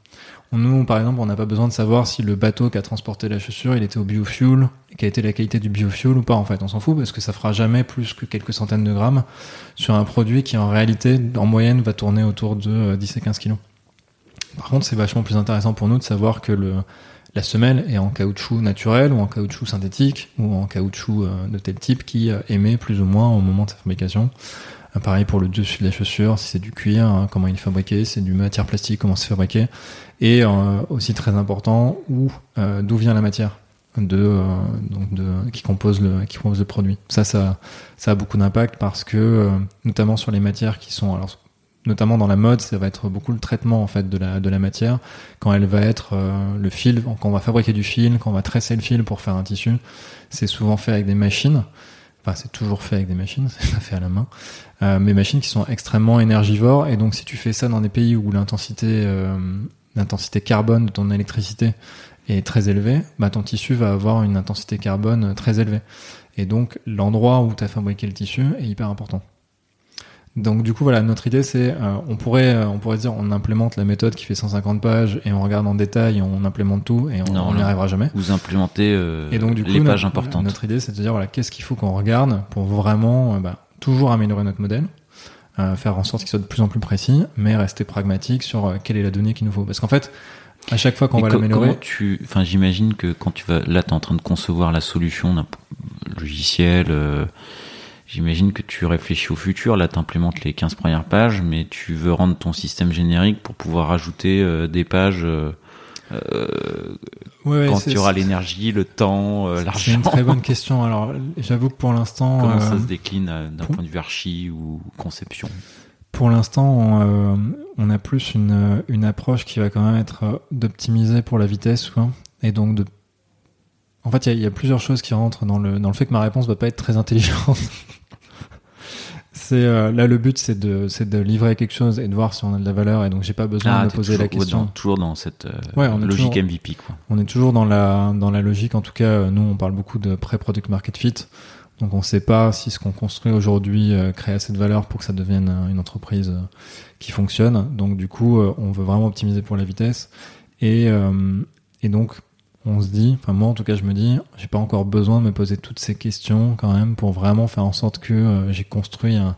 Nous, par exemple, on n'a pas besoin de savoir si le bateau qui a transporté la chaussure, il était au biofuel, quelle était la qualité du biofuel ou pas. En fait, on s'en fout parce que ça fera jamais plus que quelques centaines de grammes sur un produit qui, en réalité, en moyenne, va tourner autour de euh, 10 et 15 kilos. Par contre, c'est vachement plus intéressant pour nous de savoir que le, la semelle est en caoutchouc naturel ou en caoutchouc synthétique ou en caoutchouc euh, de tel type qui euh, émet plus ou moins au moment de sa fabrication. Euh, Pareil pour le dessus de la chaussure, si c'est du cuir, hein, comment il est fabriqué, si c'est du matière plastique, comment c'est fabriqué. Et euh, aussi très important, où euh, d'où vient la matière de, euh, donc de qui compose le qui compose le produit. Ça, ça, ça a beaucoup d'impact parce que euh, notamment sur les matières qui sont alors notamment dans la mode, ça va être beaucoup le traitement en fait de la de la matière quand elle va être euh, le fil, quand on va fabriquer du fil, quand on va tresser le fil pour faire un tissu, c'est souvent fait avec des machines. Enfin, c'est toujours fait avec des machines, c'est pas fait à la main. Euh, mais machines qui sont extrêmement énergivores et donc si tu fais ça dans des pays où l'intensité l'intensité carbone de ton électricité est très élevée, bah ton tissu va avoir une intensité carbone très élevée. Et donc l'endroit où tu as fabriqué le tissu est hyper important. Donc du coup voilà, notre idée c'est euh, on pourrait euh, on pourrait dire on implémente la méthode qui fait 150 pages et on regarde en détail, on implémente tout et on n'y arrivera jamais. Vous implémentez euh, Et donc du coup les notre- pages importantes. Notre idée c'est de dire voilà qu'est-ce qu'il faut qu'on regarde pour vraiment euh, bah, toujours améliorer notre modèle, faire en sorte qu'il soit de plus en plus précis, mais rester pragmatique sur euh, quelle est la donnée qu'il nous faut. Parce qu'en fait à chaque fois qu'on va co- l'améliorer, tu, enfin, j'imagine que quand tu vas, là, t'es en train de concevoir la solution d'un logiciel. euh, J'imagine que tu réfléchis au futur. Là, tu implémentes les 15 premières pages, mais tu veux rendre ton système générique pour pouvoir ajouter euh, des pages euh, Ouais, ouais, quand tu auras l'énergie, le temps, euh, C'est l'argent. une très bonne question. Alors, j'avoue que pour l'instant, Comment euh, ça se décline euh, d'un point de vue archi ou conception? pour l'instant, euh, on a plus une, une approche qui va quand même être euh, d'optimiser pour la vitesse, quoi. Et donc de. En fait, il y y, a plusieurs choses qui rentrent dans le dans le fait que ma réponse va pas être très intelligente. c'est euh, là le but, c'est de c'est de livrer quelque chose et de voir si on a de la valeur. Et donc j'ai pas besoin de me Ah, t'es poser la question. dans, toujours dans cette euh, Ouais, on est logique toujours- MVP, quoi. On est toujours dans la dans la logique. En tout cas, euh, nous, on parle beaucoup de pré-product market fit. Donc, on ne sait pas si ce qu'on construit aujourd'hui euh, crée assez de valeur pour que ça devienne une entreprise qui fonctionne. Donc, du coup, on veut vraiment optimiser pour la vitesse. Et euh, et donc, on se dit, enfin moi en tout cas, je me dis, j'ai pas encore besoin de me poser toutes ces questions quand même pour vraiment faire en sorte que euh, j'ai construit un,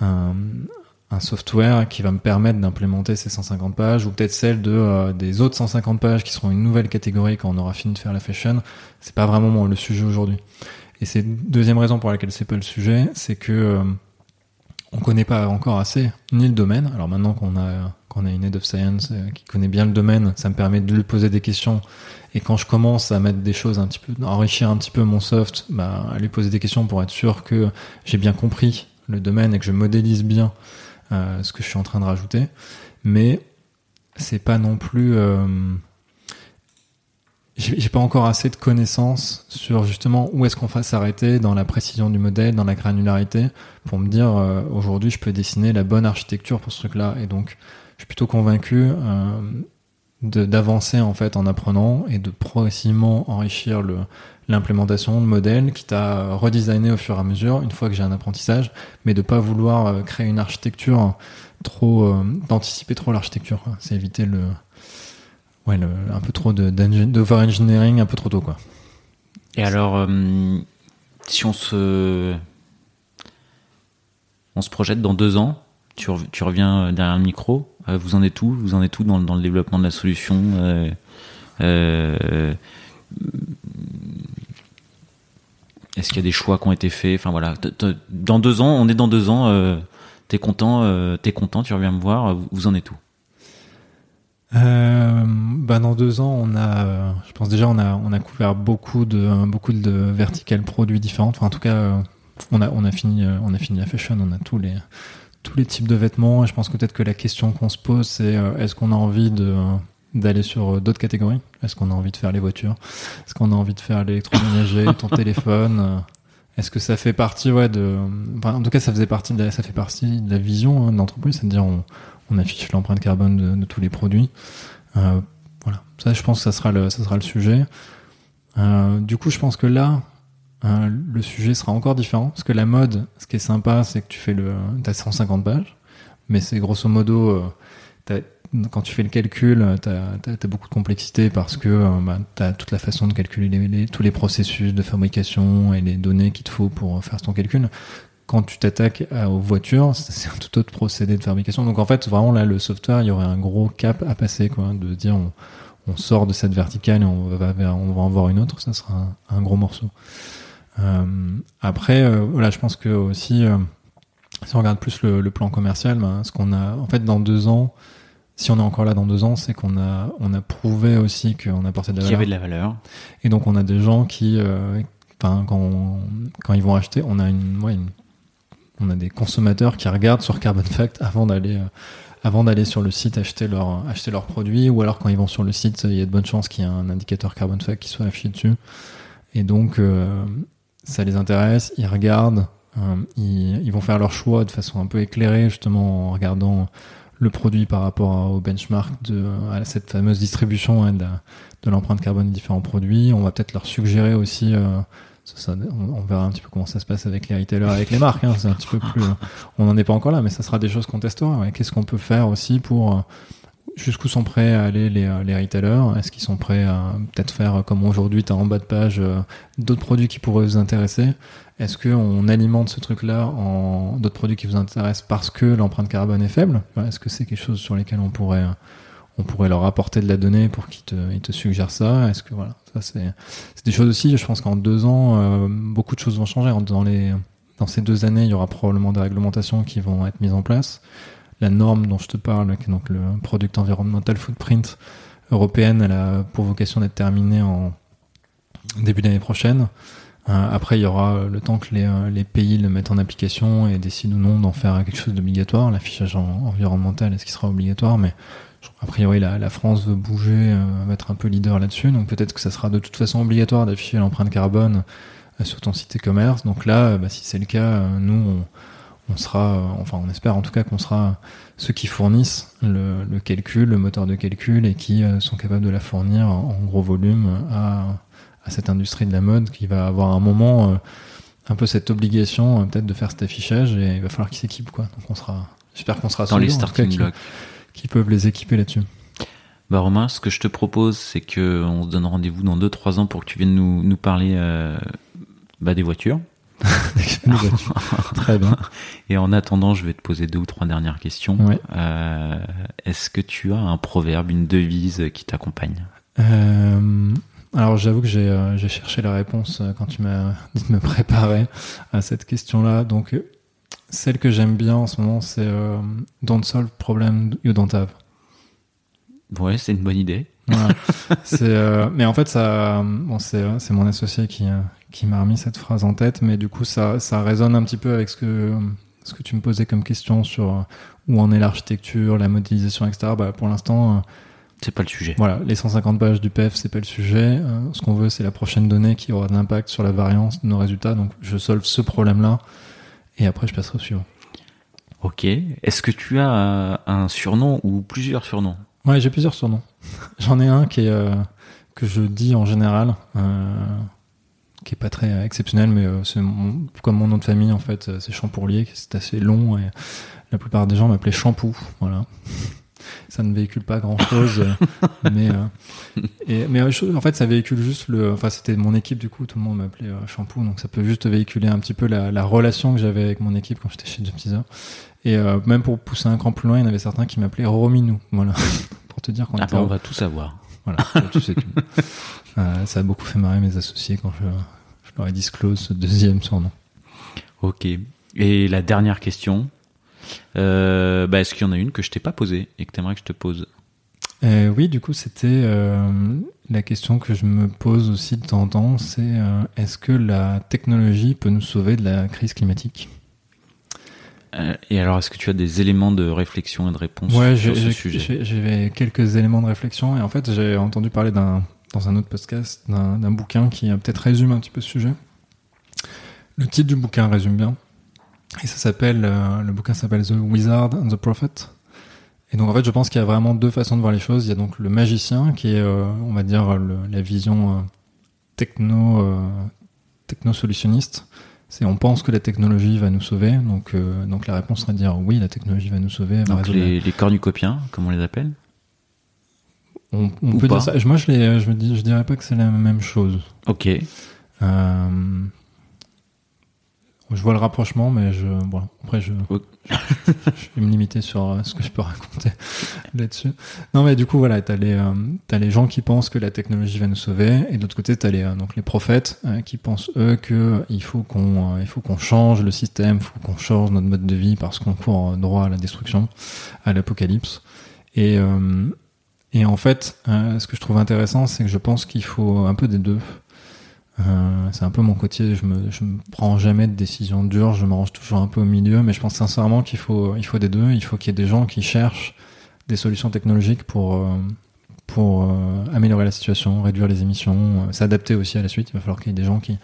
un un software qui va me permettre d'implémenter ces 150 pages ou peut-être celle de euh, des autres 150 pages qui seront une nouvelle catégorie quand on aura fini de faire la fashion. C'est pas vraiment le sujet aujourd'hui. Et c'est deuxième raison pour laquelle c'est pas le sujet, c'est que euh, on connaît pas encore assez ni le domaine. Alors maintenant qu'on a qu'on a une head of science euh, qui connaît bien le domaine, ça me permet de lui poser des questions. Et quand je commence à mettre des choses un petit peu, enrichir un petit peu mon soft, bah, à lui poser des questions pour être sûr que j'ai bien compris le domaine et que je modélise bien euh, ce que je suis en train de rajouter. Mais c'est pas non plus. euh, j'ai pas encore assez de connaissances sur justement où est-ce qu'on va s'arrêter dans la précision du modèle, dans la granularité, pour me dire euh, aujourd'hui je peux dessiner la bonne architecture pour ce truc-là. Et donc je suis plutôt convaincu euh, d'avancer en fait en apprenant et de progressivement enrichir le l'implémentation de modèle qui t'a redesigné au fur et à mesure une fois que j'ai un apprentissage, mais de pas vouloir euh, créer une architecture trop euh, d'anticiper trop l'architecture. C'est éviter le ouais le, un peu trop de d'over engineering un peu trop tôt quoi. Et alors euh, si on se on se projette dans deux ans, tu, tu reviens derrière le micro, vous en êtes où? Vous en êtes où dans, le développement de la solution? Euh, est-ce qu'il y a des choix qui ont été faits? Enfin voilà, dans deux ans, on est dans deux ans. Euh, t'es content, euh, t'es content, tu reviens me voir. Vous en êtes où? Euh, bah dans deux ans, on a, je pense déjà, on a, on a couvert beaucoup de, beaucoup de verticales produits différentes. Enfin, en tout cas, on a, on a fini, on a fini la fashion. On a tous les, tous les types de vêtements. Et je pense que peut-être que la question qu'on se pose, c'est est-ce qu'on a envie de d'aller sur euh, d'autres catégories? Est-ce qu'on a envie de faire les voitures? Est-ce qu'on a envie de faire l'électroménager, ton téléphone? Euh, Est-ce que ça fait partie, ouais, de, en tout cas, ça faisait partie, de ça fait partie de la vision hein, de l'entreprise, c'est-à-dire on, on, affiche l'empreinte carbone de, tous les produits. Euh, voilà, ça, je pense que ça sera le, ça sera le sujet. Euh, du coup, je pense que là, euh, le sujet sera encore différent, parce que la mode, ce qui est sympa, c'est que tu fais le, t'as 150 pages, mais c'est grosso modo, t'as quand tu fais le calcul, tu as, beaucoup de complexité parce que euh, bah, tu as toute la façon de calculer les, tous les processus de fabrication et les données qu'il te faut pour faire ton calcul. Quand tu t'attaques aux voitures, c'est un tout autre procédé de fabrication. Donc en fait, vraiment là, le software, il y aurait un gros cap à passer, de dire on, sort de cette verticale et on va on va en voir une autre. Ça sera un, gros morceau. Euh, après, euh, voilà, je pense que aussi, euh, si on regarde plus le, le plan commercial, ben, ce qu'on a, en fait, dans deux ans, si on est encore là dans deux ans, c'est qu'on a, on a prouvé aussi qu'on apportait de la valeur. Qu'il y avait de la valeur. Et donc, on a des gens qui, euh, quand, quand ils vont acheter, on a une, ouais, une, on a des consommateurs qui regardent sur Carbon Fact avant d'aller, euh, avant d'aller sur le site acheter leur, acheter leurs produits, ou alors quand ils vont sur le site, il y a de bonnes chances qu'il y ait un indicateur Carbon Fact qui soit affiché dessus. Et donc, euh, ça les intéresse, ils regardent, euh, ils, vont faire leur choix de façon un peu éclairée, justement, en regardant le produit par rapport au benchmark de à cette fameuse distribution hein, de, l'empreinte carbone des différents produits. On va peut-être leur suggérer aussi. Euh, on, verra un petit peu comment ça se passe avec les retailers, avec les marques. Hein, c'est un petit peu plus. on n'en est pas encore là, mais ça sera des choses qu'on testera. Qu'est-ce qu'on peut faire aussi pour euh, jusqu'où sont prêts à aller les, les retailers? Est-ce qu'ils sont prêts à peut-être faire comme aujourd'hui, tu as en bas de page euh, d'autres produits qui pourraient vous intéresser? Est-ce qu'on alimente ce truc-là en d'autres produits qui vous intéressent parce que l'empreinte carbone est faible? Est-ce que c'est quelque chose sur lesquels on pourrait on pourrait leur apporter de la donnée pour qu'ils te, ils te suggèrent ça? Est-ce que voilà, ça c'est c'est des choses aussi. Je pense qu'en deux ans, euh, beaucoup de choses vont changer. Dans les dans ces deux années, il y aura probablement des réglementations qui vont être mises en place. La norme dont je te parle, qui est donc le Product Environmental Footprint européenne, elle a pour vocation d'être terminée en début d'année prochaine. Euh, après, il y aura euh, le temps que les, euh, les, pays le mettent en application et décident ou non d'en faire quelque chose d'obligatoire. L'affichage environnemental, est-ce qu'il sera obligatoire? Mais a priori, la, la France veut bouger, va être un peu leader là-dessus. Donc peut-être que ça sera de toute façon obligatoire d'afficher l'empreinte carbone sur ton site e-commerce. Donc là, bah, si c'est le cas, nous, on, on, sera, enfin, on espère en tout cas qu'on sera ceux qui fournissent le, le, calcul, le moteur de calcul et qui sont capables de la fournir en gros volume à à cette industrie de la mode qui va avoir un moment euh, un peu cette obligation euh, peut-être de faire cet affichage et il va falloir qu'ils s'équipent quoi. Donc on sera, j'espère qu'on sera dans les starting qui, peuvent les équiper là-dessus. Bah Romain, ce que je te propose, c'est que on se donne rendez-vous dans 2-3 ans pour que tu viennes nous, nous parler euh, bah, des voitures. Très bien. Et en attendant, je vais te poser deux ou trois dernières questions. Euh, Est-ce que tu as un proverbe, une devise qui t'accompagne? Euh, alors j'avoue que euh, j'ai cherché la réponse euh, quand tu m'as dit de me préparer à cette question-là. Donc euh, celle que j'aime bien en ce moment, c'est Don't solve problem you don't have. Ouais, c'est une bonne idée. mais en fait, ça, bon, c'est mon associé qui, qui m'a remis cette phrase en tête, mais du coup, ça, ça résonne un petit peu avec ce que, ce que tu me posais comme question sur où en est l'architecture, la modélisation, etc. Bah, pour l'instant, C'est pas le sujet. Voilà, les 150 pages du PEF, c'est pas le sujet. Euh, ce qu'on veut, c'est la prochaine donnée qui aura de l'impact sur la variance de nos résultats. Donc, je solve ce problème-là et après, je passerai au suivant. Ok. Est-ce que tu as un surnom ou plusieurs surnoms? Ouais, j'ai plusieurs surnoms. J'en ai un qui est euh, que je dis en général, euh, qui est pas très exceptionnel, mais euh, c'est mon- comme mon nom de famille en fait, euh, c'est Champourlier, c'est assez long et la plupart des gens m'appelaient Shampoo. Voilà. Ça ne véhicule pas grand chose, mais euh, et, mais euh, je- en fait ça véhicule juste le. Enfin c'était mon équipe du coup, tout le monde m'appelait euh, Shampoo, donc ça peut juste véhiculer un petit peu la, la relation que j'avais avec mon équipe quand j'étais chez Jump Teaser. Et euh, même pour pousser un cran plus loin, il y en avait certains qui m'appelaient Rominou. Voilà. pour te dire qu'on Ah était bah, on va tout savoir. voilà, tu sais tout. Euh, ça a beaucoup fait marrer mes associés quand je, je leur ai disclose ce deuxième surnom. Ok. Et la dernière question. Euh, bah, est-ce qu'il y en a une que je t'ai pas posée et que t'aimerais que je te pose? Euh, oui, du coup, c'était la question que je me pose aussi de temps en temps, c'est est-ce que la technologie peut nous sauver de la crise climatique? Et alors, est-ce que tu as des éléments de réflexion et de réponse Ouais, sur ce sujet? j'ai- j'avais quelques éléments de réflexion et en fait, j'ai entendu parler d'un dans un autre podcast d'un bouquin qui euh, peut-être résume un petit peu ce sujet. Le titre du bouquin résume bien. Et ça s'appelle, euh, le bouquin s'appelle The Wizard and the Prophet. Et donc en fait, je pense qu'il y a vraiment deux façons de voir les choses. Il y a donc le magicien qui est, euh, on va dire, le- la vision euh, techno, euh, techno-solutionniste. C'est on pense que la technologie va nous sauver. Donc, euh, donc la réponse serait de dire oui, la technologie va nous sauver. elle Donc les, les cornucopiens, comme on les appelle On, peut pas. dire ça. Moi, je, les, je, je dirais pas que c'est la même chose. Ok. Euh, je vois le rapprochement, mais je, voilà. Après, je. Je, vais me limiter sur euh, ce que je peux raconter là-dessus. Non, mais du coup, voilà, t'as les, euh, les gens qui pensent que la technologie va nous sauver, et de l'autre côté, t'as les, euh, les prophètes euh, qui pensent eux que il faut qu'on, il faut change le système, faut qu'on change notre mode de vie parce qu'on court droit à la destruction, à l'apocalypse. Et et en fait, ce que je trouve intéressant, c'est que je pense qu'il faut un peu des deux. Euh, c'est un peu mon côté, je me, je me prends jamais de décision dure, je me range toujours un peu au milieu, mais je pense sincèrement qu'il faut, il faut des deux. Il faut qu'il y ait des gens qui cherchent des solutions technologiques pour, euh, pour euh, améliorer la situation, réduire les émissions, s'adapter aussi à la suite. Il va falloir qu'il y ait des gens qui,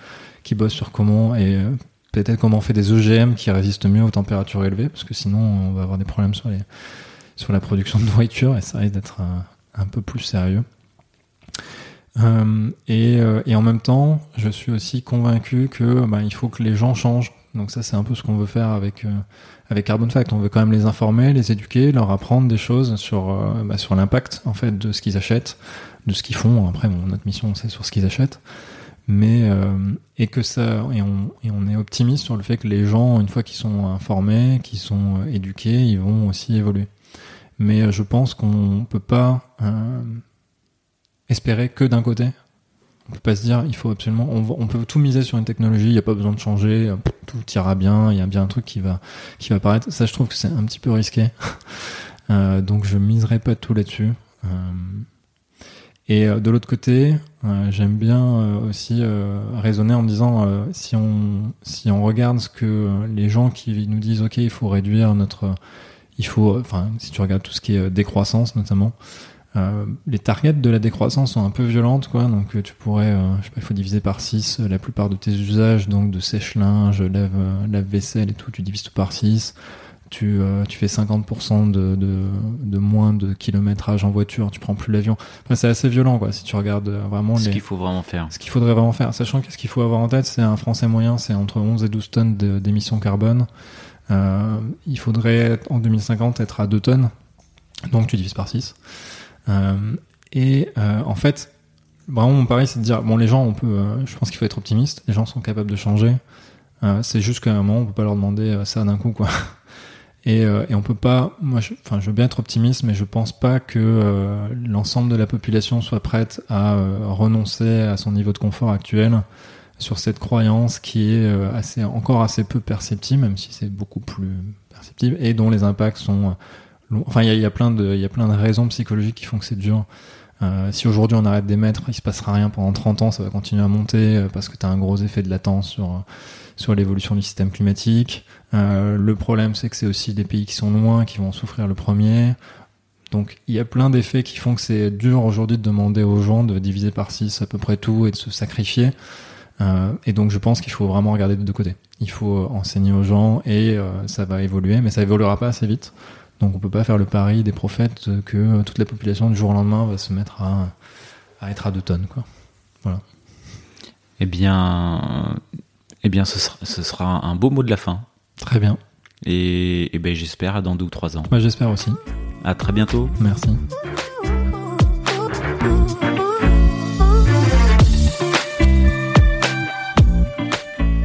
qui bossent sur comment et peut-être comment on fait des EGM qui résistent mieux aux températures élevées, parce que sinon on va avoir des problèmes sur les, sur la production de nourriture et ça risque d'être un peu plus sérieux. Euh, et, euh, et en même temps, je suis aussi convaincu que bah, il faut que les gens changent. Donc ça, c'est un peu ce qu'on veut faire avec euh, avec Carbon Fact. On veut quand même les informer, les éduquer, leur apprendre des choses sur euh, bah, sur l'impact en fait de ce qu'ils achètent, de ce qu'ils font. Après, bon, notre mission, c'est sur ce qu'ils achètent. Mais euh, et que ça et on et on est optimiste sur le fait que les gens, une fois qu'ils sont informés, qu'ils sont éduqués, ils vont aussi évoluer. Mais je pense qu'on peut pas euh, espérer que d'un côté. On peut pas se dire, il faut absolument, on, peut tout miser sur une technologie, il n'y a pas besoin de changer, tout ira bien, il y a bien un truc qui va, qui va apparaître. Ça, je trouve que c'est un petit peu risqué. Euh, donc, je miserai pas tout là-dessus. Euh, et euh, de l'autre côté, j'aime bien aussi raisonner en disant, si on, si on regarde ce que les gens qui nous disent, ok, il faut réduire notre, il faut, enfin, si tu regardes tout ce qui est décroissance notamment, euh, les targets de la décroissance sont un peu violentes, quoi. Donc euh, tu pourrais, euh, je sais pas, il faut diviser par 6 la plupart de tes usages, donc de sèche-linge, lave, euh, lave-vaisselle et tout, tu divises tout par 6. Tu, euh, tu fais 50% de, de, de moins de kilométrage en voiture, tu prends plus l'avion. Enfin, c'est assez violent, quoi, si tu regardes euh, vraiment Ce les... qu'il faut vraiment faire. Ce qu'il faudrait vraiment faire, sachant que ce qu'il faut avoir en tête, c'est un Français moyen, c'est entre 11 et 12 tonnes d'émissions carbone. Euh, il faudrait en 2050 être à 2 tonnes, donc tu divises par 6. Euh, et euh, en fait, vraiment mon pari, c'est de dire bon, les gens, on peut, euh, je pense qu'il faut être optimiste. Les gens sont capables de changer. C'est juste qu'à un moment, on peut pas leur demander ça d'un coup, quoi. Et, euh, et on peut pas. Moi, enfin, je veux bien être optimiste, mais je pense pas que l'ensemble de la population soit prête à renoncer à son niveau de confort actuel sur cette croyance qui est assez, encore assez peu perceptible, même si c'est beaucoup plus perceptible, et dont les impacts sont euh. Enfin, il y a, plein de, y a plein de raisons psychologiques qui font que c'est dur. Euh, si aujourd'hui on arrête d'émettre, il se passera rien pendant 30 ans, ça va continuer à monter euh, parce que tu as un gros effet de latence sur, euh, sur l'évolution du système climatique. Euh, le problème, c'est que c'est aussi des pays qui sont loin qui vont souffrir le premier. Donc il y a plein d'effets qui font que c'est dur aujourd'hui de demander aux gens de diviser par 6 à peu près tout et de se sacrifier. Euh, et donc je pense qu'il faut vraiment regarder de deux côtés. Il faut enseigner aux gens et euh, ça va évoluer, mais ça évoluera pas assez vite. Donc on peut pas faire le pari des prophètes que toute la population du jour au lendemain va se mettre à, à être à deux tonnes. Quoi. Voilà. Eh bien, eh bien ce, sera, ce sera un beau mot de la fin. Très bien. Et, et ben, j'espère dans deux ou trois ans. Moi j'espère aussi. À très bientôt. Merci.